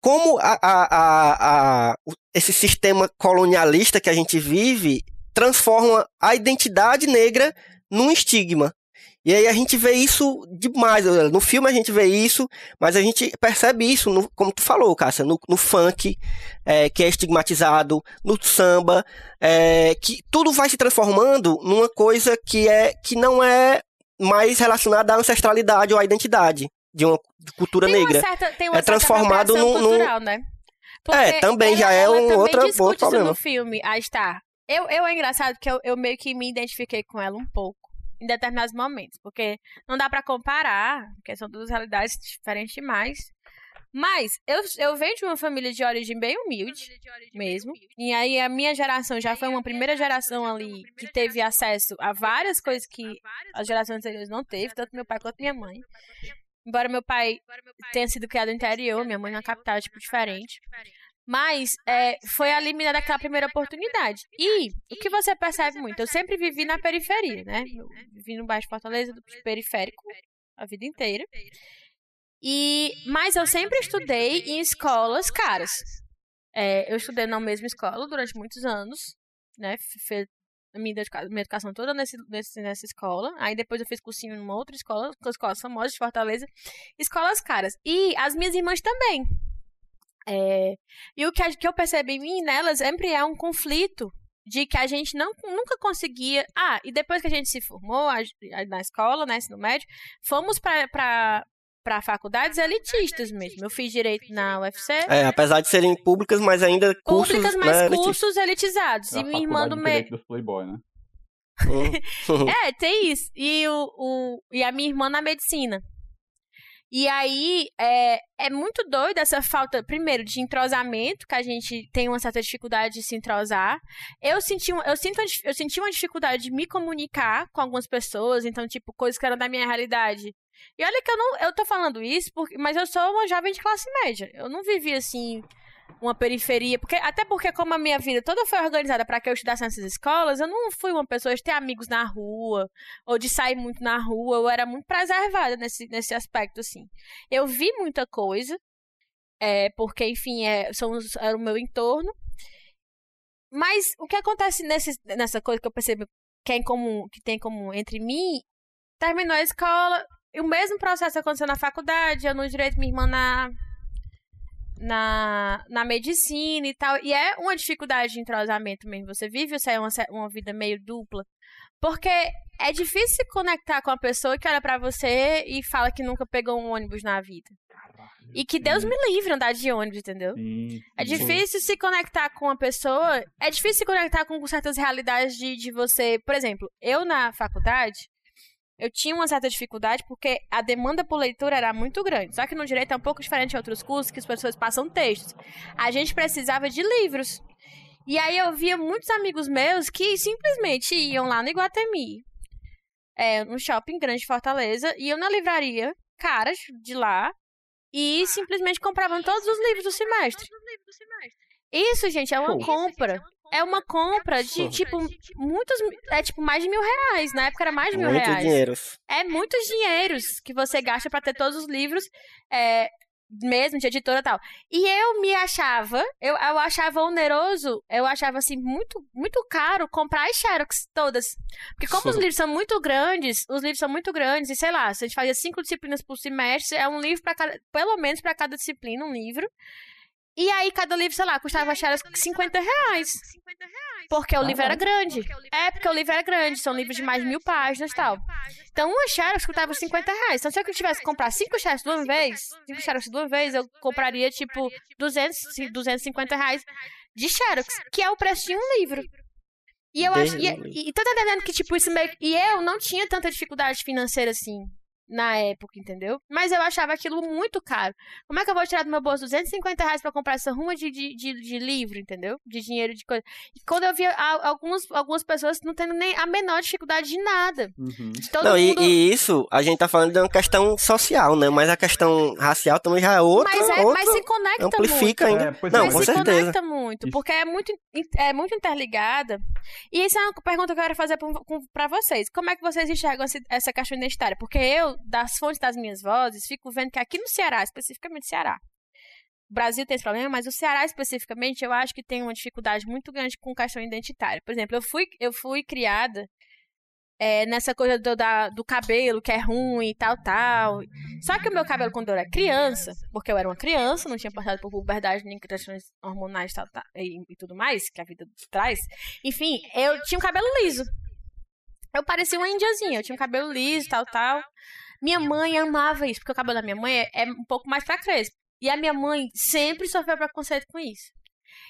como a, a- a- esse sistema colonialista que a gente vive transforma a identidade negra num estigma. E aí a gente vê isso demais. No filme a gente vê isso, mas a gente percebe isso, no- como tu falou, Cássia, no, no funk, é, que é estigmatizado, no samba, é, que tudo vai se transformando numa coisa que, é, que não é mais relacionada à ancestralidade ou à identidade de uma cultura tem negra. Uma certa, tem uma É transformado num- né? É, também ela- já é um outro isso problema. no filme, a Star. Eu, eu é engraçado que eu, eu meio que me identifiquei com ela um pouco, em determinados momentos, porque não dá pra comparar, porque são duas realidades diferentes demais. Mas eu, eu venho de uma família de origem bem humilde, mesmo. E aí a minha geração já foi uma primeira geração ali que teve acesso a várias coisas que as gerações anteriores não teve, tanto meu pai quanto minha mãe. Embora meu pai tenha sido criado no interior, minha mãe na capital, tipo, diferente. Mas é, foi dada aquela primeira oportunidade. E o que você percebe muito, eu sempre vivi na periferia, né? Eu vivi no bairro de Fortaleza, do periférico, a vida inteira. E, mas eu sempre estudei em escolas caras. É, eu estudei na mesma escola durante muitos anos, né? Fiz minha, minha educação toda nesse, nesse- nessa escola. Aí depois eu fiz cursinho numa outra escola, com escolas famosas de Fortaleza. Escolas caras. E as minhas irmãs também. É, e o que, a- que eu percebi em mim e nelas sempre é um conflito de que a gente não, nunca conseguia. Ah, e depois que a gente se formou a- a- na escola, né, ensino médio, fomos para para faculdades elitistas mesmo. Eu fiz direito na UFC. É, apesar de serem públicas, mas ainda cursos, Públicas, mas né, cursos elitizados. É a E minha irmã faculdade do meio. Dos Playboy, né? É, tem isso. E, o, o, e a minha irmã na medicina. E aí, é, é muito doido essa falta, primeiro, de entrosamento, que a gente tem uma certa dificuldade de se entrosar. Eu senti, eu, sinto, eu senti uma dificuldade de me comunicar com algumas pessoas, então, tipo, coisas que eram da minha realidade. E olha que eu não, eu tô falando isso, porque, mas eu sou uma jovem de classe média. Eu não vivi, assim, uma periferia, porque até porque como a minha vida toda foi organizada para que eu estudasse nessas escolas, eu não fui uma pessoa de ter amigos na rua ou de sair muito na rua, eu era muito preservada nesse, nesse aspecto assim. Eu vi muita coisa, é, porque enfim, é, são era o meu entorno. Mas o que acontece nesse, nessa coisa que eu percebo que é em comum, que tem em comum entre mim, terminou a escola, o mesmo processo aconteceu na faculdade, eu no direito, minha irmã na, na, na medicina e tal. E é uma dificuldade de entrosamento mesmo. Você vive isso é uma, uma vida meio dupla. Porque é difícil se conectar com a pessoa que olha para você e fala que nunca pegou um ônibus na vida. E que Deus me livre andar de ônibus, entendeu? Sim, É sim. difícil se conectar com uma pessoa. É difícil se conectar com certas realidades de, de você. Por exemplo, eu na faculdade, eu tinha uma certa dificuldade porque a demanda por leitura era muito grande. Só que no direito é um pouco diferente de outros cursos que as pessoas passam textos. A gente precisava de livros. E aí eu via muitos amigos meus que simplesmente iam lá no Iguatemi, é, no shopping grande de Fortaleza, iam na livraria, caras de lá, e simplesmente compravam todos os livros do semestre. Isso, gente, é uma compra. É uma compra de, tipo, muitos. É tipo mais de mil reais. Na época era mais de mil Muito reais. dinheiro. É muitos dinheiros que você gasta pra ter todos os livros, é, mesmo de editora e tal. E eu me achava, eu, eu achava oneroso, eu achava assim, muito, muito caro comprar as Xerox todas. Porque como os livros são muito grandes, os livros são muito grandes, e sei lá, se a gente fazia cinco disciplinas por semestre, é um livro para cada, pelo menos pra cada disciplina, um livro. E aí, cada livro, sei lá, custava a Xerox 50 reais. Porque o livro era grande. É, porque o livro era grande, são livros de mais de mil páginas e tal. Então, uma Xerox custava 50 reais. Então, se eu tivesse que comprar cinco Xerox de uma vez, cinco Xerox de uma vez, eu compraria, tipo, 200, 250 reais de Xerox, que é o preço de um livro. E eu acho. E, Deus. e, e tô entendendo que, tipo, isso meio. E eu não tinha tanta dificuldade financeira assim. Na época, entendeu? Mas eu achava aquilo muito caro. Como é que eu vou tirar do meu bolso 250 reais pra comprar essa ruma de, de, de, de livro, entendeu? De dinheiro, de coisa. E quando eu via a- alguns, algumas pessoas não tendo nem a menor dificuldade de nada. Uhum. De todo Não, e, mundo. e isso, a gente tá falando de uma questão social, né? Mas a questão racial também já é outra. mas, é, outra mas se conecta amplifica muito. ainda. É, Não, é, mas com se certeza. conecta muito, porque é muito, é muito interligada. E isso é uma pergunta que eu quero fazer pra- pra vocês. Como é que vocês enxergam essa questão identitária? Porque eu, das fontes das minhas vozes, fico vendo que aqui no Ceará, especificamente Ceará, o Brasil tem esse problema, mas o Ceará especificamente, eu acho que tem uma dificuldade muito grande com questão identitária. Por exemplo, eu fui, eu fui criada é, nessa coisa do, da- do cabelo, que é ruim e tal, tal. Só que o meu cabelo, quando eu era criança, porque eu era uma criança, não tinha passado por puberdade nem questões hormonais tal, tal, e, e tudo mais, que a vida traz. Enfim, eu tinha um cabelo liso. Eu parecia uma indiazinha, eu tinha um cabelo liso, tal, tal. Minha mãe amava isso, porque o cabelo da minha mãe é, é um pouco mais pra crespo. E a minha mãe sempre sofreu preconceito com isso.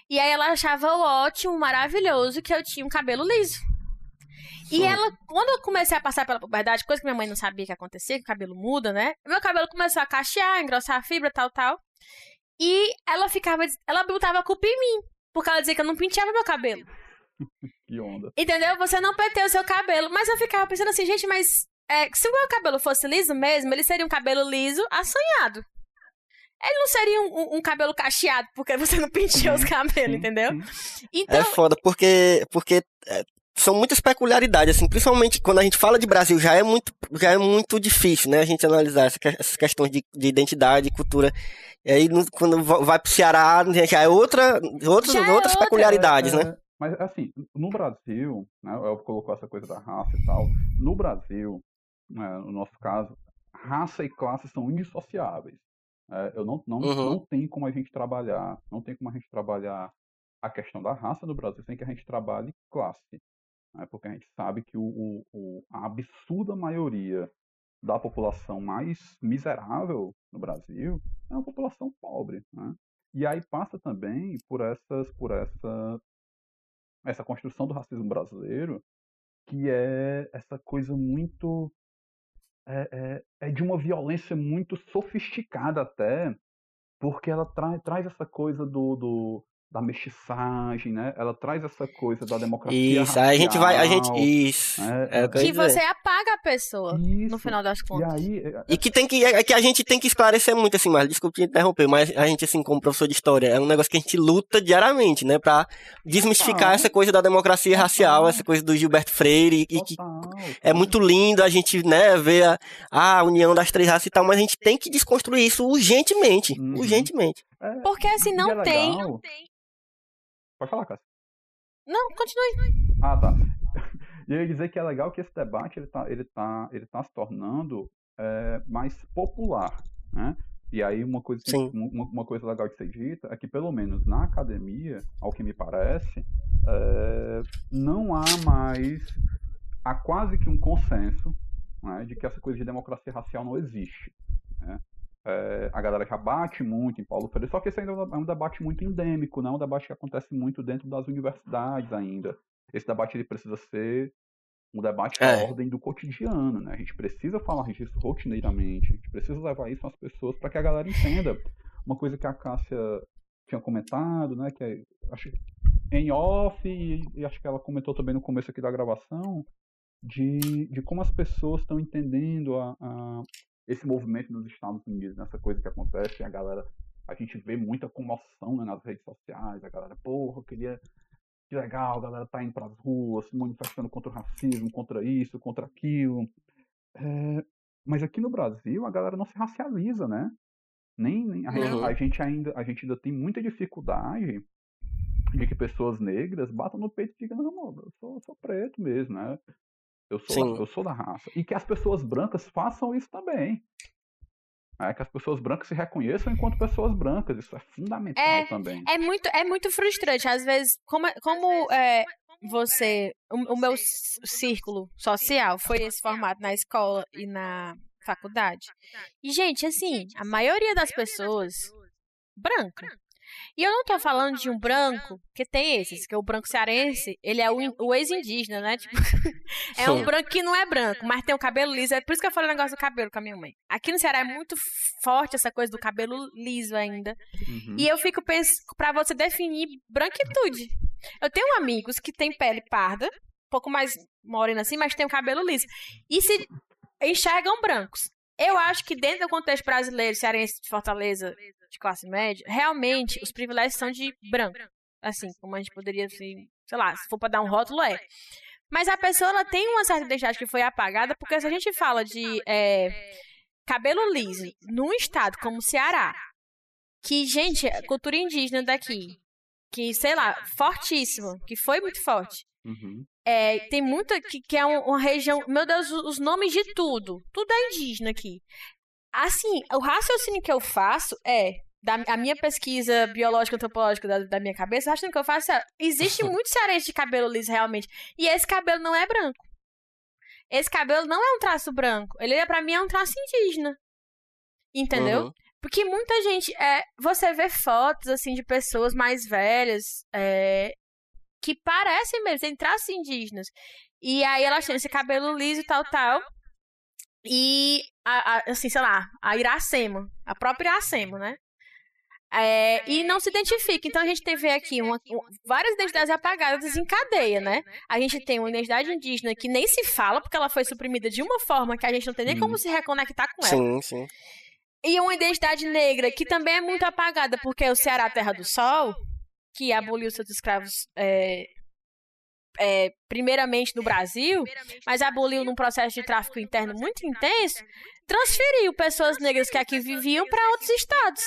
E aí ela achava ótimo, maravilhoso que eu tinha um cabelo liso. E Sim. ela, quando eu comecei a passar pela puberdade, coisa que minha mãe não sabia que ia acontecer, que o cabelo muda, né? Meu cabelo começou a cachear, engrossar a fibra, tal, tal. E ela ficava, ela botava a culpa em mim. Porque ela dizia que eu não penteava meu cabelo. Que onda. Entendeu? Você não penteia o seu cabelo. Mas eu ficava pensando assim, gente, mas é, se o meu cabelo fosse liso mesmo, ele seria um cabelo liso assanhado. Ele não seria um, um- um cabelo cacheado, porque você não penteou os cabelos, Sim, entendeu? sim. Então, É foda, porque, porque é, são muitas peculiaridades, assim, principalmente quando a gente fala de Brasil, já é muito, já é muito difícil, né, a gente analisar essas questões de, de identidade, cultura. E aí, quando va- vai pro Ceará, já é outra, outras, Já é outras outra. peculiaridades, É, né? Mas assim, no Brasil, né, eu colocou essa coisa da raça e tal. No Brasil, né, no nosso caso, raça e classe são indissociáveis. É, eu não, não, Uhum. não tem como a gente trabalhar, não tem como a gente trabalhar a questão da raça no Brasil sem que a gente trabalhe classe. né, porque a gente sabe que o, o- o- a absurda maioria da população mais miserável no Brasil é uma população pobre. Né? E aí passa também por essas, por essa, essa construção do racismo brasileiro, que é essa coisa muito é, é, é de uma violência muito sofisticada até, porque ela traz, traz essa coisa do, do da mestiçagem, né? Ela traz essa coisa da democracia Isso, aí a gente vai, a gente, racial, isso, né? é que dizer. você apaga a pessoa, no Isso. final das E contas. aí, é- E que tem que, é que a gente tem que esclarecer muito, assim, mas desculpe te interromper, mas a gente, assim, como professor de história, é um negócio que a gente luta diariamente, né, pra desmistificar Total. essa coisa da democracia racial, essa coisa do Gilberto Freire, e que é muito lindo a gente, né, ver a, a união das três raças e tal, mas a gente tem que desconstruir isso urgentemente, Uhum. urgentemente. É, Porque assim, e não é tem. legal. Pode falar, Cássio. Não, continue. Ah, tá. E eu ia dizer que é legal que esse debate ele tá, ele tá, ele tá se tornando é, mais popular, né? E aí uma coisa, uma, uma, coisa legal de ser dita é que pelo menos na academia, ao que me parece, é, não há mais há quase que um consenso né, de que essa coisa de democracia racial não existe. Né? É, a galera já bate muito em Paulo Freire, só que esse ainda é um debate muito endêmico, não é um debate que acontece muito dentro das universidades ainda. Esse debate ele precisa ser um debate é. da ordem do cotidiano, né? A gente precisa falar disso rotineiramente, a gente precisa levar isso às pessoas para que a galera entenda. Uma coisa que a Cássia tinha comentado, né? Que é, acho em off e, e, acho que ela comentou também no começo aqui da gravação de, de como as pessoas estão entendendo a, a, esse movimento nos Estados Unidos, nessa coisa que acontece, a galera a gente vê muita comoção né, nas redes sociais, a galera, porra, eu queria que legal, a galera tá indo para as ruas, se manifestando contra o racismo, contra isso, contra aquilo. É, mas aqui no Brasil a galera não se racializa, né? Nem, nem a, uhum. a, gente ainda a gente ainda tem muita dificuldade de que pessoas negras batam no peito e digam, não, eu sou, eu sou preto mesmo, né? Eu sou, eu sou da raça. E que as pessoas brancas façam isso também. É que as pessoas brancas se reconheçam enquanto pessoas brancas. Isso é fundamental é, também. É muito, é muito frustrante. Às vezes, como, como é, você. O, o, meu círculo social foi esse formato na escola e na faculdade. E, gente, assim, a maioria das pessoas branca e eu não tô falando de um branco, que tem esses, que é o branco cearense, ele é o, o ex-indígena, né? Tipo, é um branco que não é branco, mas tem o cabelo liso. É por isso que eu falei o negócio do cabelo com a minha mãe. Aqui no Ceará é muito forte essa coisa do cabelo liso ainda. Uhum. E eu fico pensando, pra você definir branquitude. Eu tenho amigos que têm pele parda, um pouco mais morena assim, mas tem o cabelo liso. E se enxergam brancos. Eu acho que dentro do contexto brasileiro, cearense de Fortaleza, de classe média, realmente os privilégios são de branco. Assim, como a gente poderia, assim, sei lá, se for para dar um rótulo, é. Mas a pessoa ela tem uma certa identidade que foi apagada, porque se a gente fala de é, cabelo liso num estado como o Ceará, que, gente, a cultura indígena daqui, que, sei lá, fortíssima, que foi muito forte. Uhum. É, tem muita que, que é uma região. Meu Deus, os nomes de tudo. Tudo é indígena aqui. Assim, o raciocínio que eu faço é. Da, a minha pesquisa biológica antropológica da, da minha cabeça, o raciocínio que eu faço é. Existe muito cearense de cabelo liso realmente. E esse cabelo não é branco. Esse cabelo não é um traço branco. Ele, é, para mim, é um traço indígena. Entendeu? Uhum. Porque muita gente. É, você vê fotos, assim, de pessoas mais velhas. É, que parecem mesmo, tem traços indígenas. E aí elas têm esse cabelo liso e tal, tal. E, a, a, assim, sei lá, a Iracema, a própria Iracema, né? É, e não se identifica. Então a gente tem aqui uma, várias identidades apagadas em cadeia, né? A gente tem uma identidade indígena que nem se fala, porque ela foi suprimida de uma forma que a gente não tem nem como uhum. se reconectar com ela. Sim, sim. E uma identidade negra que também é muito apagada, porque o Ceará, terra do sol, que aboliu seus escravos é, é, primeiramente no Brasil, mas aboliu num processo de tráfico interno muito intenso, transferiu pessoas negras que aqui viviam para outros estados.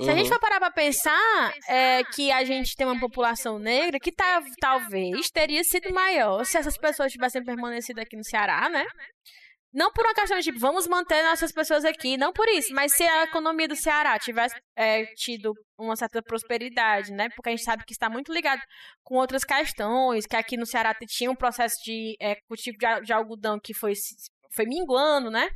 Se a gente uhum. for parar para pensar é, que a gente tem uma população negra que tá, talvez teria sido maior se essas pessoas tivessem permanecido aqui no Ceará, né? Não por uma questão de tipo, vamos manter nossas pessoas aqui, não por isso, mas se a economia do Ceará tivesse é, tido uma certa prosperidade, né? Porque a gente sabe que está muito ligado com outras questões, que aqui no Ceará tinha um processo de é, cultivo de, de algodão que foi, foi minguando, né?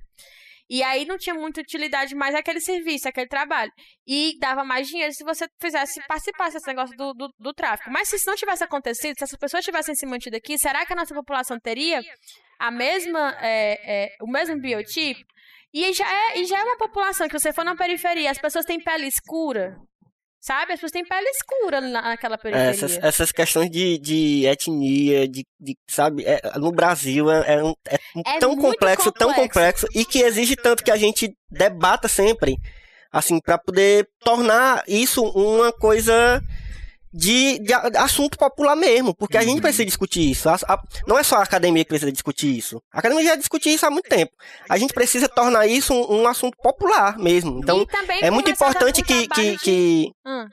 E aí não tinha muita utilidade mais aquele serviço, aquele trabalho. E dava mais dinheiro se você fizesse, participasse desse negócio do, do, do, tráfico. Mas se isso não tivesse acontecido, se essas pessoas tivessem se mantido aqui, será que a nossa população teria a mesma, é, é, o mesmo biotipo? E já, é, e já é uma população que você for na periferia, as pessoas têm pele escura, Sabe? As pessoas têm pele escura naquela periferia. Essas, essas questões de, de etnia, de, de sabe? É, no Brasil é, é, um, é, é tão complexo, complexo, tão complexo, e que exige tanto que a gente debata sempre, assim, para poder tornar isso uma coisa de, de, assunto popular mesmo, porque a gente uhum. precisa discutir isso. A, a, não é só a academia que precisa discutir isso. A academia já discute isso há muito tempo. A gente precisa tornar isso um, um assunto popular mesmo. Então, é muito importante que. que, que hum.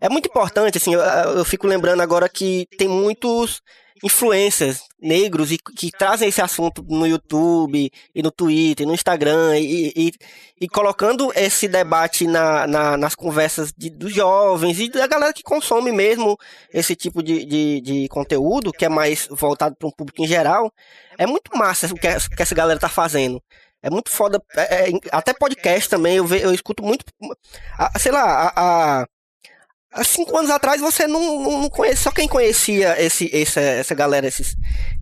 É muito importante, assim, eu, eu fico lembrando agora que tem muitos influencers negros e que trazem esse assunto no YouTube e no Twitter, no Instagram e, e, e colocando esse debate na, na, nas conversas de, dos jovens e da galera que consome mesmo esse tipo de, de, de conteúdo, que é mais voltado para um público em geral, é muito massa o que, que essa galera tá fazendo. É muito foda. É, é, até podcast também, eu, ve, eu escuto muito. Sei lá, a, a há cinco anos atrás você não, não, não conhecia, só quem conhecia esse, esse, essa galera, esses,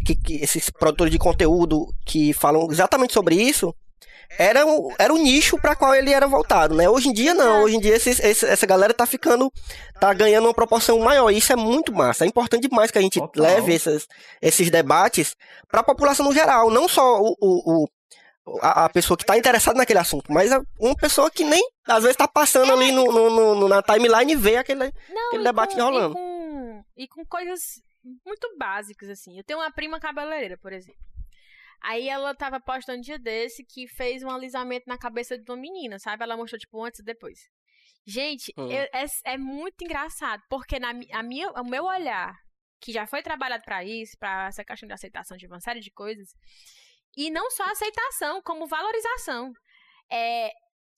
que, que, esses produtores de conteúdo que falam exatamente sobre isso, era o, era o nicho para qual ele era voltado, né? Hoje em dia não, hoje em dia esses, esse, essa galera tá ficando, tá ganhando uma proporção maior, e isso é muito massa, é importante demais que a gente Total. leve esses, esses debates para a população no geral, não só o, o, o a, a, pessoa que está interessada naquele assunto, mas uma pessoa que nem às vezes está passando é. ali no, no, no, na timeline e vê aquele, Não, aquele debate com, rolando. E com, e com coisas muito básicas, assim. Eu tenho uma prima cabeleireira, por exemplo. Aí ela tava postando um dia desse que fez um alisamento na cabeça de uma menina, sabe? Ela mostrou, tipo, antes e depois. Gente, hum. eu, é, é, muito engraçado, porque na, a minha, o meu olhar, que já foi trabalhado para isso, para essa questão de aceitação de uma série de coisas, e não só aceitação, como valorização. É,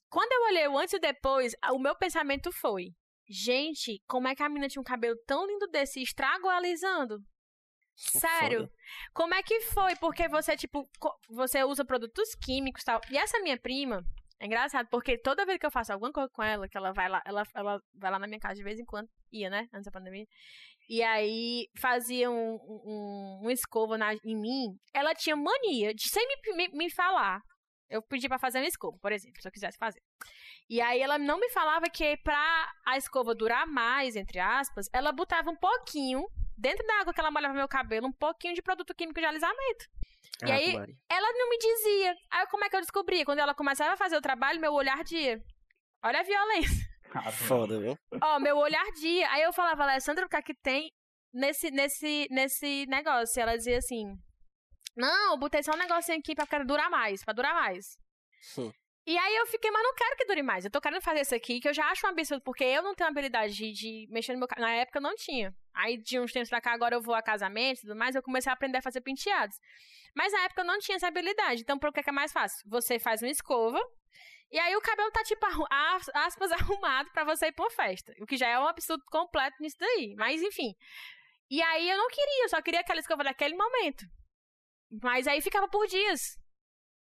quando eu olhei o antes e depois, o meu pensamento foi: gente, como é que a menina tinha um cabelo tão lindo desse e estragou alisando? Sério? Foda. Como é que foi? Porque você, tipo, você usa produtos químicos e tal. E essa minha prima, é engraçado, porque toda vez que eu faço alguma coisa com ela, que ela vai lá, ela, ela vai lá na minha casa de vez em quando, ia, né? Antes da pandemia. E aí fazia um, um, um escova na, em mim. Ela tinha mania de sem me, me, me falar. Eu pedi para fazer uma escova, por exemplo, se eu quisesse fazer. E aí ela não me falava que pra a escova durar mais, entre aspas, ela botava um pouquinho, dentro da água que ela molhava meu cabelo, um pouquinho de produto químico de alisamento. Ah, e aí, ela não me dizia. Aí, como é que eu descobri? Quando ela começava a fazer o trabalho, meu olhar dia. Olha a violência. Foda, viu? Ó, meu olhar dia. Aí eu falava, Alessandra, o que é que tem nesse, nesse, nesse negócio? Ela dizia assim: Não, eu botei só um negocinho aqui pra durar mais, pra durar mais. Sim. E aí eu fiquei, mas não quero que dure mais. Eu tô querendo fazer isso aqui, que eu já acho um absurdo, porque eu não tenho habilidade de, de mexer no meu Na época eu não tinha. Aí de uns tempos pra cá, agora eu vou a casamento e tudo mais, eu comecei a aprender a fazer penteados. Mas na época eu não tinha essa habilidade. Então, por que é mais fácil? Você faz uma escova, e aí o cabelo tá, tipo, aspas, arrumado para você ir pra uma festa. O que já é um absurdo completo nisso daí. Mas, enfim. E aí eu não queria, eu só queria aquela escova daquele momento. Mas aí ficava por dias.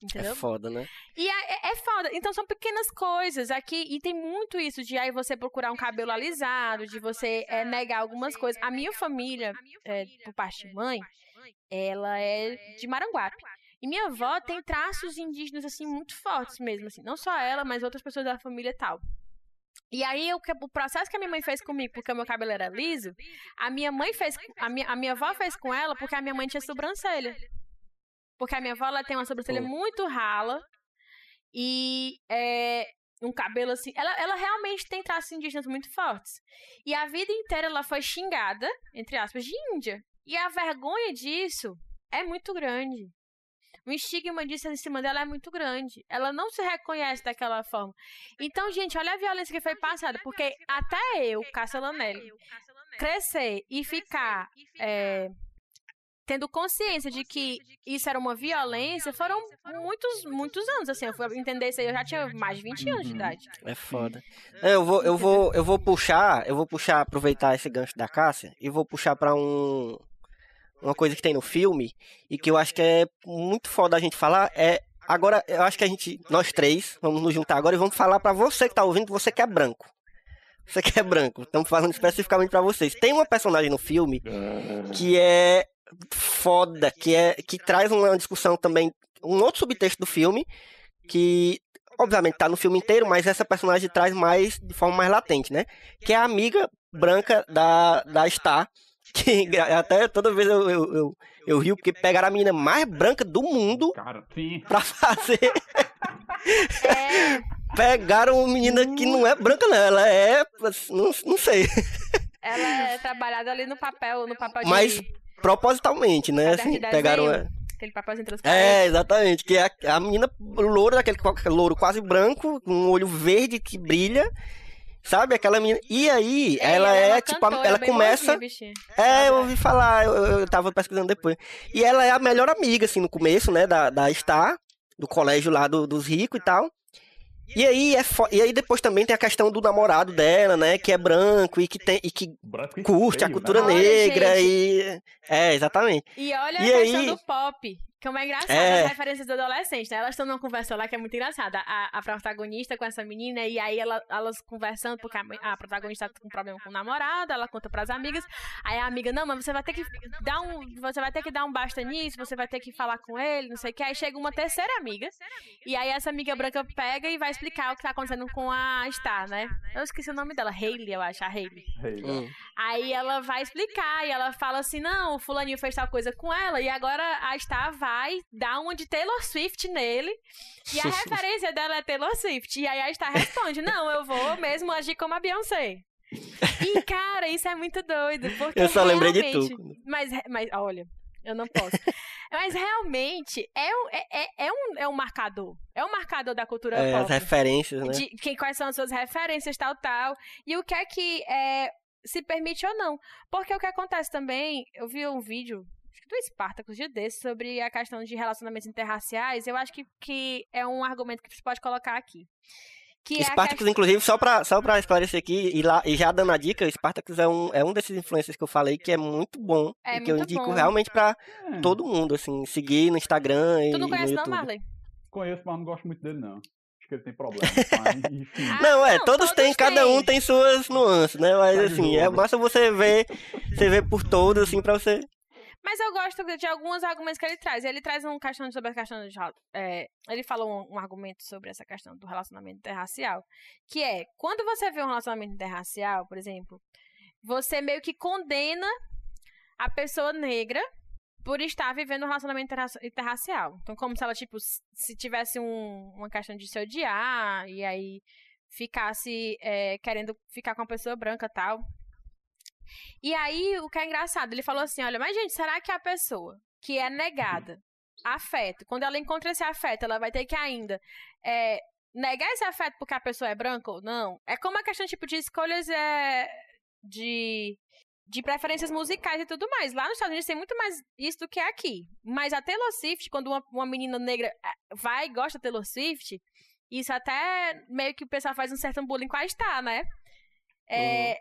Entendeu? É foda, né? E é, é, é, foda. Então são pequenas coisas aqui. E tem muito isso de aí você procurar um cabelo alisado, de você é, negar algumas coisas. A minha família, é, por parte de mãe, ela é de Maranguape. E minha avó tem traços indígenas, assim, muito fortes mesmo, assim. Não só ela, mas outras pessoas da família e tal. E aí, o, o, processo que a minha mãe fez comigo, porque o meu cabelo era liso, a minha mãe fez, a minha, a minha avó fez com ela porque a minha mãe tinha sobrancelha. Porque a minha avó, ela tem uma sobrancelha muito rala e é, um cabelo assim. Ela, ela realmente tem traços indígenas muito fortes. E a vida inteira ela foi xingada, entre aspas, de índia. E a vergonha disso é muito grande o estigma disso em cima dela é muito grande. Ela não se reconhece daquela forma. Então, gente, olha a violência que foi passada, porque até eu, Cássia Lanelli, crescer e ficar é, tendo consciência de que isso era uma violência, foram muitos, muitos anos, assim, eu fui entender isso aí, eu já tinha mais de 20 anos de idade. É foda. Eu vou, eu vou, eu vou puxar, eu vou puxar, aproveitar esse gancho da Cássia e vou puxar para um uma coisa que tem no filme e que eu acho que é muito foda a gente falar é agora eu acho que a gente nós três vamos nos juntar agora e vamos falar para você que tá ouvindo, você que é branco. Você que é branco, estamos falando especificamente para vocês. Tem uma personagem no filme que é foda, que é que traz uma discussão também, um outro subtexto do filme que obviamente tá no filme inteiro, mas essa personagem traz mais de forma mais latente, né? Que é a amiga branca da da Star que até toda vez eu, eu, eu, eu rio porque pegaram a menina mais branca do mundo Cara, sim. pra fazer. É. Pegaram uma menina que não é branca, não. Ela é. Não, não sei. Ela é trabalhada ali no papel, no papel de. Mas propositalmente, né? Assim, pegaram. Aquele papelzinho transparente. É, exatamente. Que é a, a menina loura, daquele louro quase branco, com um olho verde que brilha. Sabe aquela menina? E aí, Ei, ela é, uma tipo, cantora ela começa. bichinha. É, eu ouvi falar, eu, eu tava pesquisando depois. E ela é a melhor amiga, assim, no começo, né, da, da Star, do colégio lá do- dos ricos e tal. E aí, é fo- e aí depois também tem a questão do namorado dela, né, que é branco e que, tem, e que Branco e curte a feio, cultura né? Olha, negra gente. e... É, exatamente. E olha E a questão aí- do pop, que é uma engraçada, É. as referências do adolescente, né? Elas estão numa conversa lá que é muito engraçada. A, a protagonista com essa menina, e aí ela- elas conversando, porque a, a protagonista tá com problema com o namorado, ela conta pras amigas. Aí a amiga, não, mas você vai ter que dar um. Você vai ter que dar um basta nisso, você vai ter que falar com ele, não sei o que. Aí chega uma terceira amiga. E aí essa amiga branca pega e vai explicar o que tá acontecendo com a Star, né? Eu esqueci o nome dela, Hailey, eu acho, a né? Hum. Aí ela vai explicar e ela fala assim: não, o fulaninho fez tal coisa com ela e agora a Star vai dar uma de Taylor Swift nele. E a referência dela é Taylor Swift. E aí a Star responde: não, eu vou mesmo agir como a Beyoncé. E, cara, isso é muito doido. Porque Eu só lembrei de realmente- tu. Mas, mas, olha, eu não posso. mas realmente é, um- é, é, é um, é um marcador. É um marcador da cultura É, as pop referências, né? de quem, quais são as suas referências, tal, tal. E o que é que é, se permite ou não. Porque o que acontece também, eu vi um vídeo acho que do Spartacus dia desse sobre a questão de relacionamentos interraciais. Eu acho que, que é um argumento que você pode colocar aqui. Que é Spartacus, questão- inclusive, só pra, só pra esclarecer aqui, e, lá, e já dando a dica, o Spartacus é um, é um desses influencers que eu falei que é muito bom. É e que eu indico bom. realmente pra É, todo mundo, assim, seguir no Instagram e Tu não conhece não. Marley? Conheço, mas não gosto muito dele, não. Acho que ele tem problema. Mas, enfim. Ah, Não, é, não, todos, todos têm, cada um têm. tem suas nuances, né? Mas Tá assim, de é massa você ver, você ver por todos, assim, pra você. Mas eu gosto de alguns argumentos que ele traz. Ele traz um questão sobre a questão de. é, ele falou um, um argumento sobre essa questão do relacionamento interracial. Que é, quando você vê um relacionamento interracial, por exemplo, você meio que condena a pessoa negra por estar vivendo um relacionamento interra- interracial. Então, como se ela, tipo, se tivesse um- uma questão de se odiar e aí ficasse é, querendo ficar com a pessoa branca tal. E aí, o que é engraçado, ele falou assim: olha, mas gente, será que a pessoa que é negada afeto, quando ela encontra esse afeto, ela vai ter que ainda é, negar esse afeto porque a pessoa é branca ou não? É como a questão, tipo, de escolhas é, de, de preferências musicais e tudo mais. Lá nos Estados Unidos tem muito mais isso do que aqui. Mas a Taylor Swift, quando uma, uma menina negra é, vai e gosta da Taylor Swift, isso até meio que o pessoal faz um certo bullying com a né? É,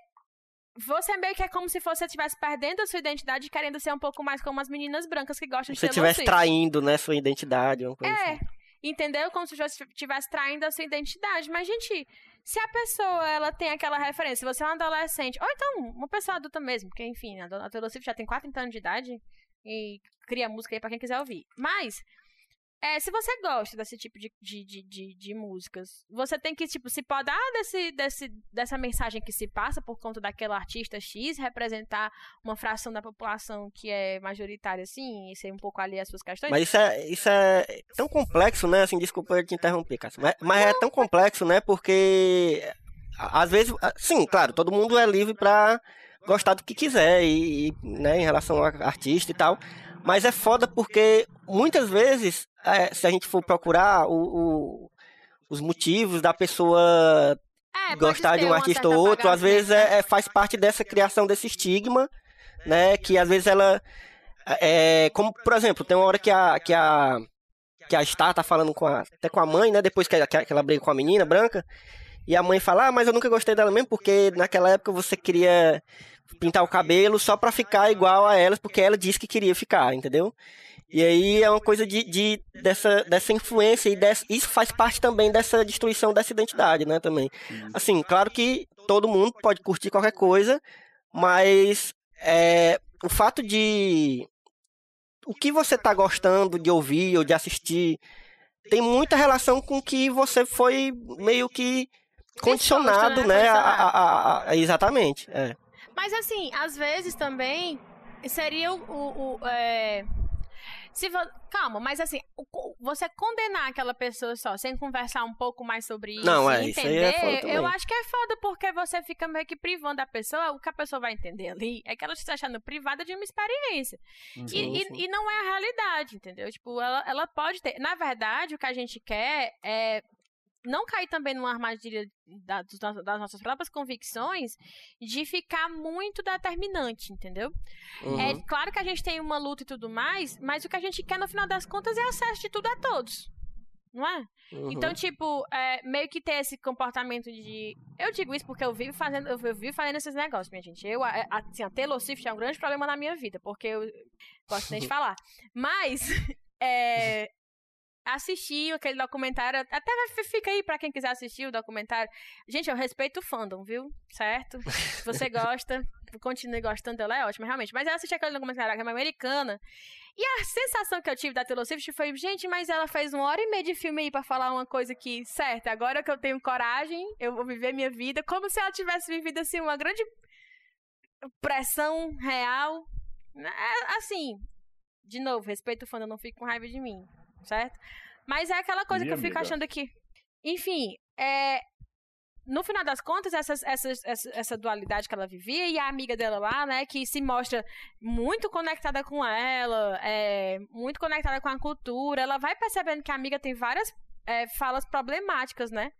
Você meio que é como se você estivesse perdendo a sua identidade e querendo ser um pouco mais como as meninas brancas que gostam de Se você estivesse traindo, né, sua identidade, uma coisa É, assim. entendeu? Como se você estivesse traindo a sua identidade. Mas, gente, se a pessoa ela tem aquela referência, você é um adolescente, ou então uma pessoa adulta mesmo, porque, enfim, a dona Taylor já tem 40 anos de idade e cria música aí pra quem quiser ouvir. Mas, é, se você gosta desse tipo de, de, de, de, de músicas, você tem que, tipo, se podar desse, desse, dessa mensagem que se passa por conta daquele artista X, representar uma fração da população que é majoritária, assim, e ser um pouco ali às suas questões. Mas isso é, isso é tão complexo, né? Assim, desculpa eu te interromper, Cássio. Mas, mas é tão complexo, né? Porque às vezes, sim, claro, todo mundo é livre pra gostar do que quiser e, e, né, em relação a artista e tal. Mas é foda porque muitas vezes, é, se a gente for procurar o, o- os motivos da pessoa É, gostar de um artista ou outro, às vezes é, é- faz parte dessa criação desse estigma, né? Que às vezes ela é como, por exemplo, tem uma hora que a que a que a Star tá falando com a, até com a mãe, né? Depois que, ela- que ela briga com a menina branca, e a mãe fala: "Ah, mas eu nunca gostei dela mesmo porque naquela época você queria pintar o cabelo só pra ficar igual a elas, porque ela disse que queria ficar, entendeu? E aí é uma coisa de, de- dessa, dessa influência e dessa, isso faz parte também dessa destruição dessa identidade, né, também. Assim, claro que todo mundo pode curtir qualquer coisa, mas é, o fato de o que você tá gostando de ouvir ou de assistir tem muita relação com que você foi meio que condicionado, né? né? a- a- a- a- exatamente. É. Mas assim, às vezes também seria o. o- o, é, se vo- Calma, mas assim, você condenar aquela pessoa só, sem conversar um pouco mais sobre isso, Não, é, isso aí entender, é foda também. eu acho que é foda porque você fica meio que privando a pessoa, o que a pessoa vai entender ali é que ela está achando privada de uma experiência. Uhum. E, Sim, e- e não é a realidade, entendeu? Tipo, ela, ela pode ter. Na verdade, o que a gente quer é não cair também numa armadilha da- das nossas próprias convicções de ficar muito determinante, entendeu? Uhum. É claro que a gente tem uma luta e tudo mais, mas o que a gente quer no final das contas é acesso de tudo a todos. Não é? Uhum. Então, tipo, é, meio que ter esse comportamento de. Eu digo isso porque eu vivo fazendo, eu vivo fazendo esses negócios, minha gente. Eu, a- assim, a Taylor Swift é um grande problema na minha vida, porque eu gosto nem de falar. Mas, é, assisti aquele documentário, até fica aí pra quem quiser assistir o documentário. Gente, eu respeito o fandom, viu? Certo? Se você gosta, continue gostando dela, é ótimo, realmente. Mas eu assisti aquele documentário que é uma americana. E a sensação que eu tive da Taylor Swift foi, gente, mas ela fez uma hora e meia de filme aí pra falar uma coisa que, certo, agora que eu tenho coragem, eu vou viver minha vida, como se ela tivesse vivido, assim, uma grande pressão real. É, assim, de novo, respeito o eu não fico com raiva de mim, certo? Mas é aquela coisa Minha que eu fico amiga. achando que. Enfim, é. No final das contas, essas, essas, essa, essa dualidade que ela vivia e a amiga dela lá, né, que se mostra muito conectada com ela, é, muito conectada com a cultura, ela vai percebendo que a amiga tem várias é, falas problemáticas, né?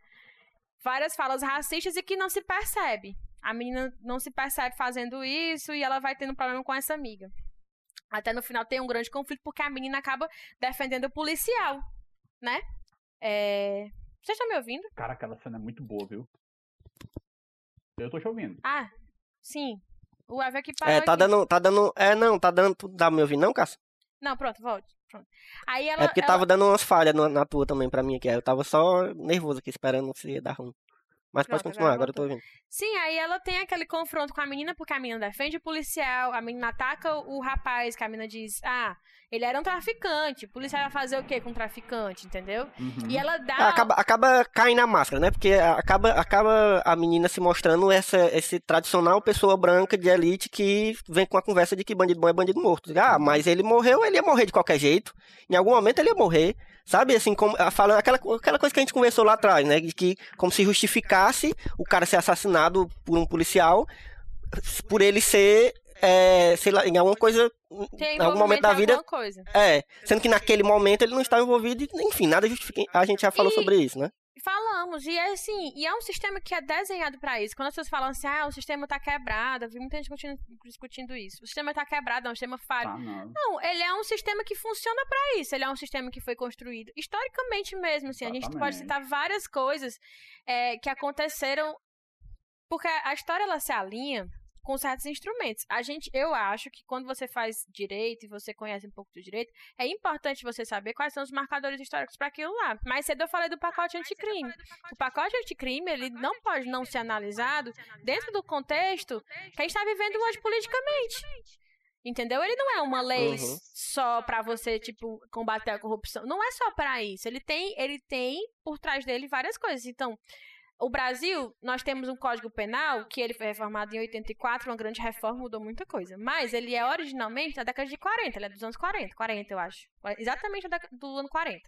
Várias falas racistas e que não se percebe. A menina não se percebe fazendo isso e ela vai tendo problema com essa amiga. Até no final tem um grande conflito porque a menina acaba defendendo o policial, né? É... Vocês estão me ouvindo? Cara, aquela cena é muito boa, viu? Eu tô te ouvindo. Ah, sim. O Eve aqui parou É, tá aqui. dando, tá dando. É, não, tá dando. Tu tá me ouvindo, não, Cássio? Não, pronto, volte. Pronto. Aí ela, É porque ela- tava dando umas falhas no- na tua também pra mim aqui. Eu tava só nervoso aqui, esperando se ia dar ruim. Mas pode Pronto, continuar, agora agora eu tô ouvindo. Sim, aí ela tem aquele confronto com a menina, porque a menina defende o policial, a menina ataca o rapaz, que a menina diz, ah, ele era um traficante, o policial vai fazer o quê com um traficante, entendeu? Uhum. E ela dá... É, acaba, acaba caindo a máscara, né? Porque acaba, acaba a menina se mostrando essa, esse tradicional pessoa branca de elite que vem com a conversa de que bandido bom é bandido morto. Ah, mas ele morreu, ele ia morrer de qualquer jeito. Em algum momento ele ia morrer. Sabe, assim, como, ah, fala aquela, aquela coisa que a gente conversou lá atrás, né? De que como se justificasse o cara ser assassinado por um policial por ele ser, é, sei lá, em alguma coisa, em algum momento da vida, é. Sendo que naquele momento ele não estava envolvido, enfim, nada justifica. A gente já falou E- sobre isso, né? Falamos, e é assim, e é um sistema que é desenhado pra isso. Quando as pessoas falam assim, ah, o sistema tá quebrado, eu vi muita gente discutindo, discutindo isso. O sistema tá quebrado, é um sistema falho. Tá, não. Não, ele é um sistema que funciona pra isso. Ele é um sistema que foi construído historicamente mesmo. Assim, a gente pode Exatamente. citar várias coisas é, que aconteceram porque a história ela se alinha com certos instrumentos. A gente, eu acho que quando você faz direito e você conhece um pouco do direito, é importante você saber quais são os marcadores históricos para aquilo lá. Mais cedo eu falei do pacote anticrime. O pacote anticrime, ele não pode não ser analisado dentro do contexto que a gente está vivendo hoje politicamente. Entendeu? Ele não é uma lei Uhum. só pra você, tipo, combater a corrupção. Não é só pra isso. Ele tem, ele tem por trás dele várias coisas. Então, o Brasil, nós temos um Código Penal que ele foi reformado em 84, uma grande reforma, mudou muita coisa. Mas ele é originalmente da década de 40, ele é dos anos 40, 40 eu acho. Exatamente do ano 40.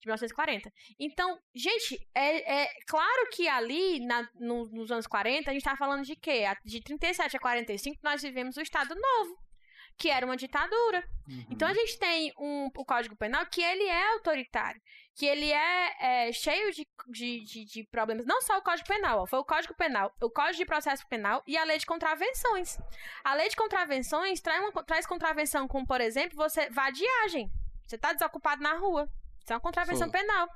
De 1940. Então, gente, é, é claro que ali, na- no- nos anos 40, a gente tá falando de quê? De 37 a 45, nós vivemos o Estado Novo, que era uma ditadura. Uhum. Então a gente tem um, o Código Penal que ele é autoritário, que ele é, é, cheio de, de, de, de problemas. Não só o Código Penal, ó, foi o Código Penal, o Código de Processo Penal e a Lei de Contravenções. A Lei de Contravenções traz, uma, traz contravenção como, por exemplo, você vadiagem. Você está desocupado na rua. Isso é uma contravenção Sim. penal.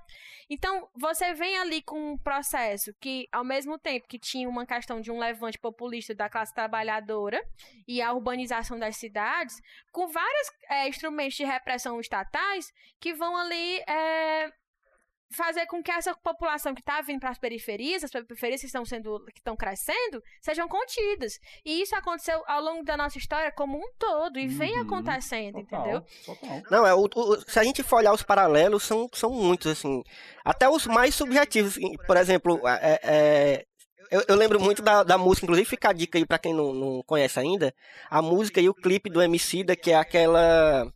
Então, você vem ali com um processo que, ao mesmo tempo que tinha uma questão de um levante populista da classe trabalhadora e a urbanização das cidades, com vários é, instrumentos de repressão estatais que vão ali é, fazer com que essa população que está vindo para as periferias, as periferias que estão sendo que estão crescendo, sejam contidas. E isso aconteceu ao longo da nossa história como um todo e vem Uhum. acontecendo, Total, entendeu? Total. Não, é o, o- se a gente for olhar os paralelos, são, são muitos, assim. Até os mais subjetivos. Por exemplo, é, é, eu, eu lembro muito da, da música, inclusive fica a dica aí pra quem não, não conhece ainda. A música e o clipe do Emicida, que é aquela.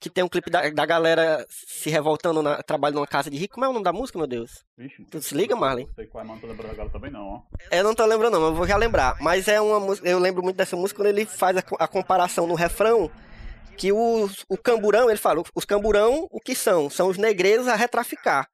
Que tem um clipe da, da galera se revoltando, na, trabalhando numa casa de rico. Como é o nome da música, meu Deus? Vixe, Tu se liga, Marley? Não sei qual é, mas não tô lembrando agora também não, ó. Eu não tô lembrando, não, mas eu vou já lembrar. Mas é uma música. Eu lembro muito dessa música quando ele faz a, a comparação no refrão. Que os, o camburão, ele fala, os camburão, o que são? São os negreiros a retraficar.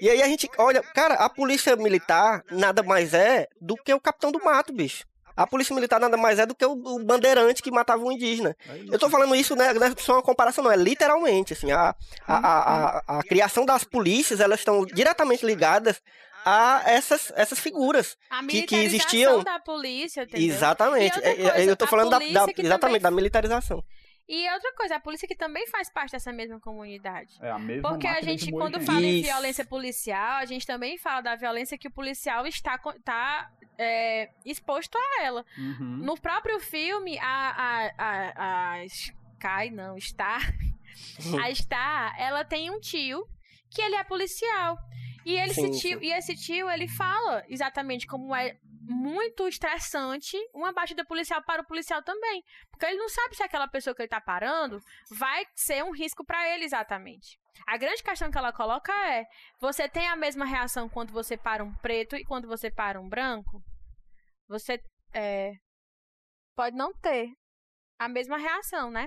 E aí a gente olha, cara, a polícia militar nada mais é do que o capitão do mato, bicho. A polícia militar nada mais é do que o, o bandeirante que matava um indígena. Eu tô falando isso, né? Não é só uma comparação, não. É literalmente, assim. A, a, a, a, a criação das polícias, elas estão diretamente ligadas a essas, essas figuras. A que- que militarização existiam- da polícia, entendeu? Exatamente. É, é, coisa, eu tô a falando da, da- exatamente também- da militarização. E outra coisa, a polícia que também faz parte dessa mesma comunidade. É a mesma Porque a gente, quando fala em Isso. violência policial, a gente também fala da violência que o policial está, co- tá, é, exposto a ela. Uhum. No próprio filme, a, a, a, a Sky, não, Star, a Star, ela tem um tio que ele é policial. E ele, Sim, esse tio, sim. e esse tio, ele fala exatamente como é muito estressante uma batida policial para o policial também. Porque ele não sabe se aquela pessoa que ele tá parando vai ser um risco para ele exatamente. A grande questão que ela coloca é: você tem a mesma reação quando você para um preto e quando você para um branco? Você é, pode não ter a mesma reação, né?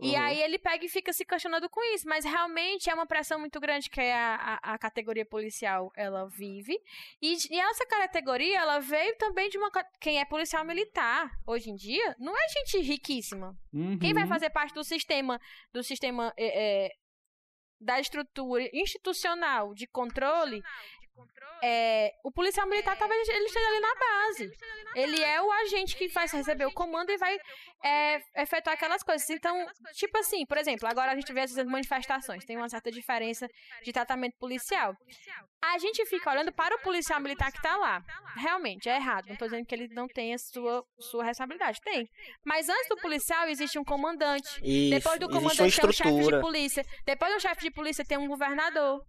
E Uhum. aí ele pega e fica se questionando com isso, mas realmente é uma pressão muito grande que a, a, a categoria policial ela vive. E, e essa categoria ela veio também de uma quem é policial militar hoje em dia não é gente riquíssima. Quem vai Uhum. fazer parte do sistema do sistema é, é, da estrutura institucional de controle é, o policial militar talvez ele esteja ali na base. Ele é o agente que vai receber o comando e vai é, efetuar aquelas coisas. Então, tipo assim, por exemplo, agora a gente vê essas manifestações, tem uma certa diferença de tratamento policial. A gente fica olhando para o policial militar que está lá. Realmente, é errado. Não estou dizendo que ele não tenha sua, sua responsabilidade. Tem. Mas antes do policial existe um comandante. Isso, Depois do comandante tem um chefe de polícia. Depois do chefe de polícia tem um governador.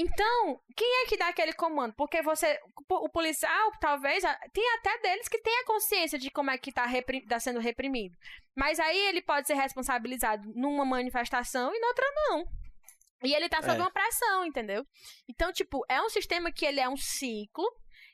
Então, quem é que dá aquele comando? Porque você, o policial, talvez, tem até deles que tem a consciência de como é que está sendo reprimido. Mas aí ele pode ser responsabilizado numa manifestação e noutra não. E ele tá sob É. uma pressão, entendeu? Então, tipo, é um sistema que ele é um ciclo,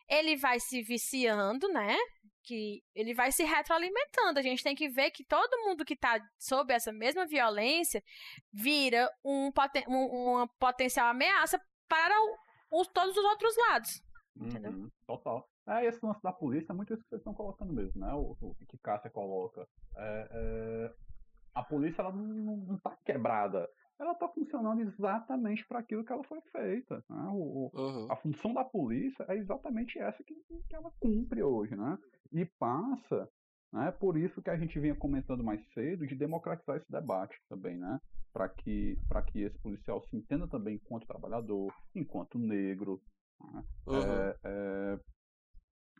ele vai se viciando, né? Que ele vai se retroalimentando. A gente tem que ver que todo mundo que tá sob essa mesma violência vira um, poten um- uma potencial ameaça para o- os, todos os outros lados. Uhum, Total. É, esse lance da polícia é muito isso que vocês estão colocando mesmo, né? O, o que Cássia coloca. É, é, a polícia, ela não, não, não tá quebrada. Ela tá funcionando exatamente para aquilo que ela foi feita. Né? O, o- Uhum. a função da polícia é exatamente essa que, que ela cumpre hoje, né? E passa, né? Por isso que a gente vinha comentando mais cedo de democratizar esse debate também, né? Para que, que esse policial se entenda também enquanto trabalhador, enquanto negro. né? Uhum. É, é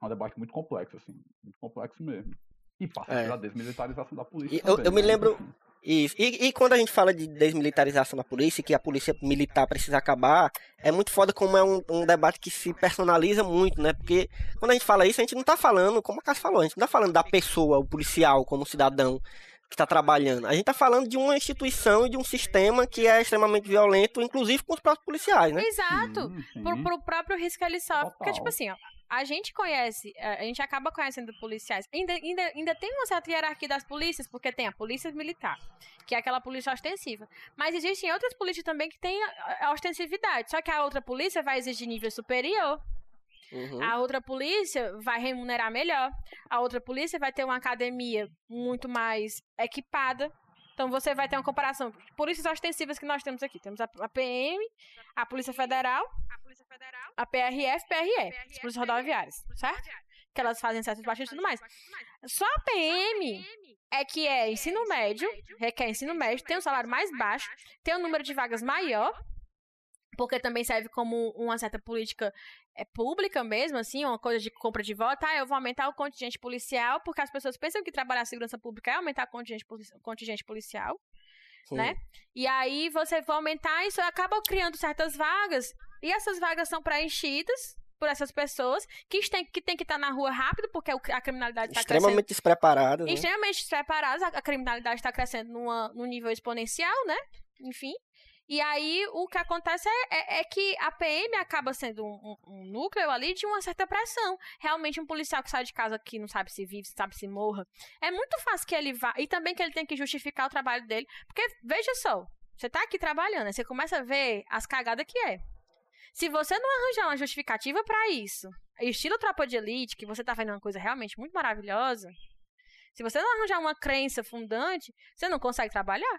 um debate muito complexo, assim, muito complexo mesmo. E passa É. pela desmilitarização da polícia. E eu- também, eu me né? lembro- Enfim. Isso. E, e quando a gente fala de desmilitarização da polícia, que a polícia militar precisa acabar, é muito foda como é um, um debate que se personaliza muito, né? Porque quando a gente fala isso, a gente não tá falando, como a Cássio falou, a gente não tá falando da pessoa, o policial, como cidadão que tá trabalhando. A gente tá falando de uma instituição e de um sistema que é extremamente violento, inclusive com os próprios policiais, né? Exato. Sim, sim. Pro, pro próprio risco que ele sofre. Porque, tipo assim, ó, a gente conhece, a a gente acaba conhecendo policiais. Ainda, ainda, ainda tem uma certa hierarquia das polícias, porque tem a polícia militar, que é aquela polícia ostensiva. Mas existem outras polícias também que têm a ostensividade. Só que a outra polícia vai exigir nível superior. Uhum. A outra polícia vai remunerar melhor. A outra polícia vai ter uma academia muito mais equipada. Então você vai ter uma comparação. Polícias ostensivas que nós temos aqui. Temos a, a PM, a Polícia Federal, a PRF, PRE, as Polícias Rodoviárias, certo? Que elas fazem certas baixas e tudo mais. Só a PM é que é ensino médio, requer ensino médio, tem um salário mais baixo, tem um número de vagas maior, porque também serve como uma certa política é, pública mesmo, assim, uma coisa de compra de voto. Ah, eu vou aumentar o contingente policial, porque as pessoas pensam que trabalhar na segurança pública é aumentar o contingente, contingente policial, Sim. né? E aí você vai aumentar isso, acaba criando certas vagas, e essas vagas são preenchidas por essas pessoas que têm que, tem que estar na rua rápido, porque a criminalidade está crescendo Extremamente despreparadas, né? extremamente despreparados, a, a criminalidade está crescendo numa, num nível exponencial, né? Enfim. E aí o que acontece é, é- é que a PM acaba sendo um, um- um núcleo ali de uma certa pressão. Realmente, um policial que sai de casa que não sabe se vive, sabe se morra, é muito fácil que ele vá. E também que ele tem que justificar o trabalho dele. Porque, veja só, você tá aqui trabalhando, você começa a ver as cagadas que é. Se você não arranjar uma justificativa pra isso, estilo tropa de elite, que você tá fazendo uma coisa realmente muito maravilhosa, se você não arranjar uma crença fundante, você não consegue trabalhar.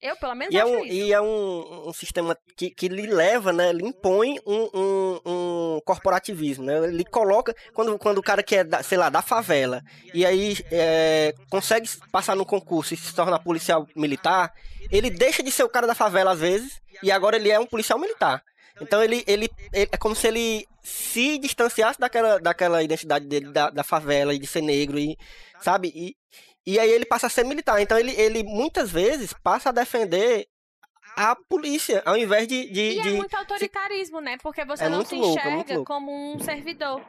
Eu, pelo menos, E é um, isso. e é um, um sistema que, que lhe leva, né? Lhe impõe um, um, um corporativismo, né? Ele coloca, quando, quando o cara que é, da, sei lá, da favela, e aí é, consegue passar no concurso e se torna policial militar, ele deixa de ser o cara da favela às vezes, e agora ele é um policial militar. Então ele, ele, ele- é como se ele se distanciasse daquela, daquela identidade dele da, da favela e de ser negro e sabe e, e aí ele passa a ser militar. Então ele, ele muitas vezes passa a defender a polícia ao invés de, de, E de- é muito autoritarismo, né? Porque você É não se louco, é enxerga louco. como um servidor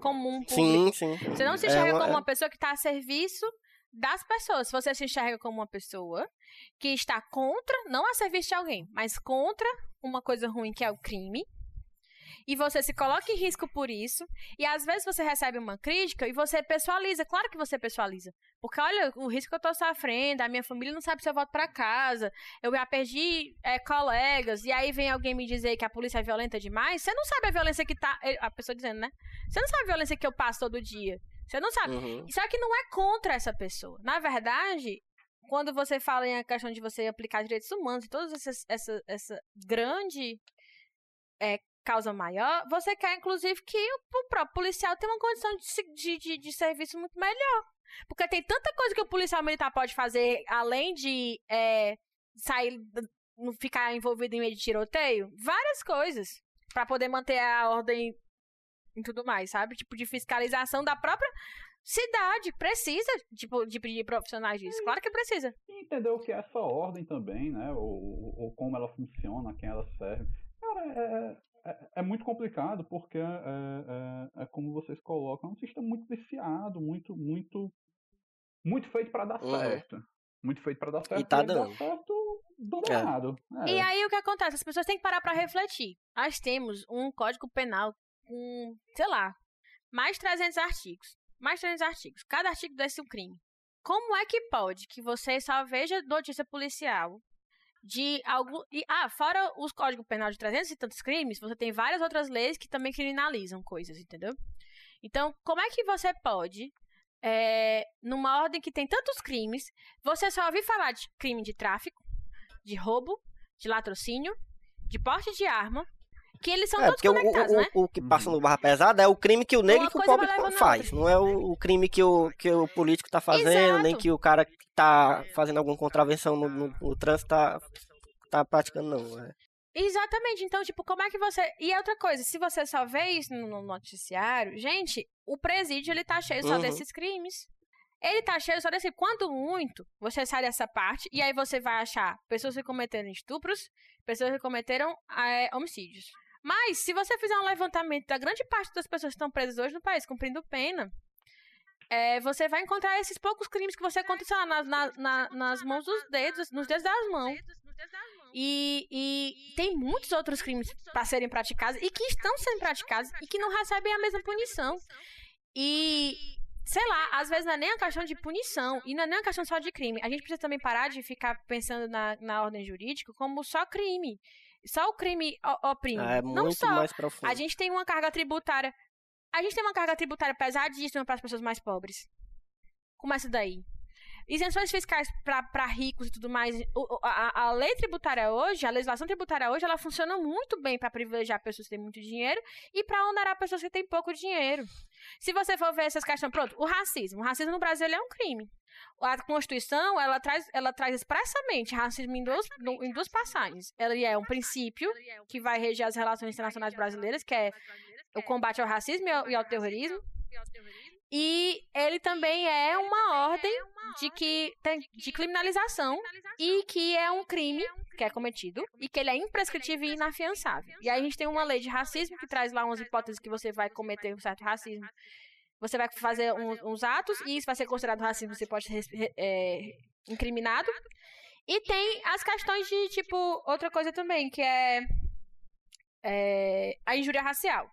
comum sim sim Você não se É enxerga uma- como é- uma pessoa que está a serviço das pessoas. Você se enxerga como uma pessoa que está contra, não a serviço de alguém, mas contra uma coisa ruim que é o crime. E você se coloca em risco por isso. E às vezes você recebe uma crítica e você pessoaliza. Claro que você pessoaliza. Porque olha o risco que eu tô sofrendo, a minha família não sabe se eu volto pra casa, eu já perdi é, colegas, e aí vem alguém me dizer que a polícia é violenta demais. Você não sabe a violência que tá. A pessoa dizendo, né? Você não sabe a violência que eu passo todo dia. Você não sabe. uhum. Só que não é contra essa pessoa. Na verdade, quando você fala em a questão de você aplicar direitos humanos e toda essa, essa, essa grande é, causa maior, você quer, inclusive, que o, próprio policial tenha uma condição de, de, de, serviço muito melhor. Porque tem tanta coisa que o policial militar pode fazer, além de é, sair, não ficar envolvido em meio de tiroteio. Várias coisas. Pra poder manter a ordem e tudo mais, sabe? Tipo, de fiscalização da própria cidade. Precisa, tipo, de pedir profissionais disso. Claro que precisa. E entender o que é essa ordem também, né? Ou, ou como ela funciona, quem ela serve. Cara, é, é, é muito complicado porque é, é, é como vocês colocam, é um sistema muito viciado, muito, muito, muito feito para dar Uhum. certo. Muito feito para dar certo. tá ele dá dando. certo do É. lado. E aí o que acontece? As pessoas têm que parar pra refletir. Nós temos um código penal com, sei lá, mais de 300 artigos. Mais de 300 artigos. Cada artigo desse é um crime. Como é que pode que você só veja notícia policial de algo. E, ah, fora os códigos penal de 300 e tantos crimes, você tem várias outras leis que também criminalizam coisas, entendeu? Então, como é que você pode, é, numa ordem que tem tantos crimes, você só ouvir falar de crime de tráfico, de roubo, de latrocínio, de porte de arma, que eles são É, todos porque o, conectados, o, né? o, o que passa no barra pesada é o crime que o negro Uma e que o pobre faz. Não é o, o crime que o, que o político tá fazendo, nem Exato. que o cara que tá fazendo alguma contravenção no, no, no trânsito tá, tá praticando, não. É. Exatamente. Então, tipo, como é que você. E outra coisa, se você só vê isso no no noticiário, gente, o presídio ele tá cheio só Uhum. desses crimes. Ele tá cheio só desse. Quando muito, você sai dessa parte e aí você vai achar pessoas que cometeram estupros, pessoas que cometeram é, homicídios. Mas, se você fizer um levantamento da grande parte das pessoas que estão presas hoje no país cumprindo pena, é, você vai encontrar esses poucos crimes que você conta lá, na- na- na- nas mãos dos dedos, nos dedos das mãos. E, e tem muitos outros crimes para serem praticados e que estão sendo praticados e que não recebem a mesma punição. E, sei lá, às vezes não é nem a questão de punição e não é nem a questão só de crime. A gente precisa também parar de ficar pensando na, na ordem jurídica como só crime. Só o crime oprime. É não muito só. mais profundo. A gente tem uma carga tributária. A gente tem uma carga tributária pesadíssima para as pessoas mais pobres. Começa daí. Isenções fiscais para ricos e tudo mais. O- a, a lei tributária hoje, a legislação tributária hoje, ela funciona muito bem para privilegiar pessoas que têm muito dinheiro e para onerar pessoas que têm pouco dinheiro. Se você for ver essas questões, pronto, o racismo. O racismo no Brasil é um crime. A Constituição, ela traz, ela traz expressamente racismo em duas, em duas passagens. Ele é um princípio que vai reger as relações internacionais brasileiras, que é o combate ao racismo e ao, e ao terrorismo. E ele também é uma ordem de que de criminalização e que é um crime que é cometido e que ele é imprescritível e inafiançável. E aí a gente tem uma lei de racismo que traz lá umas hipóteses que você vai cometer um certo racismo. Você vai fazer uns, uns atos e isso vai ser considerado racismo, você pode ser é, incriminado. E tem as questões de, tipo, outra coisa também, que é, é a injúria racial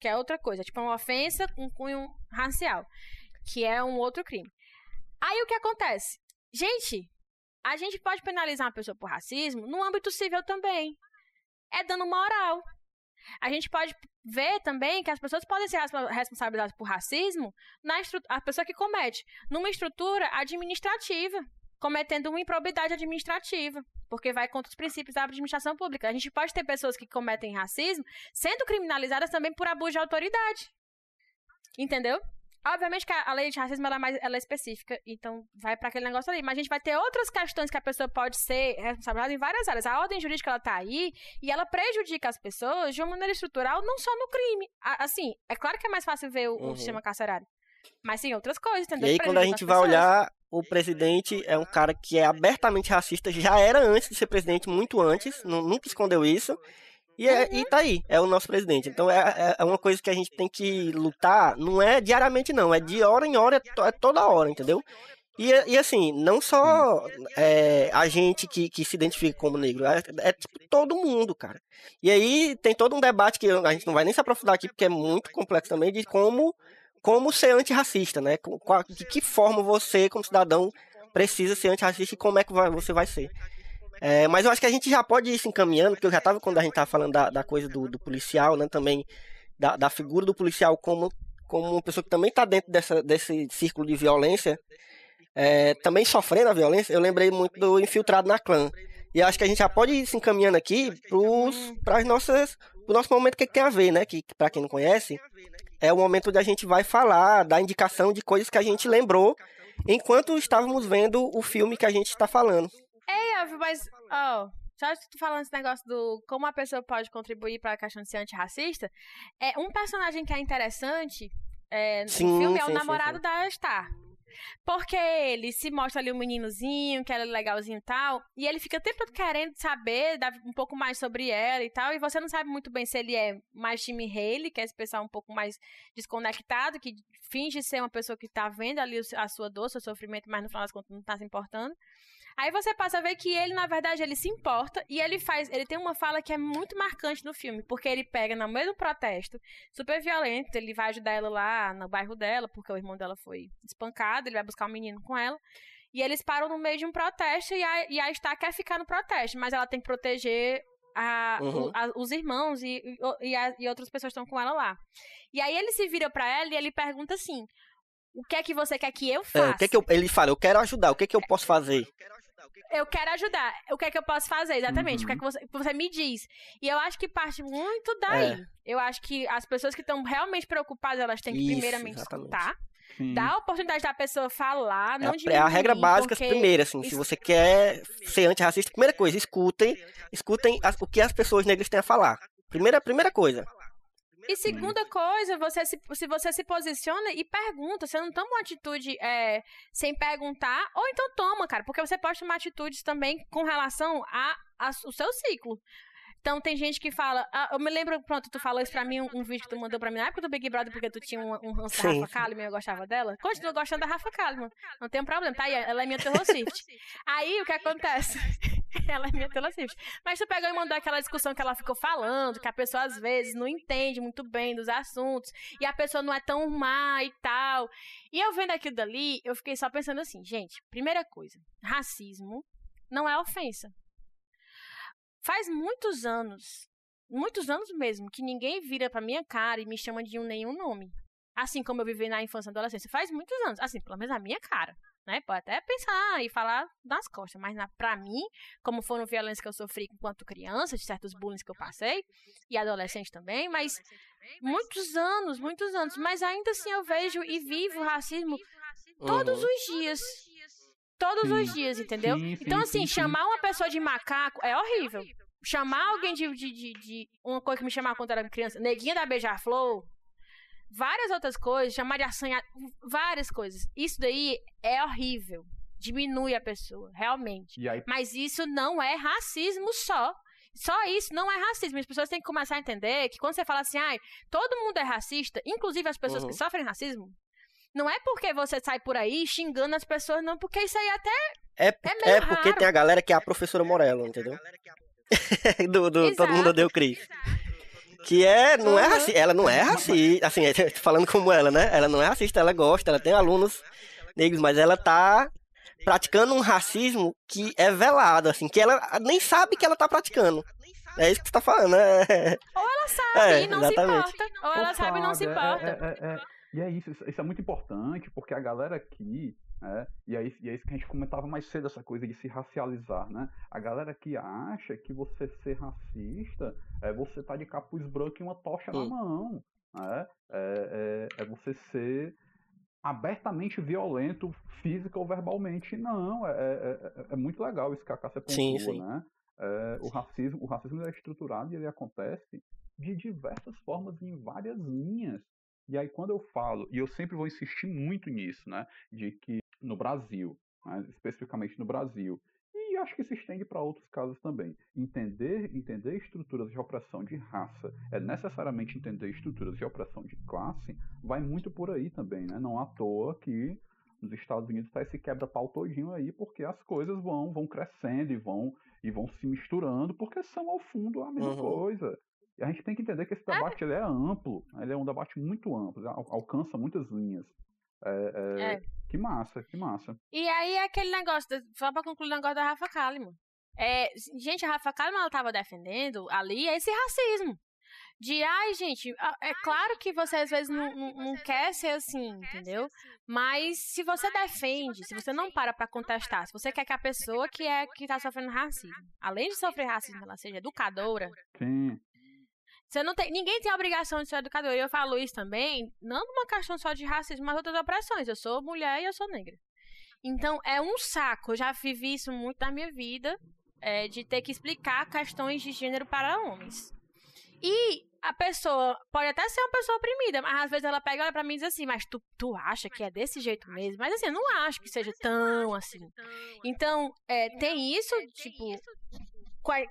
que é outra coisa, tipo uma ofensa com cunho racial, que é um outro crime. Aí o que acontece? Gente, a gente pode penalizar uma pessoa por racismo no âmbito civil também. É dano moral. A gente pode ver também que as pessoas podem ser responsabilizadas por racismo na a pessoa que comete numa estrutura administrativa, cometendo uma improbidade administrativa, porque vai contra os princípios da administração pública. A gente pode ter pessoas que cometem racismo sendo criminalizadas também por abuso de autoridade. Entendeu? Obviamente que a lei de racismo ela é, mais, ela é específica, então vai para aquele negócio ali. Mas a gente vai ter outras questões que a pessoa pode ser responsabilizada em várias áreas. A ordem jurídica ela tá aí e ela prejudica as pessoas de uma maneira estrutural, não só no crime. Assim, é claro que é mais fácil ver o, uhum. o sistema carcerário. Mas sim, outras coisas, entendeu? E aí, quando a gente vai olhar, o presidente é um cara que é abertamente racista, já era antes de ser presidente, muito antes, nunca escondeu isso. E, é, e tá aí, é o nosso presidente. Então é, é, é uma coisa que a gente tem que lutar, não é diariamente não, é de hora em hora, é, é toda hora, entendeu? E, e assim, não só é, a gente que, que se identifica como negro, é, é, tipo todo mundo, cara. E aí tem todo um debate que a gente não vai nem se aprofundar aqui, porque é muito complexo também, de como, como ser antirracista, né? De que forma você, como cidadão, precisa ser antirracista e como é que você vai ser. É, mas eu acho que a gente já pode ir se encaminhando, porque eu já estava quando a gente estava falando da, da coisa do, do, policial, né? Também da, da figura do policial como, como uma pessoa que também está dentro dessa, desse círculo de violência, é, também sofrendo a violência. Eu lembrei muito do infiltrado na clã. E acho que a gente já pode ir se encaminhando aqui para as nossas o nosso momento que tem a ver, né? Que para quem não conhece, é o momento onde a gente vai falar, dar indicação de coisas que a gente lembrou enquanto estávamos vendo o filme que a gente está falando. É, mas, ó, oh, só tu falando esse negócio do como a pessoa pode contribuir para a questão de ser antirracista, é um personagem que é interessante é, no sim, filme é sim, o namorado sim, da Star. Porque ele se mostra ali um meninozinho, que ela é legalzinho e tal, e ele fica o tempo todo querendo saber um pouco mais sobre ela e tal, e você não sabe muito bem se ele é mais time Haley, que é esse pessoal um pouco mais desconectado, que finge ser uma pessoa que tá vendo ali a sua dor, seu sofrimento, mas no final das contas não tá se importando. Aí você passa a ver que ele, na verdade, ele se importa e ele faz. Ele tem uma fala que é muito marcante no filme, porque ele pega no meio do protesto, super violento, ele vai ajudar ela lá no bairro dela, porque o irmão dela foi espancado, ele vai buscar um menino com ela. E eles param no meio de um protesto e a, e a Star quer ficar no protesto, mas ela tem que proteger a, uhum. o, a, os irmãos e, e, a, e, outras pessoas estão com ela lá. E aí ele se vira para ela e ele pergunta assim: O que é que você quer que eu faça? É, o que é que eu, ele fala: Eu quero ajudar, o que é que eu posso fazer? Eu quero ajudar. O que é que eu posso fazer? Exatamente. Uhum. O que é que você, você, me diz? E eu acho que parte muito daí. É. Eu acho que as pessoas que estão realmente preocupadas, elas têm que Isso, primeiramente exatamente. escutar. Sim. Dar a oportunidade da pessoa falar, não é, diminuir, É a regra básica porque... primeira, assim. Se você quer ser antirracista, primeira coisa, escutem. Escutem as, o que as pessoas negras têm a falar. Primeira, primeira coisa. E segunda coisa, você se, se você se posiciona e pergunta, você não toma uma atitude é, sem perguntar, ou então toma, cara, porque você pode tomar atitudes também com relação ao seu ciclo. Então tem gente que fala. Ah, eu me lembro, pronto, tu falou isso pra mim, um, um, vídeo que tu mandou pra mim na época do Big Brother, porque tu tinha um, um ranço da Rafa Kalimann e eu gostava dela. Continua gostando da Rafa Kalimann. Não tem um problema, tá? Ela é minha Taylor Swift. Aí o que acontece? ela é minha Taylor. Mas tu pegou e mandou aquela discussão que ela ficou falando, que a pessoa às vezes não entende muito bem dos assuntos, e a pessoa não é tão má e tal. E eu vendo aquilo dali, eu fiquei só pensando assim, gente, primeira coisa, racismo não é ofensa. Faz muitos anos, muitos anos mesmo, que ninguém vira pra minha cara e me chama de um nenhum nome. Assim como eu vivi na infância e adolescência. Faz muitos anos. Assim, pelo menos na minha cara. Né? Pode até pensar e falar nas costas, mas na, pra mim, como foram violências que eu sofri enquanto criança, de certos bullying que eu passei, e adolescente também, mas muitos anos, muitos anos. Mas ainda assim eu vejo e vivo racismo todos os dias todos os dias, entendeu? Então, assim, chamar uma pessoa de macaco é horrível. Chamar alguém de, de, de, de Uma coisa que me chamava quando era criança, neguinha da Beija-Flor, várias outras coisas, chamar de assanhar, várias coisas. Isso daí é horrível. Diminui a pessoa, realmente. Aí... Mas isso não é racismo só. Só isso não é racismo. As pessoas têm que começar a entender que quando você fala assim, ai, todo mundo é racista, inclusive as pessoas uhum. que sofrem racismo, não é porque você sai por aí xingando as pessoas, não, porque isso aí até. É, é, é porque raro. tem a galera que é a professora Morello, entendeu? do, do Todo Mundo o Cris. Que é, não é racista, ela não é racista, assim, falando como ela, né? Ela não é racista, ela gosta, ela tem alunos negros, mas ela tá praticando um racismo que é velado, assim, que ela nem sabe que ela tá praticando. É isso que você tá falando, né? Ou ela sabe É, e não exatamente. se importa. Ou ela sabe e não se é- importa. é- é- é- e é isso, isso, isso é muito importante, porque a galera aqui, né, e, é isso, e é isso que a gente comentava mais cedo, essa coisa de se racializar, né? A galera que acha que você ser racista é você tá de capuz branco e uma tocha na Hum. mão, né? É, é, é você ser abertamente violento, física ou verbalmente. Não, é, é, é- é muito legal isso que a Cássia pontua, Sim, sim. né? É, o racismo, o racismo é estruturado e ele acontece de diversas formas e em várias linhas. E aí quando eu falo, e eu sempre vou insistir muito nisso, né, de que no Brasil, né, especificamente no Brasil, e acho que se estende para outros casos também, entender, entender estruturas de opressão de raça é necessariamente entender estruturas de opressão de classe, vai muito por aí também, né? Não à toa que nos Estados Unidos está esse quebra-pau todinho aí, porque as coisas vão, vão crescendo e vão, e vão se misturando, porque são ao fundo a mesma Uhum. coisa. E a gente tem que entender que esse debate ele é amplo, ele é um debate muito amplo, al- alcança muitas linhas. É, é, É. Que massa, que massa. E aí é aquele negócio, só pra concluir o negócio da Rafa Kalimann. É, gente, a Rafa Kalimann, ela tava defendendo ali esse racismo. De, ai, gente, é claro que você às vezes não, não, não quer ser assim, entendeu? Mas se você defende, se você não para pra contestar, se você quer que a pessoa que é que tá sofrendo racismo, além de sofrer racismo, ela seja educadora, Sim, você não tem, ninguém tem a obrigação de ser educador. E eu falo isso também, não numa questão só de racismo, mas outras opressões. Eu sou mulher e eu sou negra. Então, é um saco. Eu já vivi isso muito na minha vida, é, de ter que explicar questões de gênero para homens. E a pessoa pode até ser uma pessoa oprimida, mas às vezes ela pega e olha pra mim e diz assim, mas tu, tu acha que é desse jeito mesmo? Mas assim, eu não acho que seja tão assim. Então, é, tem isso, tipo,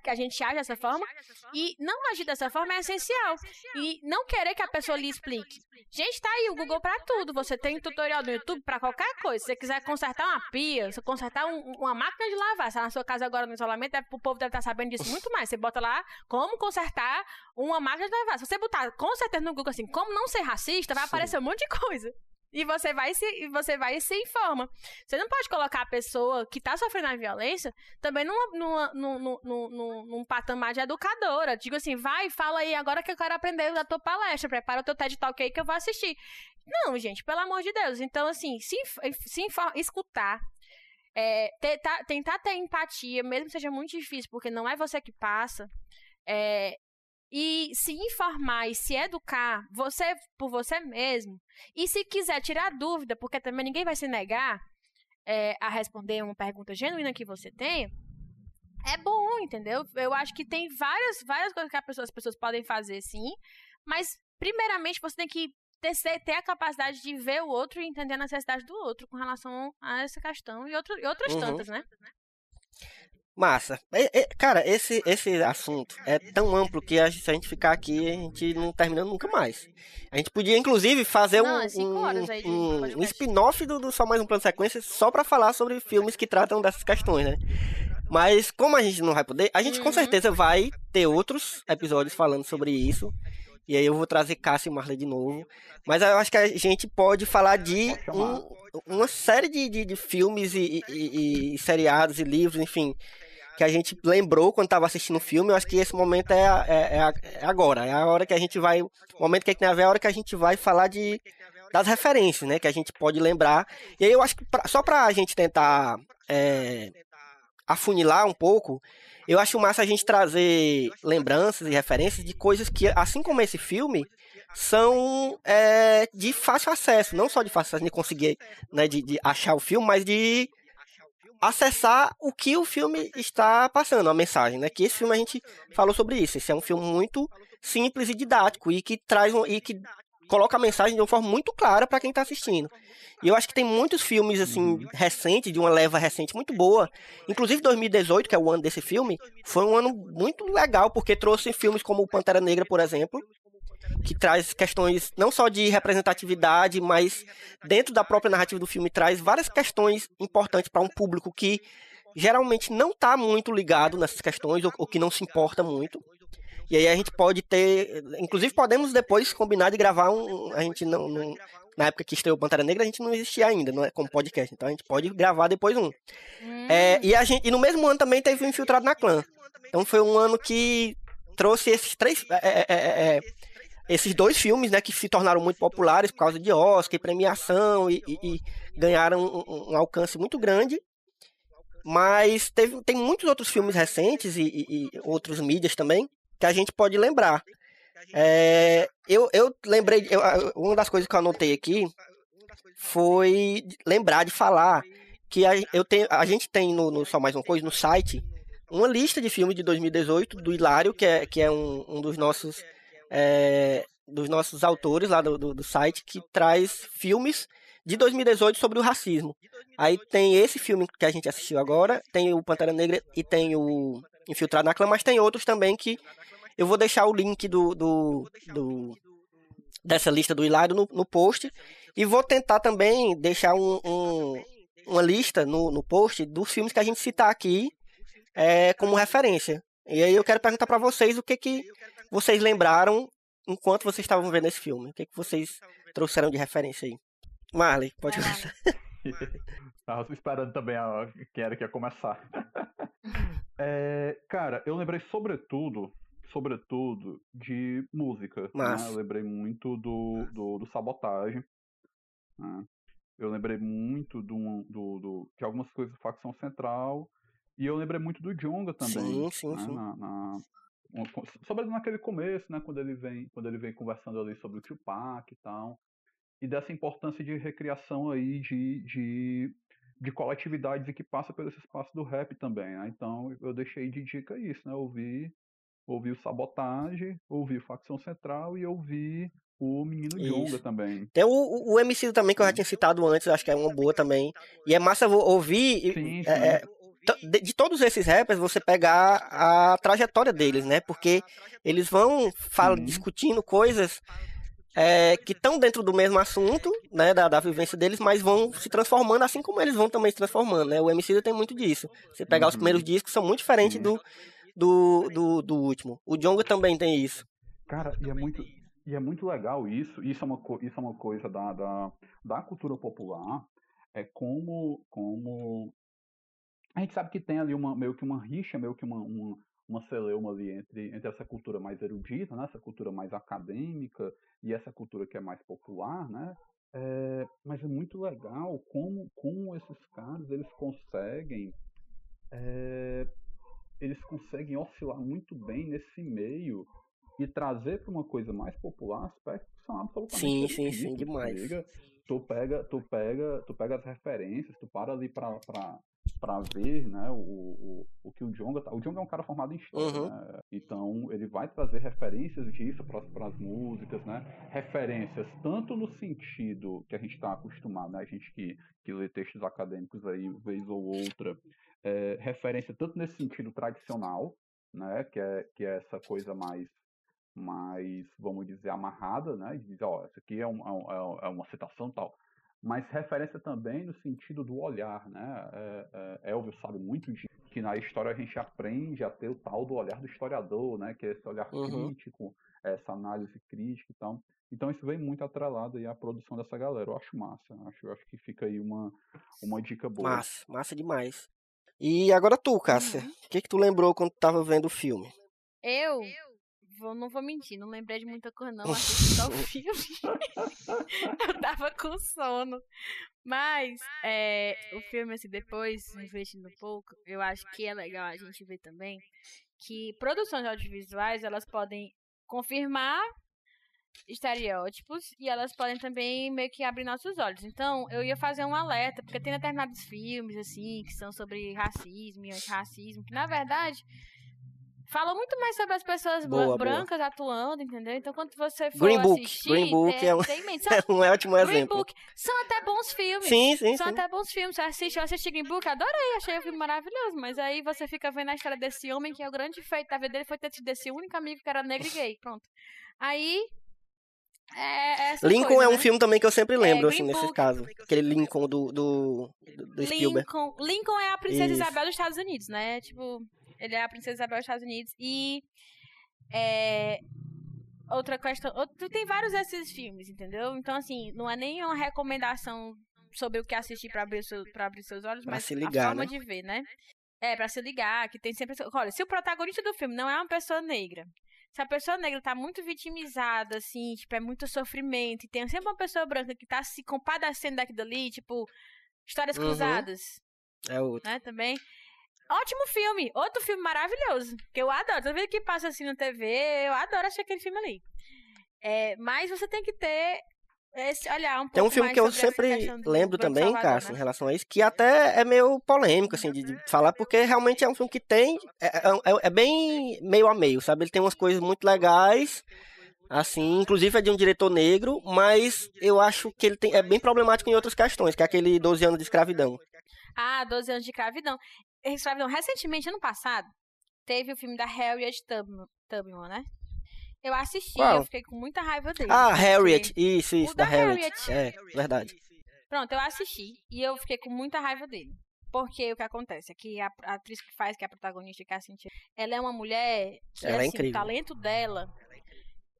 que a gente age dessa forma, e não agir dessa forma é essencial. E não querer que a pessoa lhe explique. Gente, tá aí o Google pra tudo. Você tem tutorial no YouTube pra qualquer coisa. Se você quiser consertar uma pia, se consertar um- uma máquina de lavar, se tá na sua casa agora no isolamento, deve- o povo deve estar sabendo disso muito mais. Você bota lá como consertar uma máquina de lavar. Se você botar com certeza no Google assim, como não ser racista, vai aparecer um monte de coisa. E você vai se, você vai se informa. Você não pode colocar a pessoa que tá sofrendo a violência também numa, numa, num, num, num, patamar de educadora. Digo assim, vai, fala aí, agora que eu quero aprender da tua palestra, prepara o teu TED Talk aí que eu vou assistir. Não, gente, pelo amor de Deus. Então, assim, se, se infor- escutar, é, tentar, tentar ter empatia, mesmo que seja muito difícil, porque não é você que passa, é, e se informar e se educar, você por você mesmo, e se quiser tirar dúvida, porque também ninguém vai se negar é, a responder uma pergunta genuína que você tenha, é bom, entendeu? Eu acho que tem várias, várias coisas que pessoa- as pessoas podem fazer, sim, mas primeiramente você tem que ter, ter a capacidade de ver o outro e entender a necessidade do outro com relação a essa questão e, outro, e outras Uhum. tantas, né? Massa. É- é- cara, esse, esse assunto é tão amplo que a- se a gente ficar aqui, a gente não termina nunca mais. A gente podia, inclusive, fazer Não, um, é um, um- um spin-off do, do Só Mais Um Plano Sequência só pra falar sobre filmes que tratam dessas questões, né? Mas como a gente não vai poder, a gente com Uhum. certeza vai ter outros episódios falando sobre isso. E aí eu vou trazer Cássio e Marley de novo. Mas eu acho que a gente pode falar de um- uma série de, de, de filmes e, e- e- e seriados e livros, enfim, que a gente lembrou quando estava assistindo o filme. Eu acho que esse momento é, a- é, é a- é agora. É a hora que a gente vai. O momento que tem a ver é a hora que a gente vai falar de das referências, né? Que a gente pode lembrar. E aí eu acho que pra- só pra gente tentar é, afunilar um pouco, eu acho massa a gente trazer lembranças e referências de coisas que, assim como esse filme, são é, de fácil acesso. Não só de fácil acesso de conseguir né, de, de achar o filme, mas de acessar o que o filme está passando, a mensagem, né? Que esse filme a gente falou sobre isso. Esse é um filme muito simples e didático e que traz um, e que coloca a mensagem de uma forma muito clara para quem está assistindo. E eu acho que tem muitos filmes assim recentes, de uma leva recente muito boa. Inclusive 2018, que é o ano desse filme, foi um ano muito legal porque trouxe filmes como o Pantera Negra, por exemplo, que traz questões não só de representatividade, mas dentro da própria narrativa do filme traz várias questões importantes para um público que geralmente não está muito ligado nessas questões ou, ou que não se importa muito. E aí a gente pode ter, inclusive podemos depois combinar de gravar um, a gente não, não na época que estreou Pantera Negra a gente não existia ainda, não é como podcast, então a gente pode gravar depois um. Hum, É, e a gente e no mesmo ano também teve o Infiltrado na Clã. Então foi um ano que trouxe esses três. É, é, é, é, esses dois filmes, né, que se tornaram muito populares por causa de Oscar e premiação e, e, e ganharam um, um, alcance muito grande. Mas teve, tem muitos outros filmes recentes e, e, outros mídias também que a gente pode lembrar. É, eu, eu lembrei, eu, uma das coisas que eu anotei aqui foi lembrar de falar que a, eu tenho, a gente tem no, no Só Mais Uma Coisa, no site, uma lista de filmes de 2018 do Hilário, que é, que é um, um dos nossos é, dos nossos autores lá do, do, do, site, que traz filmes de 2018 sobre o racismo. Aí tem esse filme que a gente assistiu agora, tem o Pantera Negra e tem o Infiltrado na Clã, mas tem outros também que eu vou deixar o link do, do, do dessa lista do Hilário no, no, post. E vou tentar também deixar um, um, uma lista no, no post dos filmes que a gente citar aqui é, como referência. E aí eu quero perguntar para vocês o que, que vocês lembraram enquanto vocês estavam vendo esse filme. O que, que vocês trouxeram de referência aí? Marley, pode começar. Tava esperando também a... quem era que ia começar. é, cara, eu lembrei sobretudo sobretudo, de música. Né? Eu lembrei muito do, do, do Sabotagem. Né? Eu lembrei muito do, do, do, de algumas coisas do Facção Central. E eu lembrei muito do Jonga também. Sim, sim, né? sim. Na, na, sobre naquele começo, né? Quando ele vem, quando ele vem conversando ali sobre o Tupac e tal. E dessa importância de recriação aí de, de, de coletividades e que passa pelo esse espaço do rap também. Né? Então eu deixei de dica isso, né? Eu ouvi ouvi o Sabotage, ouvi o Facção Central e ouvi o Menino Jonga também. Tem o, o MC também, que eu já tinha citado antes, acho que é uma boa também. E é massa ouvir. Sim, sim. É, de, de, todos esses rappers, você pegar a trajetória deles, né? Porque eles vão fala, discutindo coisas é, que estão dentro do mesmo assunto, né? Da, da vivência deles, mas vão se transformando assim como eles vão também se transformando, né? O MC tem muito disso. Você pegar uhum. os primeiros discos, são muito diferentes do do, do, do último. O Jonga também tem isso. Cara, e é muito, e é muito legal isso. Isso é uma, isso é uma coisa da, da, da cultura popular. É como, como. A gente sabe que tem ali uma, meio que uma rixa, meio que uma, uma, uma celeuma ali entre, entre essa cultura mais erudita, né? essa cultura mais acadêmica e essa cultura que é mais popular, né? É, mas é muito legal como, como esses caras eles conseguem é, eles conseguem oscilar muito bem nesse meio e trazer para uma coisa mais popular aspectos que são absolutamente sim, sim, sim, demais. Tu pega, tu pega, tu pega as referências, tu para ali para para ver, né, o, o, o que o Jonga tá. O Jonga é um cara formado em história, uhum. né? Então ele vai trazer referências disso para as músicas, né? Referências tanto no sentido que a gente está acostumado, né? A gente que, que lê textos acadêmicos aí vez ou outra, é, referência tanto nesse sentido tradicional, né, que é, que é essa coisa mais, mais, vamos dizer, amarrada, né, de dizer, ó, isso aqui é, um, é, é uma citação tal, mas referência também no sentido do olhar, né, é, é, Elvio sabe muito disso, que na história a gente aprende a ter o tal do olhar do historiador, né, que é esse olhar uhum. crítico, essa análise crítica e tal. Então isso vem muito atrelado aí à produção dessa galera. Eu acho massa. Acho, acho que fica aí uma, uma dica boa. Massa, massa demais. E agora tu, Cássia. Uhum. O que, que tu lembrou quando tu tava vendo o filme? Eu? Vou, não vou mentir, não lembrei de muita coisa, não. Assisti só o filme. eu tava com sono. Mas, é, o filme, assim, depois, refletindo um pouco, eu acho que é legal a gente ver também que produções audiovisuais, elas podem confirmar estereótipos e elas podem também meio que abrir nossos olhos. Então, eu ia fazer um alerta, porque tem determinados filmes, assim, que são sobre racismo e antirracismo, que na verdade falam muito mais sobre as pessoas boa, brancas boa. atuando, entendeu? Então, quando você for Green Book. assistir... Green Book é, um, são, é um ótimo Green exemplo. Book são até bons filmes. Sim, sim, São sim. até bons filmes. Você assiste, eu assisti Green Book, adorei, achei o filme maravilhoso. Mas aí você fica vendo a história desse homem, que é o grande feito da vida dele, foi ter sido esse único amigo que era negro e gay. Pronto. Aí é, Lincoln coisa, é um né? filme também que eu sempre lembro, É, assim, Green nesses Book. casos. Aquele Lincoln do, do, do Spielberg. Lincoln, Lincoln é a princesa Isso. Isabel dos Estados Unidos, né? Tipo, ele é a princesa Isabel dos Estados Unidos. E. É, outra questão. outro- tem vários desses filmes, entendeu? Então, assim, não é nem uma recomendação sobre o que assistir pra abrir, seu, pra abrir seus olhos, Pra mas se a ligar, forma né? de ver, né? É, pra se ligar, que tem sempre. Olha, se o protagonista do filme não é uma pessoa negra se a pessoa negra tá muito vitimizada, assim, tipo, é muito sofrimento, e tem sempre uma pessoa branca que tá se compadecendo daquilo ali, tipo, Histórias Uhum. Cruzadas, É outro. né, também. Ótimo filme, outro filme maravilhoso, que eu adoro. Toda vez que passa assim na TV, eu adoro assistir aquele filme ali. É, mas você tem que ter esse olhar um pouco Tem um filme que eu sempre lembro também, Salvador, Cássio, em né? relação a isso, que até é meio polêmico, assim, de, de falar, porque realmente é um filme que tem. É, é- é bem meio a meio, sabe? Ele tem umas coisas muito legais, assim, inclusive é de um diretor negro, mas eu acho que ele tem, é bem problemático em outras questões, que é aquele 12 anos de escravidão. Ah, 12 anos de escravidão. Recentemente, ano passado, teve o filme da Harriet Tubman, Tubman né? Eu assisti, Qual? eu fiquei com muita raiva dele. Ah, Harriet, isso, isso, da da Harriet. Harriet. É, verdade. Pronto, eu assisti e eu fiquei com muita raiva dele. Porque o que acontece é que a, atriz que faz, que é a protagonista, que é a Cynthia, ela é uma mulher que, Ela é assim, incrível. o talento dela,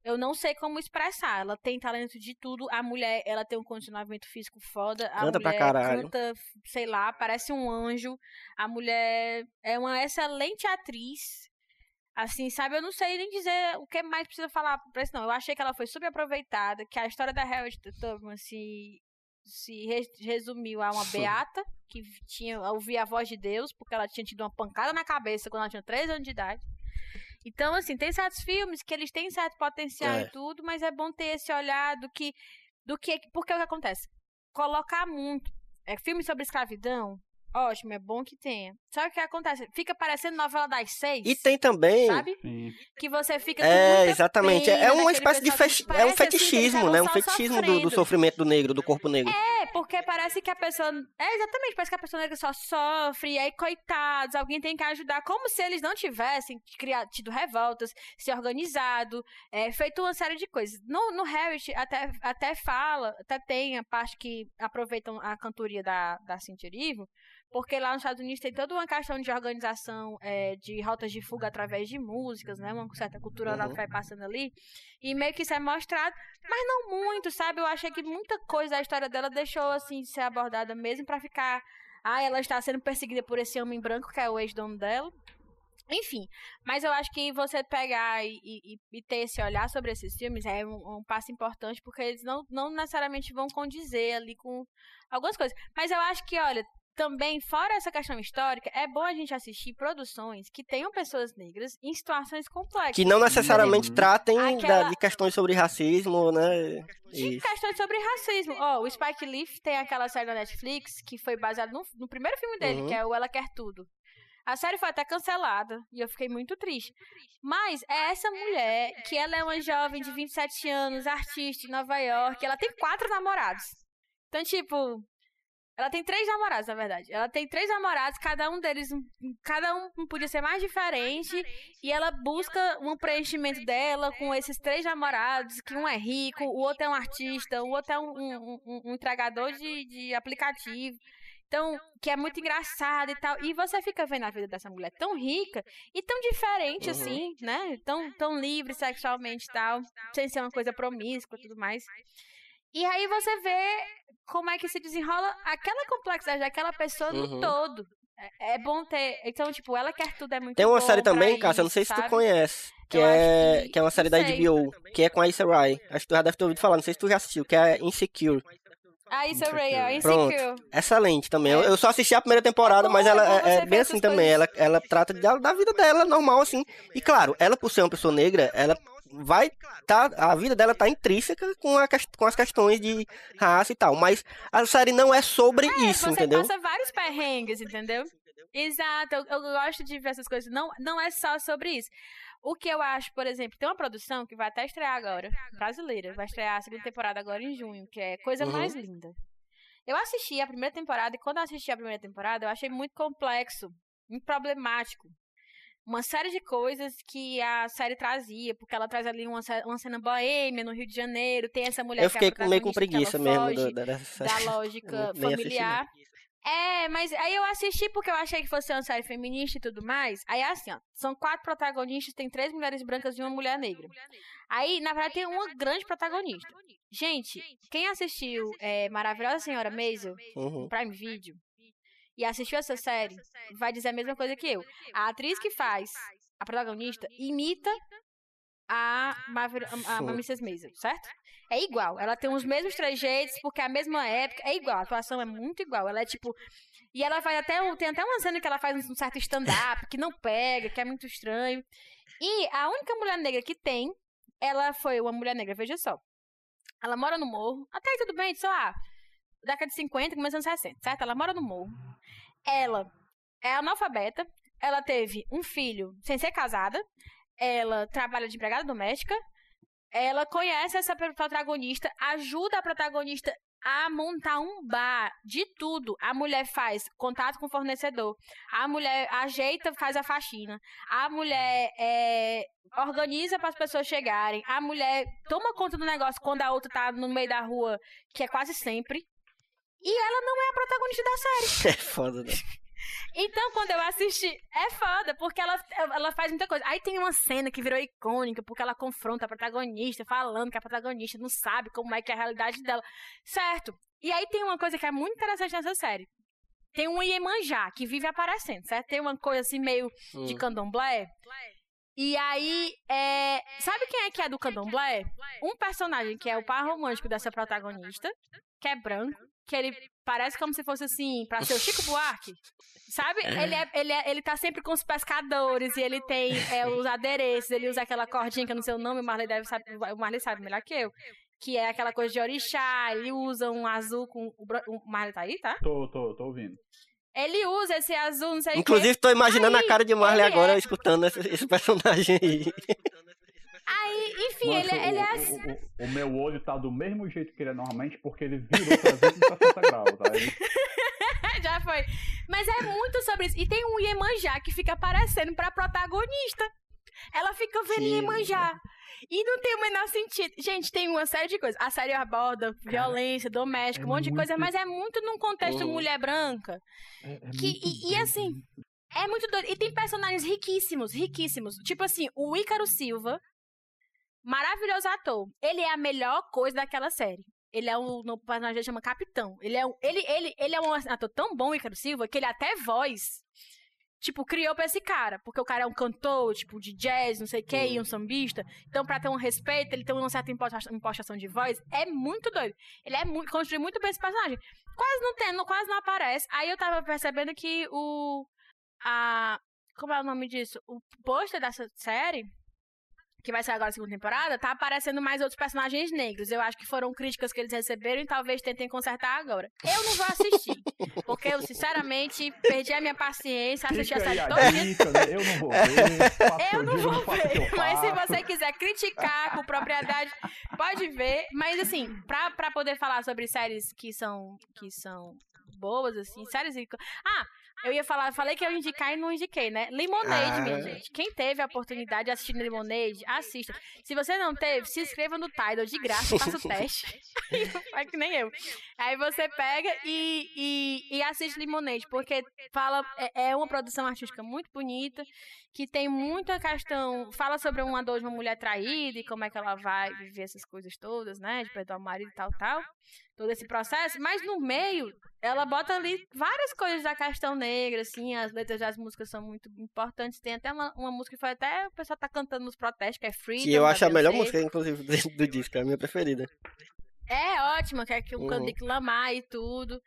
eu não sei como expressar. Ela tem talento de tudo. A mulher, ela tem um condicionamento físico foda. A Canta pra mulher caralho. canta, sei lá, parece um anjo. A mulher é uma excelente atriz. Assim, sabe? Eu não sei nem dizer o que mais precisa falar pra isso, não. Eu achei que ela foi subaproveitada, que a história da Harriet Tubman se, se re- resumiu a uma beata, que tinha ouvia a voz de Deus, porque ela tinha tido uma pancada na cabeça quando ela tinha 3 anos de idade. Então, assim, tem certos filmes que eles têm certo potencial É. e tudo, mas é bom ter esse olhar do que. Do que porque o que acontece? Colocar muito. É filme sobre escravidão, ótimo, é bom que tenha. Só que o que acontece? Fica parecendo novela das seis. E tem também. Sabe? Sim. Que você fica com É, muita exatamente. pena É uma espécie de feti- é um assim, fetichismo, estavam né? Um fetichismo do, do sofrimento do negro, do corpo negro. É, porque parece que a pessoa. É, exatamente, parece que a pessoa negra só sofre, e aí, coitados, alguém tem que ajudar. Como se eles não tivessem criado, tido revoltas, se organizado, é, feito uma série de coisas. No, no Harriet até, até fala, até tem a parte que aproveitam a cantoria da, da Cynthia Erivo, porque lá nos Estados Unidos tem toda uma questão de organização é, de rotas de fuga através de músicas, né? Uma certa cultura Uhum. que vai passando ali. E meio que isso é mostrado, mas não muito, sabe? Eu achei que muita coisa da história dela deixou, assim, de ser abordada mesmo pra ficar... Ah, ela está sendo perseguida por esse homem branco, que é o ex-dono dela. Enfim, mas eu acho que você pegar e, e- e ter esse olhar sobre esses filmes é um, um passo importante, porque eles não, não necessariamente vão condizer ali com algumas coisas. Mas eu acho que, olha, também, fora essa questão histórica, é bom a gente assistir produções que tenham pessoas negras em situações complexas. Que não necessariamente Uhum. tratem da- Aquela- de questões sobre racismo, né? De Isso. questões sobre racismo. Ó, o Spike Lee tem aquela série da Netflix que foi baseada no, no primeiro filme dele, Uhum. que é o Ela Quer Tudo. A série foi até cancelada e eu fiquei muito triste. Mas é essa mulher que ela é uma jovem de 27 anos, artista em Nova York, ela tem quatro namorados. Então, tipo, ela tem três namorados, na verdade. Ela tem três namorados, cada um deles, cada um podia ser mais diferente, e ela busca um preenchimento dela com esses três namorados, que um é rico, o outro é um artista, o outro é um, um, um- um entregador de, de aplicativo. Então, que é muito engraçado e tal. E você fica vendo a vida dessa mulher tão rica e tão diferente, Uhum. assim, né? Tão, tão livre sexualmente e tal, sem ser uma coisa promíscua e tudo mais. E aí você vê como é que se desenrola aquela complexidade daquela pessoa no Uhum. todo. É, é bom ter. Então, tipo, ela quer tudo, é muito Tem uma série também, Cássia, eu não sei se tu conhece, que Eu é, que- que é uma série da. HBO, que é com a Issa Rae. Acho que tu já deve ter ouvido falar, não sei se tu já assistiu, que é Insecure. Ah, isso é Ray, é Pronto. Insecure. Excelente também. Eu, É. eu só assisti a primeira temporada, É mas é ela é, é bem assim também. Ela, coisas. ela trata da, da vida dela normal, assim. E claro, ela por ser uma pessoa negra, ela vai tá a vida dela tá intrínseca com, a, com as questões de raça e tal, mas a série não é sobre isso, você entendeu? passa vários perrengues, entendeu? Exato, eu, eu gosto de ver essas coisas. Não, não é só sobre isso. O que eu acho, por exemplo, tem uma produção que vai até estrear agora, brasileira, vai estrear a segunda temporada agora em junho, que é Coisa Uhum. Mais Linda. Eu assisti a primeira temporada e quando eu assisti a primeira temporada, eu achei muito complexo, muito problemático. Uma série de coisas que a série trazia, porque ela traz ali uma, uma cena boêmia no Rio de Janeiro, tem essa mulher Eu que é fiquei meio com preguiça ela mesmo foge da, da, dessa da série. lógica assisti, familiar. É, mas aí eu assisti porque eu achei que fosse uma série feminista e tudo mais. Aí é assim, ó, são quatro protagonistas, tem três mulheres brancas e uma mulher negra. Aí, na verdade, tem uma grande protagonista. Gente, quem assistiu é, Maravilhosa Senhora Maisel, Uhum. Prime Video, e assistiu essa série, vai dizer a mesma coisa que eu. A atriz que faz a protagonista imita a, Marvel, a, a Mrs. Maisel, certo? É igual. Ela tem os mesmos trejeitos, porque é a mesma época. É igual. A atuação é muito igual. Ela é tipo. E ela faz até. um- Tem até uma cena que ela faz um certo stand-up, que não pega, que é muito estranho. E a única mulher negra que tem, ela foi uma mulher negra, veja só. Ela mora no morro. Até aí tudo bem, sei lá. Década de 50, começando 60, certo? Ela mora no morro. Ela é analfabeta. Ela teve um filho sem ser casada. Ela trabalha de empregada doméstica. Ela conhece essa pro- protagonista, ajuda a protagonista a montar um bar de tudo. A mulher faz contato com o fornecedor. A mulher ajeita, faz a faxina. A mulher é, organiza para as pessoas chegarem. A mulher toma conta do negócio quando a outra tá no meio da rua, que é quase sempre. E ela não é a protagonista da série. É foda, né? Então, quando eu assisti, é foda, porque ela, ela faz muita coisa. Aí tem uma cena que virou icônica, porque ela confronta a protagonista, falando que a protagonista não sabe como é que é a realidade dela. Certo. E aí tem uma coisa que é muito interessante nessa série. Tem um Iemanjá que vive aparecendo, certo? Tem uma coisa assim meio de Hum. candomblé. E aí, é... sabe quem é que é do candomblé? Um personagem que é o par romântico dessa protagonista, que é branco, que ele parece como se fosse assim, pra ser o Chico Buarque. Sabe? Ele, é, ele, é, ele tá sempre com os pescadores e ele tem é, os adereços, ele usa aquela cordinha que eu não sei o nome, o Marley deve saber, o Marley sabe melhor que eu. Que é aquela coisa de orixá, ele usa um azul com. O, o Marley tá aí, tá? Tô, tô, tô ouvindo. Ele usa esse azul, não sei o quê. Inclusive, tô imaginando Aí, a cara de Marley agora é- escutando esse, esse personagem aí. Aí, enfim, Nossa, ele, é- ele é o, assim. o, o, o meu olho tá do mesmo jeito que ele é normalmente, porque ele virou 360 graus. Aí, Já foi. Mas é muito sobre isso. E tem um Iemanjá que fica aparecendo pra protagonista. Ela fica vendo Sim. Iemanjá. E não tem o menor sentido. Gente, tem uma série de coisas. A série aborda violência doméstica, é um monte de coisa, muito- mas é muito num contexto Uhum. mulher branca. é, é Que- muito e- e assim. É muito doido. E tem personagens riquíssimos, riquíssimos. Tipo assim, o Ícaro Silva, maravilhoso ator. Ele é a melhor coisa daquela série. Ele é um no personagem chama Capitão. Ele é um, ele, ele, ele é um ator tão bom, Ícaro Silva, que ele até voz, tipo, criou pra esse cara. Porque o cara é um cantor, tipo, de jazz, não sei o quê, e um sambista. Então, pra ter um respeito, ele tem uma certa imposta- impostação de voz. É muito doido. Ele é muito, construiu muito bem esse personagem. Quase não tem, quase não aparece. Aí eu tava percebendo que o. A. Como é o nome disso? O pôster dessa série, que vai sair agora a segunda temporada, tá aparecendo mais outros personagens negros. Eu acho que foram críticas que eles receberam e talvez tentem consertar agora. Eu não vou assistir. porque eu, sinceramente, perdi a minha paciência, assisti a série toda. né? Eu não vou ver. Eu não vou ver, mas se você quiser criticar com propriedade, pode ver. Mas assim, pra, pra poder falar sobre séries que são, que são boas, assim, séries. Ah, eu ia falar, falei que eu ia indicar e não indiquei, né? Lemonade, Ah. minha gente. Quem teve a oportunidade de assistir Lemonade, assista. Se você não teve, se inscreva no Tidal de graça, faça o teste. é que nem eu. Aí você pega e, e, e assiste Lemonade, porque fala, é, é uma produção artística muito bonita, que tem muita questão, fala sobre uma dor de uma mulher traída e como é que ela vai viver essas coisas todas, né, de perdoar o marido e tal, tal, todo esse processo, mas no meio, ela bota ali várias coisas da questão negra, assim, as letras das músicas são muito importantes, tem até uma, uma música que foi até, o pessoal tá cantando nos protestos, que é Freedom, Que eu acho a melhor música, inclusive, do, do disco, é a minha preferida. É ótima, que é que o Uhum. Kendrick Lamar e tudo.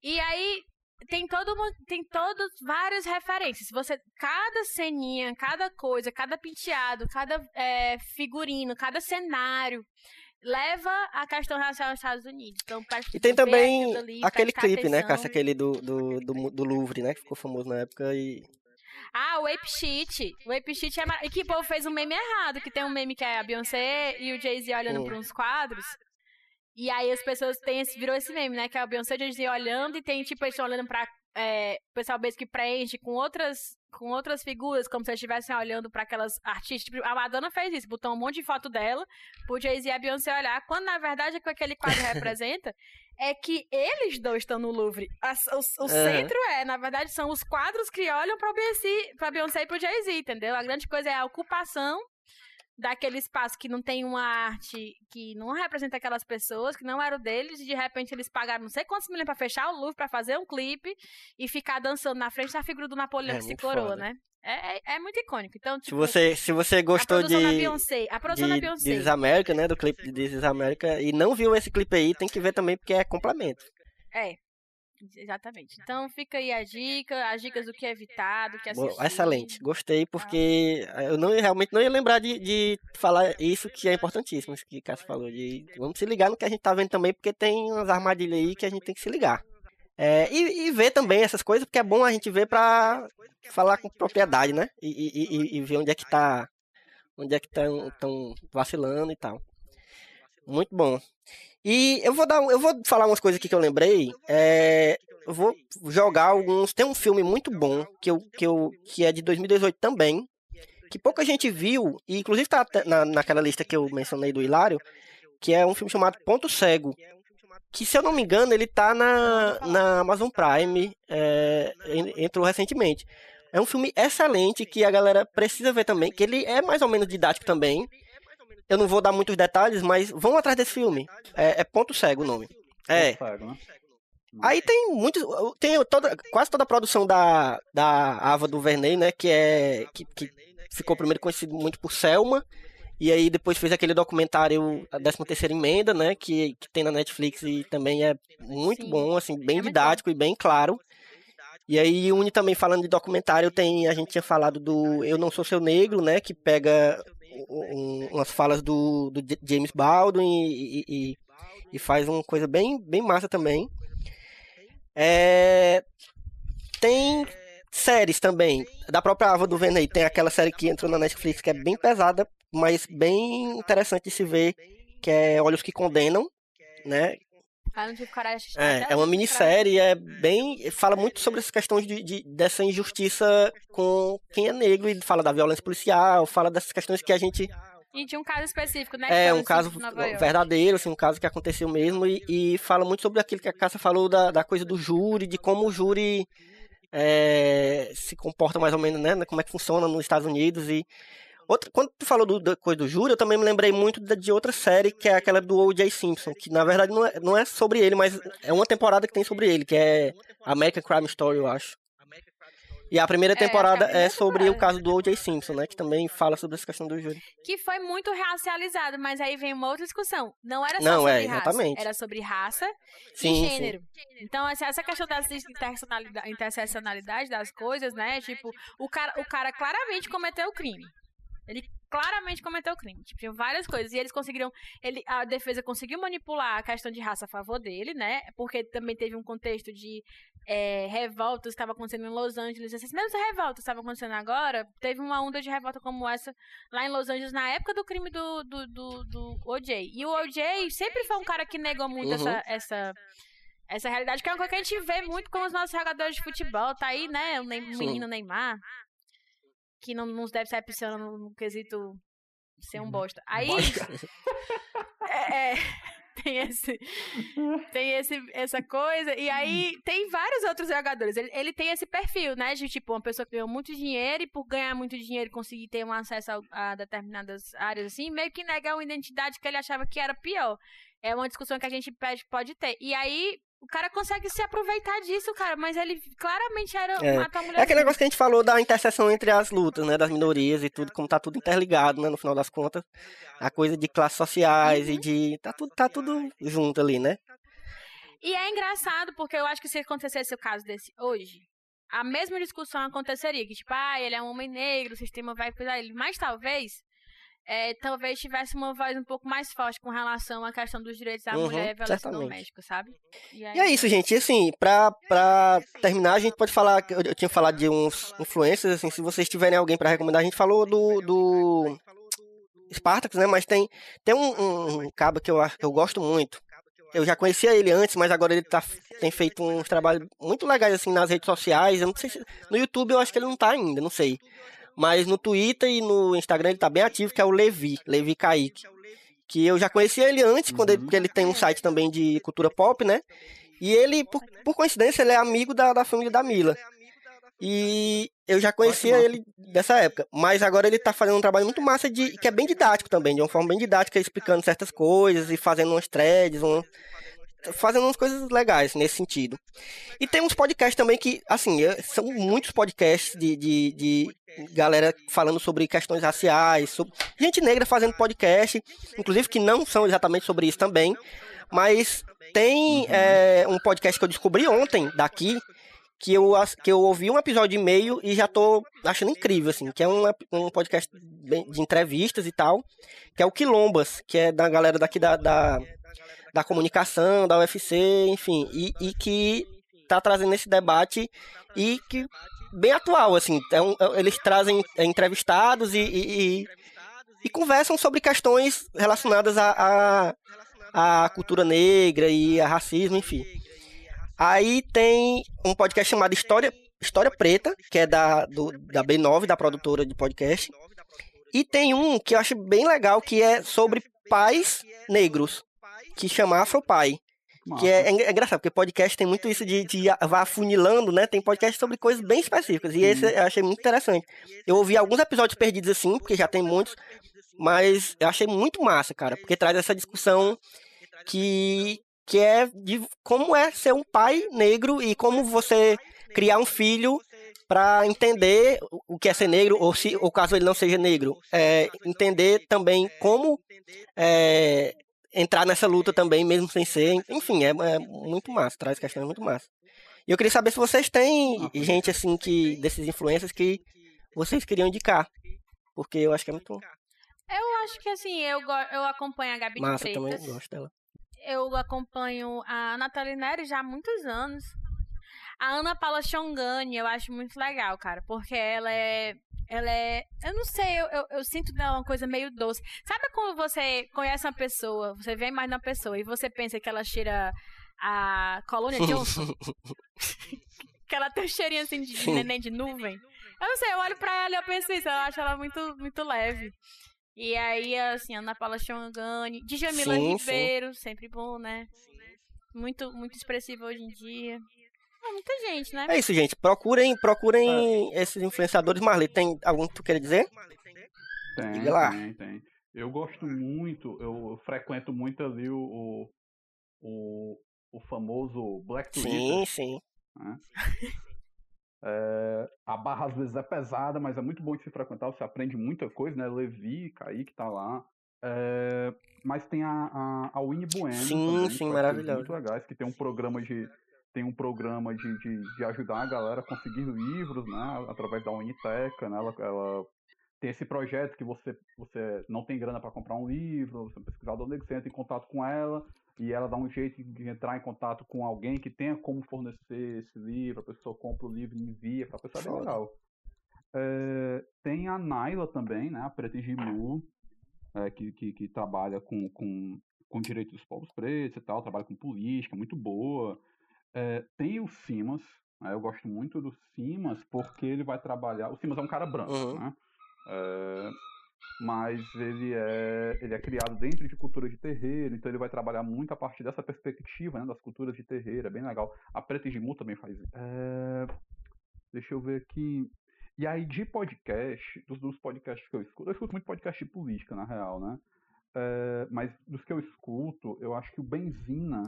E aí tem todo tem todas várias referências. Você cada ceninha, cada coisa, cada penteado, cada é, figurino, cada cenário leva a questão racial nos Estados Unidos. Então, E tem também ali, aquele clipe, né. Cássia? Aquele do, do, do, do Louvre, né? Que ficou famoso na época e. Ah, o Ape Sheet. O Ape Sheet é mar... E que o povo fez um meme errado, que tem um meme que é a Beyoncé e o Jay-Z olhando Hum. para uns quadros. E aí as pessoas têm esse, virou esse meme, né? Que é a Beyoncé e Jay-Z olhando e tem, tipo, eles estão olhando pra é, o pessoal mesmo que preenche com outras, com outras figuras, como se eles estivessem olhando pra aquelas artistas. Tipo, a Madonna fez isso, botou um monte de foto dela, pro Jay-Z e a Beyoncé olhar, quando na verdade o que aquele quadro representa é que eles dois estão no Louvre. As- o o Aham. centro é, na verdade, são os quadros que olham pra Beyoncé, pra Beyoncé e pro Jay-Z, entendeu? A grande coisa é a ocupação daquele espaço que não tem uma arte que não representa aquelas pessoas, que não era o deles, e de repente eles pagaram não sei quantos milhões pra fechar o Louvre, pra fazer um clipe e ficar dançando na frente da figura do Napoleão É, que se coroa, foda. né? É, é, é muito icônico. Então, Se tipo, você, se você gostou da de, Beyoncé. A produção da de Beyoncé. This is America, né? Do clipe de This is America, e não viu esse clipe aí, tem que ver também, porque é complemento. É. Exatamente. Então fica aí a dica, as dicas do que evitar, do que assistir. Excelente, gostei, porque eu não realmente não ia lembrar de, de falar isso que é importantíssimo, isso que o Cássio falou. De, vamos se ligar no que a gente tá vendo também, porque tem umas armadilhas aí que a gente tem que se ligar. É, e, e ver também essas coisas, porque é bom a gente ver pra falar com propriedade, né? E, e- e- e ver onde é que tá. Onde é que estão vacilando e tal. Muito bom. E eu vou dar, eu vou falar umas coisas aqui que eu lembrei. É, eu vou jogar alguns. Tem um filme muito bom que eu, que eu que é de 2018 também, que pouca gente viu e inclusive tá até na, naquela lista que eu mencionei do Hilário, que é um filme chamado Ponto Cego. Que se eu não me engano ele tá na, na Amazon Prime, é, en- entrou recentemente. É um filme excelente que a galera precisa ver também, que ele é mais ou menos didático também. Eu não vou dar muitos detalhes, mas vão atrás desse filme. É, é Ponto Cego o nome. É. Né? Aí tem muitos. Tem toda, quase toda a produção da, da Ava do Verney, né? Que é. Que, que ficou primeiro conhecido muito por Selma. E aí depois fez aquele documentário A 13 terceira emenda, né? Que, que tem na Netflix e também é muito Sim. bom, assim, bem É didático e bem claro. E aí une também falando de documentário, tem. A gente tinha falado do Eu Não Sou Seu Negro, né? Que pega um- umas falas do, do James Baldwin e, e- e- faz uma coisa bem, bem massa também. É, tem séries também. Da própria Ava do Verney, tem aquela série que entrou na Netflix que é bem pesada, mas bem interessante de se ver, que é Olhos que Condenam, né? Ah, não tive coragem de assistir É, é uma minissérie, é bem. Fala muito sobre essas questões de, de- dessa injustiça com quem é negro e fala da violência policial, fala dessas questões que a gente. E de um caso específico, né? É um caso verdadeiro, assim, um caso que aconteceu mesmo, e, e fala muito sobre aquilo que a Cássia falou da, da coisa do júri, de como o júri é, se comporta mais ou menos, né? Como é que funciona nos Estados Unidos. E outra, quando tu falou do, da coisa do júri, eu também me lembrei muito da- de outra série, que é aquela do O.J. Simpson, que na verdade não é, não é sobre ele, mas é uma temporada que tem sobre ele, que é American Crime Story, eu acho. E a primeira É, temporada é primeira sobre o temporada. caso do O.J. Simpson, né? Que também fala sobre essa questão do júri. Que foi muito racializado, mas aí vem uma outra discussão. Não era só Não, sobre é, raça, exatamente. era sobre raça Sim, e sim. gênero. Então, essa, essa questão da interseccionalidade, interseccionalidade das coisas, né? Tipo, o cara, o cara claramente cometeu o crime. Ele claramente cometeu o crime. Tipo, tinha várias coisas. E eles conseguiram. Ele, a defesa conseguiu manipular a questão de raça a favor dele, né? Porque também teve um contexto de é, revoltas que estava acontecendo em Los Angeles. Essas mesmas revoltas estavam acontecendo agora. Teve uma onda de revolta como essa lá em Los Angeles na época do crime do, do, do, do OJ. E o OJ sempre foi um cara que negou muito Uhum. essa, essa, essa realidade, que é uma coisa que a gente vê muito com os nossos jogadores de futebol. Tá aí, né? O Ney- o Sim. menino Neymar, que não nos deve ser no, no quesito ser um bosta. Aí. é, é, tem esse. Tem esse, essa coisa. E aí tem vários outros jogadores. Ele, ele tem esse perfil, né? De tipo, uma pessoa que ganhou muito dinheiro e por ganhar muito dinheiro conseguir ter um acesso a, a determinadas áreas, assim, meio que negar uma identidade que ele achava que era pior. É uma discussão que a gente pode ter. E aí. O cara consegue se aproveitar disso, cara, mas ele claramente era É. matar mulher. É aquele negócio que a gente falou da interseção entre as lutas, né? Das minorias e tudo, como tá tudo interligado, né? No final das contas. A coisa de classes sociais e de. Tá tudo, tá tudo junto ali, né? E é engraçado, porque eu acho que se acontecesse o caso desse hoje, a mesma discussão aconteceria. Que, tipo, ah, ele é um homem negro, o sistema vai cuidar dele. Mas talvez, é, talvez tivesse uma voz um pouco mais forte com relação à questão dos direitos da Uhum, mulher e violência certamente. doméstica, sabe? E aí- E é isso, gente. E assim, pra, pra terminar, a gente pode falar. Eu, eu tinha falado de uns influencers, assim, se vocês tiverem alguém pra recomendar, a gente falou do. do Spartacus, né? Mas tem, tem um, um, cabo que eu, que eu gosto muito. Eu já conhecia ele antes, mas agora ele tá, tem feito uns trabalhos muito legais assim nas redes sociais. Eu não sei se. No YouTube eu acho que ele não tá ainda, não sei. Mas no Twitter e no Instagram ele tá bem ativo, que é o Levi, Levi Kaique. Que eu já conhecia ele antes, quando ele, porque ele tem um site também de cultura pop, né? E ele, por, por coincidência, ele é amigo da, da família da Mila. E eu já conhecia ele dessa época. Mas agora ele tá fazendo um trabalho muito massa, de, que é bem didático também, de uma forma bem didática, explicando certas coisas e fazendo umas threads, um, fazendo umas coisas legais nesse sentido. E tem uns podcasts também que, assim, eu- são muitos podcasts de, de, de galera falando sobre questões raciais, sobre gente negra fazendo podcast, inclusive que não são exatamente sobre isso também, mas tem é, um podcast que eu descobri ontem daqui, que eu, que eu ouvi um episódio e meio e já tô achando incrível, assim, que é um, um podcast de entrevistas e tal, que é o Quilombas, que é da galera daqui da, da, da comunicação, da UFC, enfim, e, e que tá trazendo esse debate e que bem atual, assim, é um- é- eles trazem é, entrevistados e, e, e- conversam sobre questões relacionadas à à à cultura negra e a racismo, enfim. Aí tem um podcast chamado História, História Preta, que é da, do, da B9, da produtora de podcast. E tem um que eu acho bem legal, que é sobre pais negros, que chama Afropai. Massa. Que é, é engraçado, porque podcast tem muito isso de, de vai afunilando, né? Tem podcast sobre coisas bem específicas. E esse eu achei muito interessante. Eu ouvi alguns episódios perdidos assim, porque já tem muitos. Mas eu achei muito massa, cara, porque traz essa discussão que, que é de como é ser um pai negro e como você criar um filho para entender o- o que é ser negro, ou se ou caso ele não seja negro, é, entender também como é, entrar nessa luta também, mesmo sem ser. Enfim, é, é muito massa, traz questões muito massa. E eu queria saber se vocês têm gente assim que desses influencers que vocês queriam indicar. Porque eu acho que é muito Eu acho que assim, eu, eu acompanho a Gabi de massa também, Freitas. eu gosto dela. Eu acompanho a Nathalie Neri já há muitos anos. A Ana Paula Chongani, eu acho muito legal, cara, porque ela é. Ela é. Eu não sei, eu, eu, eu sinto nela uma coisa meio doce. Sabe quando você conhece uma pessoa, você vê mais na pessoa e você pensa que ela cheira a Colônia Johnson? que ela tem um cheirinho assim de neném de nuvem? Eu não sei, eu olho pra ela e eu penso isso, eu acho ela muito, muito leve. E aí, assim, Ana Paula Chongani, Djamila Sim, sim. Ribeiro, sempre bom, né? Muito, muito expressivo hoje em dia. É muita gente, né? É isso, gente. Procurem, procurem esses influenciadores. Marley, tem algum que tu queira dizer? Tem, Diga lá. tem, tem. Eu gosto muito, eu frequento muito ali o, o, o, o famoso Black Twitter. Sim, sim. É, a barra às vezes é pesada, mas é muito bom de se frequentar, você aprende muita coisa, né? Levi, Kaique tá lá. É, mas tem a, a, a Winnie Bueno Sim, também, sim, maravilhosa. Muito legais, que tem um programa de tem um programa de, de, de ajudar a galera a conseguir livros, né? Através da Uniteca, né? Ela, ela tem esse projeto que você, você não tem grana para comprar um livro, você é um pesquisador você entra em contato com ela e ela dá um jeito de entrar em contato com alguém que tenha como fornecer esse livro, a pessoa compra o livro e envia para a pessoa, é legal. É, tem a Naila também, né? A Preta Gimu, é, que, que, que trabalha com, com, com direitos dos povos pretos e tal, trabalha com política, muito boa. É, tem o Simas, né, eu gosto muito do Simas porque ele vai trabalhar. O Simas é um cara branco, Uhum. né? É, mas ele é, ele é criado dentro de cultura de terreiro, então ele vai trabalhar muito a partir dessa perspectiva né, das culturas de terreiro, é bem legal. A Preta Gimu também faz isso. É, deixa eu ver aqui. E aí, de podcast, dos, dos podcasts que eu escuto, eu escuto muito podcast de política, na real, né? É, mas dos que eu escuto, eu acho que o Benzina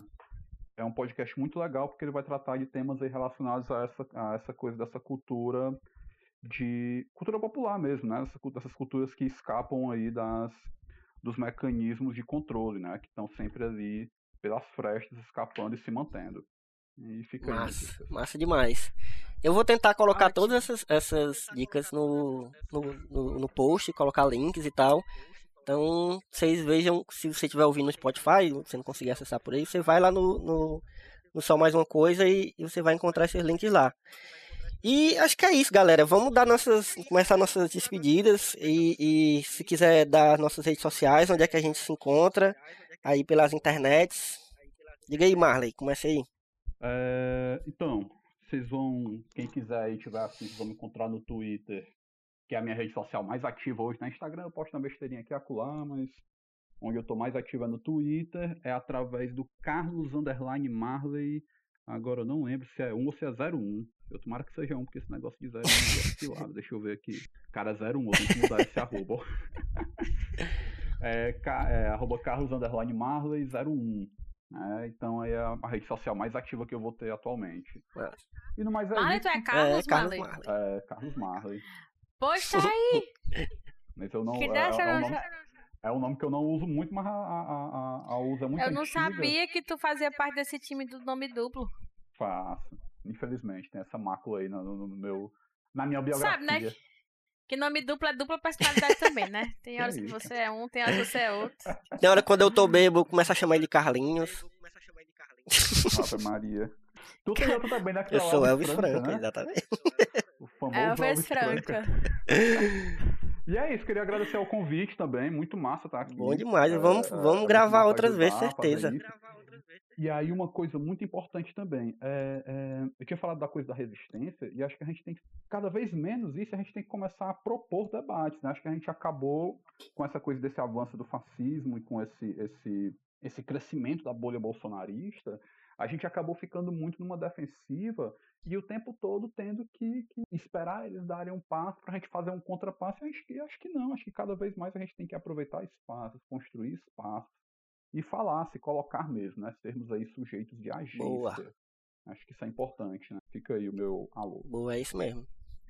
é um podcast muito legal, porque ele vai tratar de temas relacionados a essa, a essa coisa dessa cultura de cultura popular mesmo, né? Essa cu- Dessas culturas que escapam aí das, dos mecanismos de controle, né? Que estão sempre ali pelas frestas, escapando e se mantendo. E fica. Massa, massa demais. Eu vou tentar colocar Ótimo. todas essas, essas dicas no, no, no, no post, colocar links e tal. Então, vocês vejam, se você estiver ouvindo no Spotify, você não conseguir acessar por aí, você vai lá no, no, no Só Mais Uma Coisa e, e você vai encontrar esses links lá. E acho que é isso, galera. Vamos dar nossas, começar nossas despedidas e, e se quiser dar nossas redes sociais, onde é que a gente se encontra, aí pelas internets. Diga aí, Marley, comece aí. É, então, vocês vão, quem quiser aí tiver assim, vão me encontrar no Twitter, que é a minha rede social mais ativa hoje. Na Instagram eu posto uma besteirinha aqui acolá, mas onde eu tô mais ativo é no Twitter, é através do Carlos Underline Marley. Agora eu não lembro se é 1 ou se é 01. Eu tomara que seja 1, porque esse negócio de 01 é cilado. Deixa eu ver aqui. Cara, 01, eu tenho que mudar esse arroba. é, é arroba Carlos Underline Marley 01. É, então é a, a rede social mais ativa que eu vou ter atualmente. É. E no mais é Marley, isso. tu é Carlos, é, Carlos Marley? Marley. É, Carlos Marley. Poxa, tá aí. Mas eu não. Que é, dessa é, eu um não nome, é um nome que eu não uso muito, mas a, a, a, a usa muito Eu não antiga. sabia que tu fazia parte desse time do nome duplo. Faço. Infelizmente, tem essa mácula aí no, no- no meu. Na minha biografia. Sabe, né? Que nome duplo é dupla personalidade também, né? Tem horas que você é um, tem horas que você é outro. Tem hora quando eu tô bêbado, eu começo a chamar ele de Carlinhos. Ave Maria. Tu tem outro também, né? Eu é o sou Elvis Franco, né? exatamente. Famoso É Elvis Franca. E é isso, queria agradecer ao convite também, muito massa estar aqui. Bom demais, É, vamos- é, vamos é gravar outras vezes, certeza. E aí uma coisa muito importante também, é, é, eu tinha falado da coisa da resistência, e acho que a gente tem que, cada vez menos isso, a gente tem que começar a propor debates, né? Acho que a gente acabou com essa coisa desse avanço do fascismo e com esse, esse, esse crescimento da bolha bolsonarista, a gente acabou ficando muito numa defensiva e o tempo todo tendo que, que esperar eles darem um passo para a gente fazer um contrapasso. Eu acho que, acho que não, acho que cada vez mais a gente tem que aproveitar espaços, construir espaços e falar, se colocar mesmo, né? Sermos aí sujeitos de agência. Boa. Acho que isso é importante, né? Fica aí o meu alô. Boa, é isso mesmo.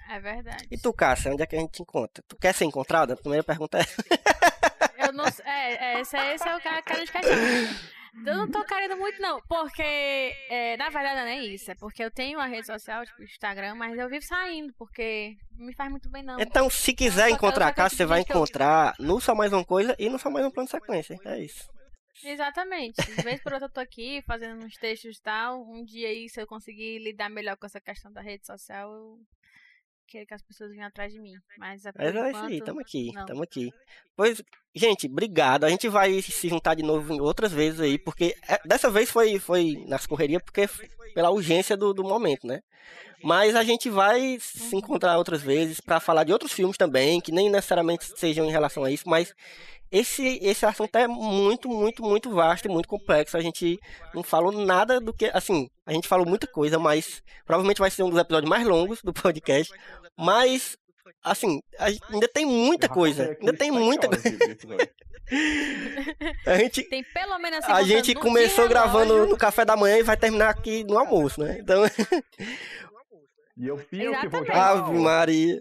É verdade. E tu, Cássia, onde é que a gente te encontra? Tu quer ser encontrada? A primeira pergunta é essa. Eu não sei. É, é, esse, é- esse é o cara que a gente quer Eu não tô querendo muito, não. Porque, é, na verdade, não é isso. É porque eu tenho uma rede social, tipo Instagram, mas eu vivo saindo, porque não me faz muito bem, não. Então, se quiser que- encontrar eu a Cássia, você vai acredito que eu- encontrar no Só Mais Uma Coisa e no Só Mais Um Plano de Sequência. É isso. Exatamente. De vez por outra eu tô aqui fazendo uns textos e tal. Um dia aí, se eu conseguir lidar melhor com essa questão da rede social, eu quero que as pessoas venham atrás de mim. Mas Mas é isso aí, tamo aqui, tamo aqui. Pois, gente, obrigado. A gente vai se juntar de novo em outras vezes aí, porque é, dessa vez foi, foi nas correrias, porque pela urgência do, do momento, né? Mas a gente vai se encontrar outras vezes pra falar de outros filmes também, que nem necessariamente sejam em relação a isso, mas esse, esse assunto é muito, muito, muito vasto e muito complexo. A gente não falou nada do que. Assim, a gente falou muita coisa, mas provavelmente vai ser um dos episódios mais longos do podcast. Mas, assim, a gente- ainda tem muita coisa. Ainda tem muita coisa. A gente, Tem pelo menos assim, a gente começou gravando no café da manhã e vai terminar aqui no almoço, né? Então, E eu fio que vou. Ave Maria.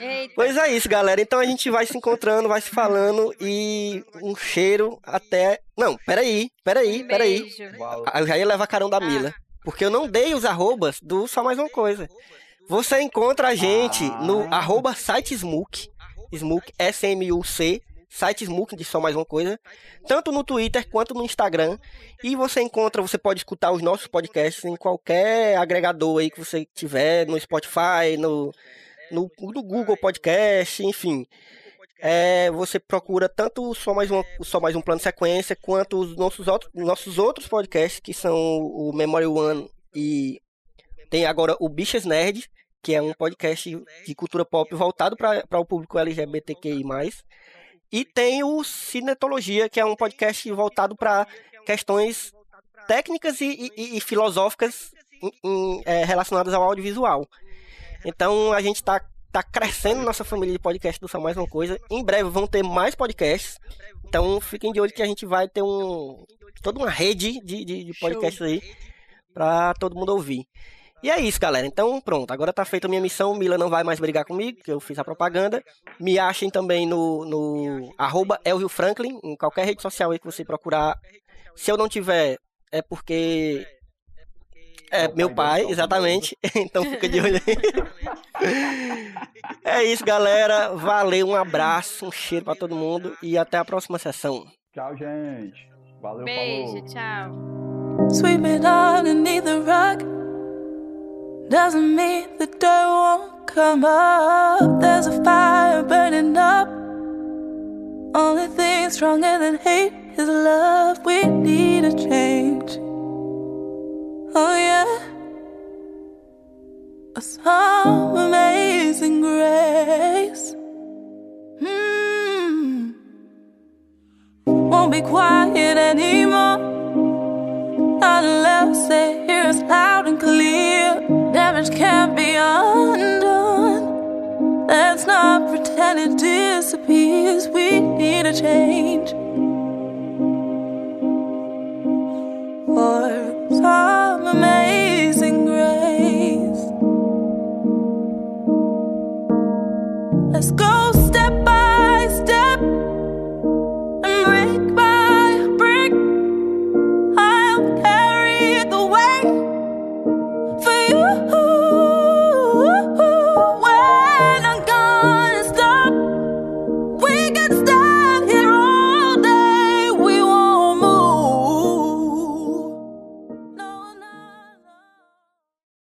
Eita. Pois é isso, galera. Então a gente vai se encontrando, vai se falando e um cheiro até. Não, peraí, peraí, peraí. Ah, Eu já ia levar carão da Mila. Porque eu não dei os arrobas do Só Mais Uma Coisa. Você encontra a gente no Ah. arroba site Smook. Smook, S-M-U-C. Site Smook de Só Mais Uma Coisa. Tanto no Twitter quanto no Instagram. E você encontra, você pode escutar os nossos podcasts em qualquer agregador aí que você tiver, no Spotify, no, no, no Google Podcast, enfim. É, você procura tanto o Só Mais, uma, o Só Mais Um Plano de Sequência, quanto os nossos, outros- nossos outros podcasts, que são o Memory One e tem agora o Bichas Nerd, que é um podcast de cultura pop voltado para o público LGBTQI+. E tem o Cinetologia, que é um podcast voltado para questões técnicas e, e- e filosóficas em- em, é, relacionadas ao audiovisual. Então a gente está tá crescendo nossa família de podcast do Só Mais Uma Coisa. Em breve vão ter mais podcasts. Então fiquem de olho que a gente vai ter um toda uma rede de, de, de podcasts aí para todo mundo ouvir. E é isso, galera. Então, pronto. Agora tá feita a minha missão. Mila não vai mais brigar comigo, que eu fiz a propaganda. Me achem também no, no arroba Elvio Franklin, em qualquer rede social aí que você procurar. Se eu não tiver, é porque. É, meu pai pai, dele, exatamente. então fica de olho aí. é isso, galera. Valeu, um abraço, um cheiro pra todo mundo e até a próxima sessão. Tchau, gente. Valeu, Beijo, falou. tchau. Sweep it underneath the rug. Doesn't mean the dirt won't come up. There's a fire burning up. Only thing stronger than hate is love. We need a change. Oh, yeah. Some amazing grace. Hmm. Won't be quiet anymore. Not unless they hear us loud and clear. Damage can't be undone. Let's not pretend it disappears. We need a change from amazing grace. Let's go.